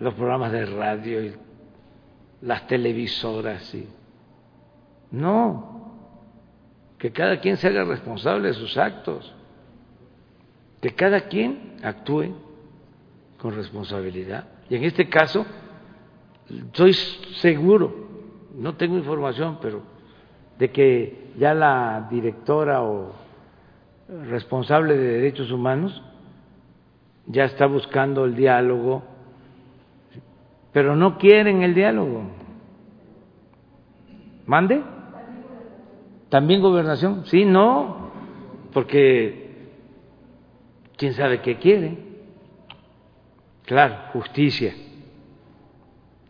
los programas de radio y las televisoras. Y... No, que cada quien se haga responsable de sus actos, que cada quien actúe con responsabilidad. Y en este caso, estoy seguro, no tengo información, pero de que ya la directora o responsable de derechos humanos ya está buscando el diálogo pero no quieren el diálogo. ¿Mande? ¿También gobernación? Sí, no, porque quién sabe qué quiere. Claro, justicia.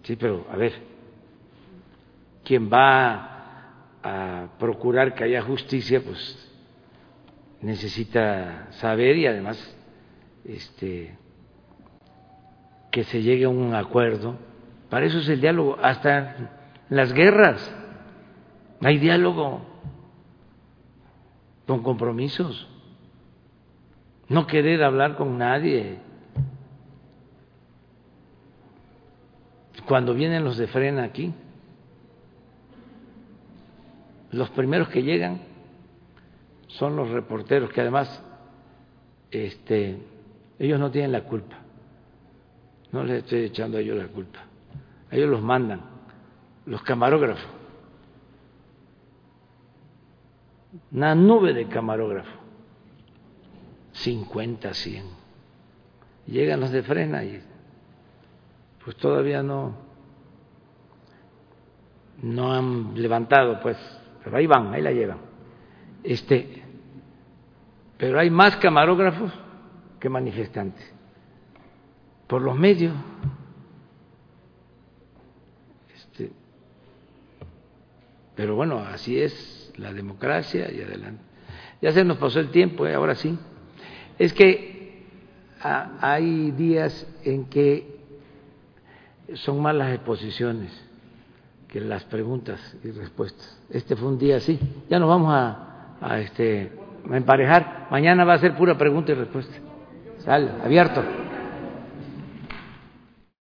Sí, pero a ver, quien va a procurar que haya justicia, pues necesita saber y además este que se llegue a un acuerdo. Para eso es el diálogo. Hasta las guerras hay diálogo con compromisos. No querer hablar con nadie. Cuando vienen los de frena aquí, los primeros que llegan son los reporteros, que además este, ellos no tienen la culpa. No les estoy echando a ellos la culpa. ellos los mandan, los camarógrafos. Una nube de camarógrafos. 50, 100. Llegan los de frena y pues todavía no no han levantado, pues, pero ahí van, ahí la llevan. Este, pero hay más camarógrafos que manifestantes por los medios. Este, pero bueno, así es la democracia y adelante. Ya se nos pasó el tiempo, ¿eh? ahora sí. Es que hay días en que son más las exposiciones que las preguntas y respuestas. Este fue un día así. Ya nos vamos a, a este emparejar. Mañana va a ser pura pregunta y respuesta. Sale, abierto.